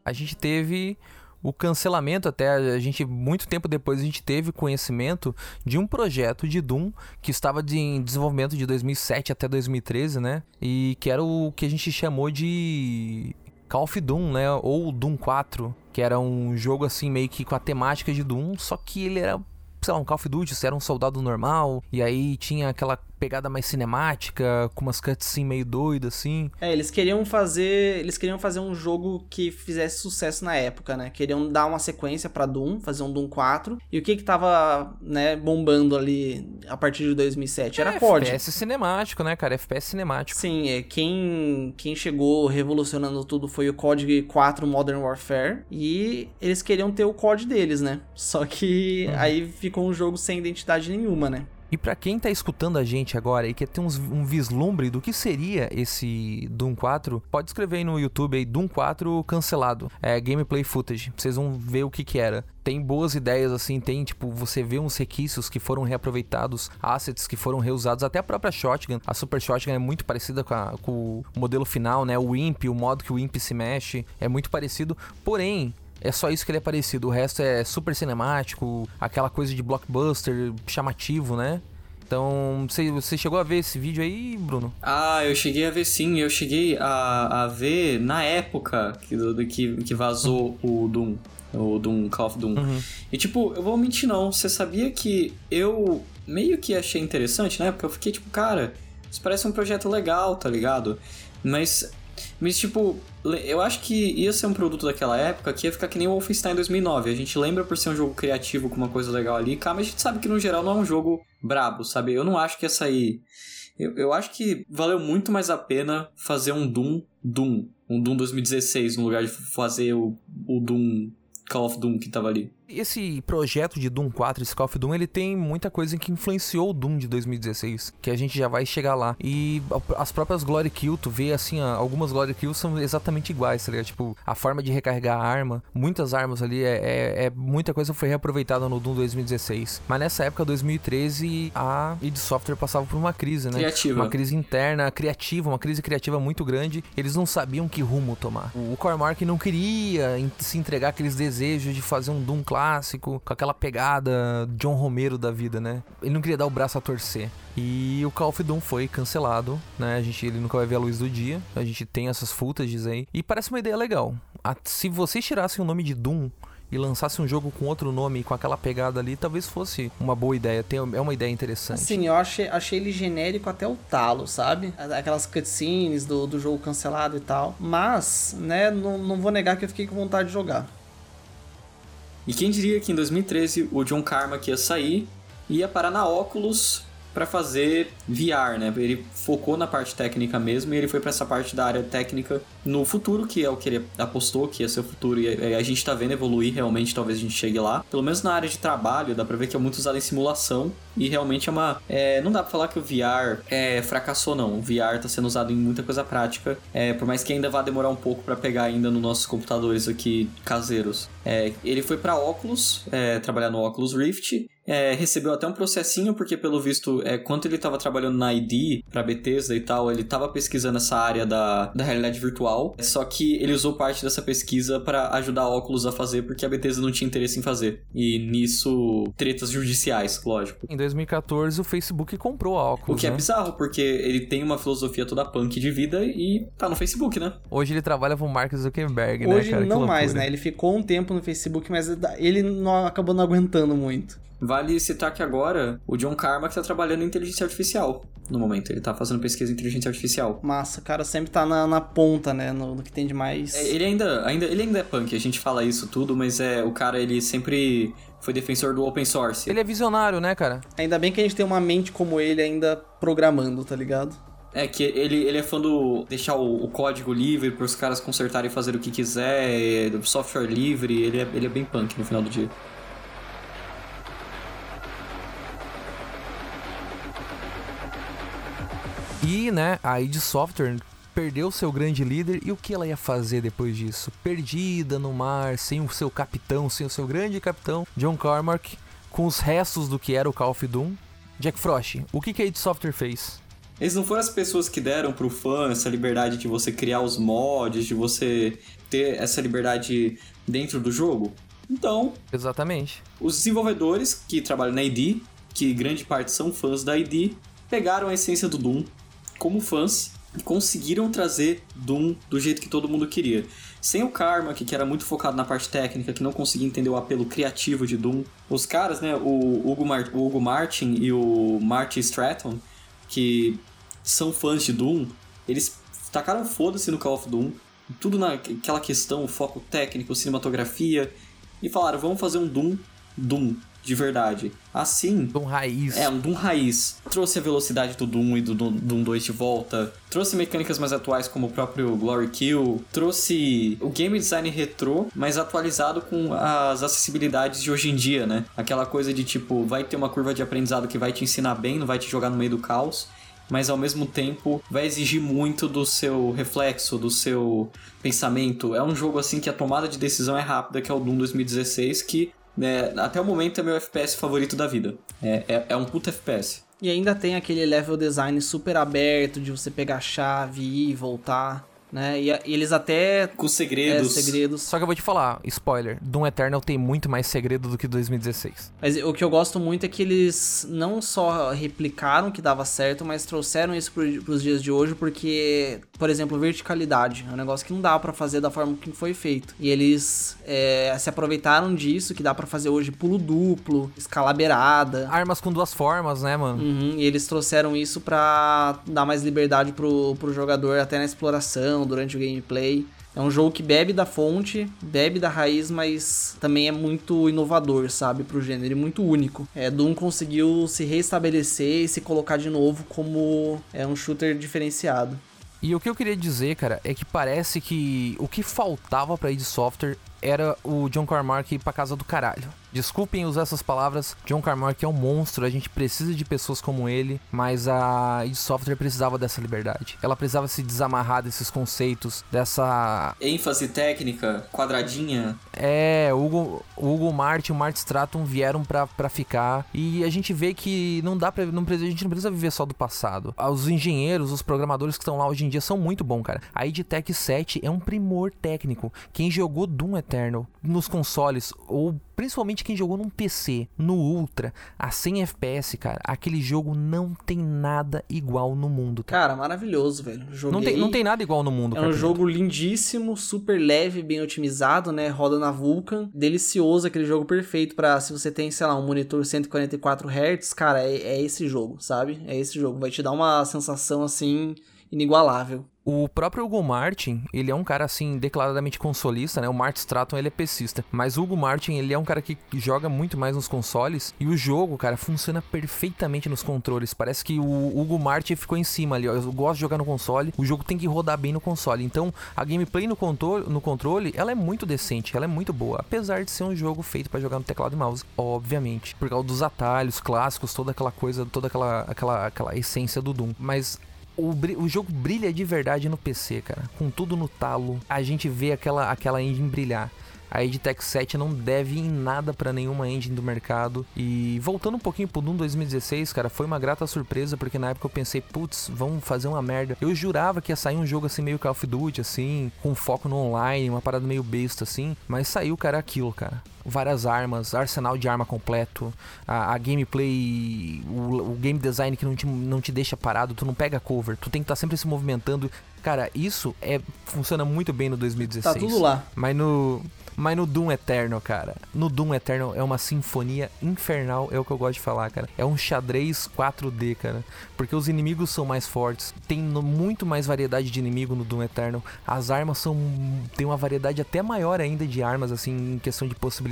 a gente teve o cancelamento até a gente muito tempo depois a gente teve conhecimento de um projeto de Doom que estava de, em desenvolvimento de 2007 até 2013, né? E que era o que a gente chamou de Call of Doom, né? Ou Doom 4, que era um jogo assim meio que com a temática de Doom, só que ele era sei lá, um Call of Duty, você era um soldado normal, e aí tinha aquela pegada mais cinemática, com umas cutscenes meio doidas, assim. É, eles queriam fazer. Eles queriam fazer um jogo que fizesse sucesso na época, né? Queriam dar uma sequência para Doom, fazer um Doom 4. E o que que tava, né, bombando ali a partir de 2007? Era é, COD. FPS cinemático, né, cara? FPS cinemático. Sim, é, quem, quem chegou revolucionando tudo foi o COD 4 Modern Warfare. E eles queriam ter o COD deles, né? Só que uhum. aí ficou um jogo sem identidade nenhuma, né? E para quem tá escutando a gente agora e quer ter uns, um vislumbre do que seria esse Doom 4, pode escrever aí no YouTube aí Doom 4 cancelado, é gameplay footage. Vocês vão ver o que que era. Tem boas ideias assim, tem tipo, você vê uns requisitos que foram reaproveitados, assets que foram reusados, até a própria Shotgun. A Super Shotgun é muito parecida com, a, com o modelo final, né? O Imp, o modo que o Imp se mexe, é muito parecido. Porém, é só isso que ele é parecido. O resto é super cinemático, aquela coisa de blockbuster chamativo, né? Então, você, você chegou a ver esse vídeo aí, Bruno? Ah, eu cheguei a ver sim. Eu cheguei a, a ver na época que, que, que vazou o Doom. O Doom, Call of Doom. Uhum. E tipo, eu vou mentir não. Você sabia que eu meio que achei interessante na época? Eu fiquei tipo, cara, isso parece um projeto legal, tá ligado? Mas mas, tipo, eu acho que ia ser um produto daquela época que ia ficar que nem o Wolfenstein 2009. A gente lembra por ser um jogo criativo com uma coisa legal ali, cara, mas a gente sabe que no geral não é um jogo brabo, sabe? Eu não acho que ia sair. Eu, eu acho que valeu muito mais a pena fazer um Doom Doom. Um Doom 2016 no lugar de fazer o, o Doom Call of Doom que tava ali esse projeto de Doom 4, esse Call of Doom, ele tem muita coisa que influenciou o Doom de 2016, que a gente já vai chegar lá. E as próprias Glory Kill, tu vê assim, algumas Glory Kills são exatamente iguais, tá ligado? Tipo, a forma de recarregar a arma, muitas armas ali, é, é, é muita coisa foi reaproveitada no Doom 2016. Mas nessa época, 2013, a id Software passava por uma crise, né? Criativa. Uma crise interna, criativa, uma crise criativa muito grande. Eles não sabiam que rumo tomar. O Cormark não queria se entregar aqueles desejos de fazer um Doom clássico clássico, com aquela pegada John Romero da vida, né? Ele não queria dar o braço a torcer. E o Call of Doom foi cancelado, né? A gente ele nunca vai ver a luz do dia. A gente tem essas footages aí. E parece uma ideia legal. Se vocês tirassem o nome de Doom e lançasse um jogo com outro nome, com aquela pegada ali, talvez fosse uma boa ideia. Tem, é uma ideia interessante. Sim, eu achei, achei ele genérico até o talo, sabe? Aquelas cutscenes do, do jogo cancelado e tal. Mas, né, não, não vou negar que eu fiquei com vontade de jogar. E quem diria que em 2013 o John Carmack ia sair e ia parar na Oculus para fazer VR, né? Ele focou na parte técnica mesmo e ele foi para essa parte da área técnica no futuro, que é o que ele apostou que ia ser o futuro e a gente tá vendo evoluir realmente, talvez a gente chegue lá. Pelo menos na área de trabalho, dá pra ver que é muito usado em simulação e realmente é uma. É, não dá pra falar que o VR é, fracassou, não. O VR tá sendo usado em muita coisa prática, é, por mais que ainda vá demorar um pouco para pegar ainda nos nossos computadores aqui caseiros. É, ele foi para Oculus, é, trabalhar no Oculus Rift, é, recebeu até um processinho, porque pelo visto, é, quando ele estava trabalhando na ID, pra Bethesda e tal, ele estava pesquisando essa área da, da realidade virtual, só que ele usou parte dessa pesquisa para ajudar a a fazer, porque a Bethesda não tinha interesse em fazer. E nisso, tretas judiciais, lógico. Em 2014, o Facebook comprou a Oculus, O que é né? bizarro, porque ele tem uma filosofia toda punk de vida e tá no Facebook, né? Hoje ele trabalha pro Mark Zuckerberg, né, Hoje cara? Que não mais, né? Ele ficou um tempo no Facebook, mas ele não, acabou não aguentando muito. Vale citar que agora o John Carmack tá trabalhando em inteligência artificial no momento. Ele tá fazendo pesquisa em inteligência artificial. Massa, o cara sempre tá na, na ponta, né? No, no que tem de mais. É, Ele ainda, ainda, ele ainda é punk, a gente fala isso tudo, mas é o cara, ele sempre foi defensor do open source. Ele é visionário, né, cara? Ainda bem que a gente tem uma mente como ele ainda programando, tá ligado? É que ele, ele é fã do deixar o, o código livre para os caras consertarem e fazer o que quiser, do software livre, ele é, ele é bem punk no final do dia. E, né, a id Software perdeu seu grande líder e o que ela ia fazer depois disso? Perdida no mar, sem o seu capitão, sem o seu grande capitão, John Carmack, com os restos do que era o Call of Doom. Jack Frost, o que, que a id Software fez? Eles não foram as pessoas que deram pro fã essa liberdade de você criar os mods, de você ter essa liberdade dentro do jogo? Então, Exatamente. os desenvolvedores que trabalham na ID, que grande parte são fãs da ID, pegaram a essência do Doom como fãs conseguiram trazer Doom do jeito que todo mundo queria. Sem o Karma, que era muito focado na parte técnica, que não conseguia entender o apelo criativo de Doom. Os caras, né, o Hugo, Mar o Hugo Martin e o Marty Stratton, que são fãs de Doom, eles tacaram foda-se no Call of Doom, tudo naquela questão, foco técnico, cinematografia, e falaram, vamos fazer um Doom, Doom, de verdade. Assim, Doom raiz. é, um Doom raiz. Trouxe a velocidade do Doom e do Doom, Doom 2 de volta. Trouxe mecânicas mais atuais como o próprio Glory Kill. Trouxe o game design retrô, mas atualizado com as acessibilidades de hoje em dia, né? Aquela coisa de tipo, vai ter uma curva de aprendizado que vai te ensinar bem, não vai te jogar no meio do caos. Mas ao mesmo tempo vai exigir muito do seu reflexo, do seu pensamento. É um jogo assim que a tomada de decisão é rápida, que é o Doom 2016, que né, até o momento é meu FPS favorito da vida. É, é, é um puta FPS. E ainda tem aquele level design super aberto de você pegar a chave e e voltar, né? E, e eles até. Com É, segredos. segredos. Só que eu vou te falar, spoiler, Doom Eternal tem muito mais segredo do que 2016. Mas o que eu gosto muito é que eles não só replicaram que dava certo, mas trouxeram isso pro, pros dias de hoje, porque, por exemplo, verticalidade é um negócio que não dá pra fazer da forma que foi feito. E eles é, se aproveitaram disso, que dá pra fazer hoje pulo duplo, escala beirada. Armas com duas formas, né, mano? Uhum, e eles trouxeram isso pra dar mais liberdade pro, pro jogador até na exploração, durante o gameplay. É um jogo que bebe da fonte, bebe da raiz, mas também é muito inovador, sabe, pro gênero, e muito único. É, Doom conseguiu se reestabelecer e se colocar de novo como é um shooter diferenciado. E o que eu queria dizer, cara, é que parece que o que faltava pra id Software era o John Carmack ir pra casa do caralho. Desculpem usar essas palavras, John Carmack é um monstro, a gente precisa de pessoas como ele, mas a id Software precisava dessa liberdade. Ela precisava se desamarrar desses conceitos, dessa ênfase técnica, quadradinha. É, o Hugo, o Hugo Martin e o Martin Stratton vieram pra, pra ficar. E a gente vê que não dá pra. Não, a gente não precisa viver só do passado. Os engenheiros, os programadores que estão lá hoje em dia são muito bons, cara. A EdTech 7 é um primor técnico. Quem jogou Doom Eternal nos consoles, ou principalmente quem jogou num PC, no Ultra, a 100 FPS, cara, aquele jogo não tem nada igual no mundo, tá? Cara, maravilhoso, velho. Joguei... Não tem, não tem nada igual no mundo, É um jogo lindíssimo, super leve, bem otimizado, né? Roda na Vulkan. Delicioso, aquele jogo perfeito pra se você tem, sei lá, um monitor 144 Hz, cara, é, é esse jogo, sabe? É esse jogo. Vai te dar uma sensação assim inigualável. O próprio Hugo Martin, ele é um cara assim, declaradamente consolista, né? O Martin Stratton, ele é pesista. Mas o Hugo Martin, ele é um cara que joga muito mais nos consoles. E o jogo, cara, funciona perfeitamente nos controles. Parece que o Hugo Martin ficou em cima ali, ó. Eu gosto de jogar no console, o jogo tem que rodar bem no console. Então, a gameplay no controle, no controle ela é muito decente, ela é muito boa. Apesar de ser um jogo feito pra jogar no teclado e mouse, obviamente. Por causa dos atalhos clássicos, toda aquela coisa, toda aquela, aquela, aquela essência do Doom. Mas o, o jogo brilha de verdade no PC, cara. Com tudo no talo, a gente vê aquela, aquela engine brilhar. A id Tech 7 não deve em nada para nenhuma engine do mercado. E voltando um pouquinho pro Doom 2016, cara, foi uma grata surpresa, porque na época eu pensei, putz, vamos fazer uma merda. Eu jurava que ia sair um jogo assim meio Call of Duty, assim, com foco no online, uma parada meio besta, assim. Mas saiu, cara, aquilo, cara várias armas, arsenal de arma completo, a, a gameplay, o, o, game design que não te, não te deixa parado, tu não pega cover, tu tem que estar tá sempre se movimentando. Cara, isso é funciona muito bem no 2016. Tá tudo lá. Mas no mas no Doom Eterno, cara, no Doom Eterno é uma sinfonia infernal, é o que eu gosto de falar, cara. É um xadrez 4D, cara. Porque os inimigos são mais fortes, tem muito mais variedade de inimigo no Doom Eterno. As armas são. tem uma variedade até maior ainda de armas, assim, em questão de possibilidades.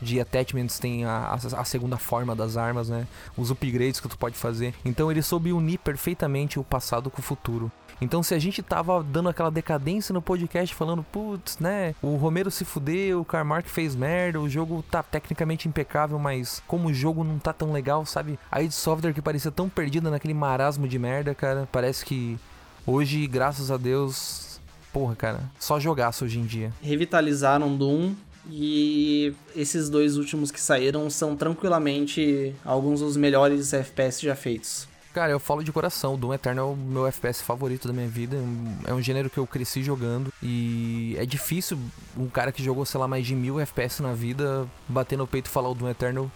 De attachments, tem a, a, a segunda forma das armas, né? Os upgrades que tu pode fazer. Então ele soube unir perfeitamente o passado com o futuro. Então, se a gente tava dando aquela decadência no podcast, falando, putz, né? O Romero se fudeu, o Carmark fez merda, o jogo tá tecnicamente impecável, mas como o jogo não tá tão legal, sabe? A id Software que parecia tão perdida naquele marasmo de merda, cara, parece que hoje, graças a Deus, porra, cara, só jogaço hoje em dia. Revitalizaram Doom, e esses dois últimos que saíram são tranquilamente alguns dos melhores FPS já feitos. Cara, eu falo de coração, Doom Eternal é o meu FPS favorito da minha vida. É um gênero que eu cresci jogando. E é difícil um cara que jogou, sei lá, mais de mil FPS na vida bater no peito e falar o Doom Eternal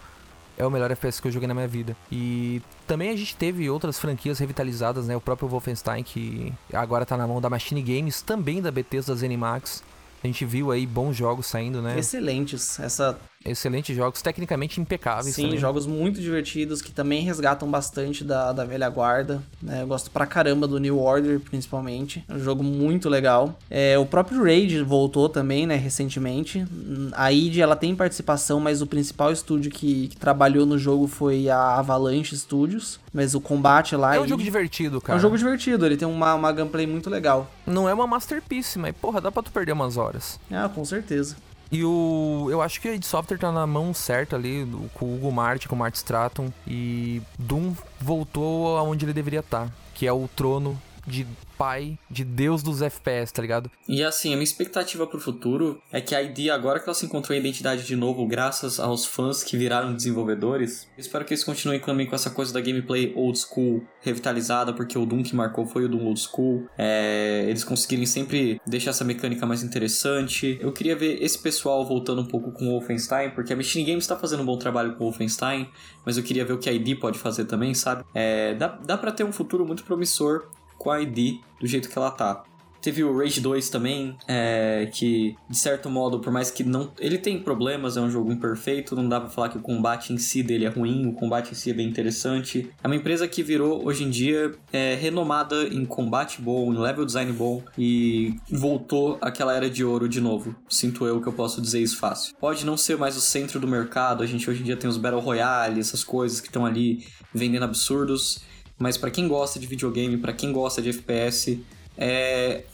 é o melhor FPS que eu joguei na minha vida. E também a gente teve outras franquias revitalizadas, né? O próprio Wolfenstein, que agora tá na mão da Machine Games, também da Bethesda Zenimax. A gente viu aí bons jogos saindo, né? Excelentes. Essa Excelentes jogos, tecnicamente impecáveis. Sim, também. jogos muito divertidos que também resgatam bastante da, da velha guarda. Né? Eu gosto pra caramba do New Order, principalmente. É um jogo muito legal. É, o próprio Raid voltou também, né, recentemente. A id ela tem participação, mas o principal estúdio que, que trabalhou no jogo foi a Avalanche Studios. Mas o combate lá. É um jogo divertido, cara. É um jogo divertido, ele tem uma, uma gameplay muito legal. Não é uma masterpiece, mas porra, dá pra tu perder umas horas. Ah, com certeza. E o. Eu acho que a id Software tá na mão certa ali, com o Hugo Mart, com o Mart Stratton. E Doom voltou aonde ele deveria estar, tá, que é o trono de pai, de deus dos FPS, tá ligado? E assim, a minha expectativa pro futuro é que a ID, agora que ela se encontrou a identidade de novo, graças aos fãs que viraram desenvolvedores, espero que eles continuem também com essa coisa da gameplay old school revitalizada, porque o Doom que marcou foi o Doom old school. É, eles conseguirem sempre deixar essa mecânica mais interessante. Eu queria ver esse pessoal voltando um pouco com o Wolfenstein, porque a Machine Games está fazendo um bom trabalho com o Wolfenstein, mas eu queria ver o que a ID pode fazer também, sabe? É, dá, dá para ter um futuro muito promissor com a ID do jeito que ela tá. Teve o Rage 2 também, é, que de certo modo, por mais que não. Ele tem problemas, é um jogo imperfeito, não dá pra falar que o combate em si dele é ruim, o combate em si é bem interessante. É uma empresa que virou, hoje em dia, é, renomada em combate bom, em level design bom e voltou àquela era de ouro de novo. Sinto eu que eu posso dizer isso fácil. Pode não ser mais o centro do mercado, a gente hoje em dia tem os Battle Royale, essas coisas que estão ali vendendo absurdos mas para quem gosta de videogame, para quem gosta de FPS, é,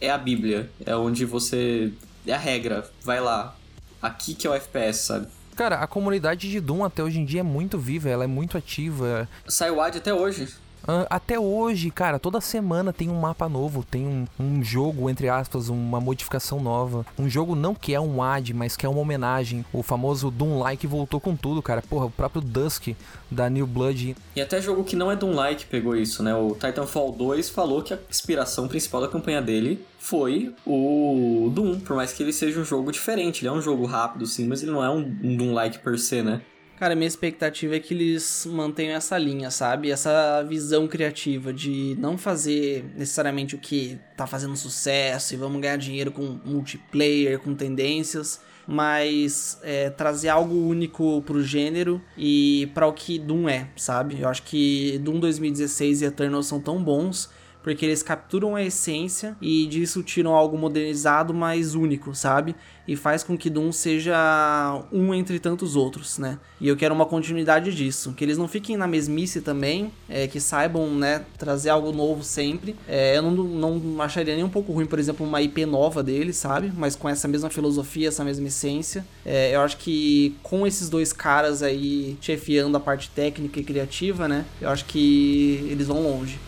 é a Bíblia. É onde você. É a regra. Vai lá. Aqui que é o FPS, sabe? Cara, a comunidade de Doom até hoje em dia é muito viva, ela é muito ativa. Sai o AD até hoje. Até hoje, cara, toda semana tem um mapa novo, tem um, um, jogo, entre aspas, uma modificação nova. Um jogo não que é um ad, mas que é uma homenagem. O famoso Doom-like voltou com tudo, cara. Porra, o próprio Dusk da New Blood. E até jogo que não é Doom-like pegou isso, né? O Titanfall 2 falou que a inspiração principal da campanha dele foi o Doom, por mais que ele seja um jogo diferente. Ele é um jogo rápido, sim, mas ele não é um, um Doom-like per se, né? Cara, minha expectativa é que eles mantenham essa linha, sabe? Essa visão criativa de não fazer necessariamente o que tá fazendo sucesso e vamos ganhar dinheiro com multiplayer, com tendências, mas é, trazer algo único pro gênero e para o que Doom é, sabe? Eu acho que Doom 2016 e Eternal são tão bons porque eles capturam a essência e disso tiram algo modernizado, mas único, sabe? E faz com que Doom seja um entre tantos outros, né? E eu quero uma continuidade disso, que eles não fiquem na mesmice também, é, que saibam, né, trazer algo novo sempre. É, eu não, não acharia nem um pouco ruim, por exemplo, uma IP nova deles, sabe? Mas com essa mesma filosofia, essa mesma essência. É, eu acho que com esses dois caras aí chefiando a parte técnica e criativa, né? Eu acho que eles vão longe.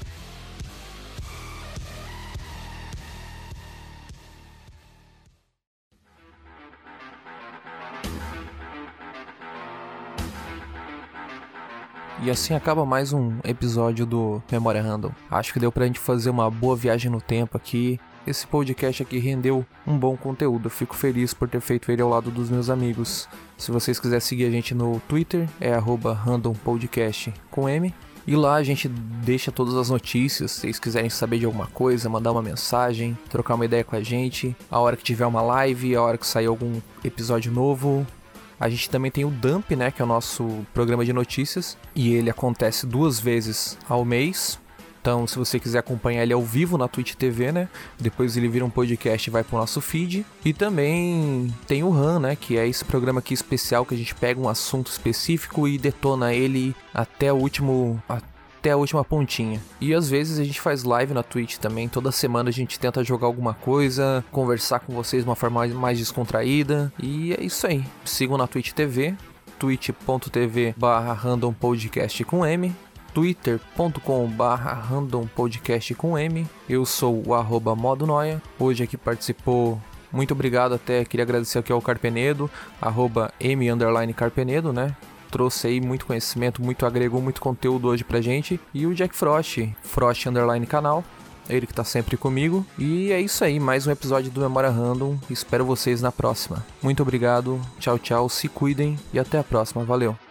E assim acaba mais um episódio do Memória Random. Acho que deu pra gente fazer uma boa viagem no tempo aqui. Esse podcast aqui rendeu um bom conteúdo. Eu fico feliz por ter feito ele ao lado dos meus amigos. Se vocês quiserem seguir a gente no Twitter, é randompodcast com M. E lá a gente deixa todas as notícias. Se vocês quiserem saber de alguma coisa, mandar uma mensagem, trocar uma ideia com a gente. A hora que tiver uma live, a hora que sair algum episódio novo, a gente também tem o Dump, né, que é o nosso programa de notícias, e ele acontece duas vezes ao mês. Então, se você quiser acompanhar ele ao vivo na Twitch TV, né? Depois ele vira um podcast e vai pro nosso feed. E também tem o RAM, né? Que é esse programa aqui especial que a gente pega um assunto específico e detona ele até o último a última pontinha. E às vezes a gente faz live na Twitch também. Toda semana a gente tenta jogar alguma coisa, conversar com vocês de uma forma mais descontraída. E é isso aí. Sigam na Twitch TV, twitch.tv barra random podcast com M twitter.com barra random podcast com M. Eu sou o arroba modo noia. Hoje aqui participou muito obrigado até, queria agradecer aqui ao Carpenedo, arroba M Carpenedo, né? Trouxe aí muito conhecimento, muito agregou muito conteúdo hoje pra gente. E o Jack Frost, Frost Underline Canal, ele que tá sempre comigo. E é isso aí, mais um episódio do Memória Random. Espero vocês na próxima. Muito obrigado, tchau, tchau, se cuidem e até a próxima. Valeu!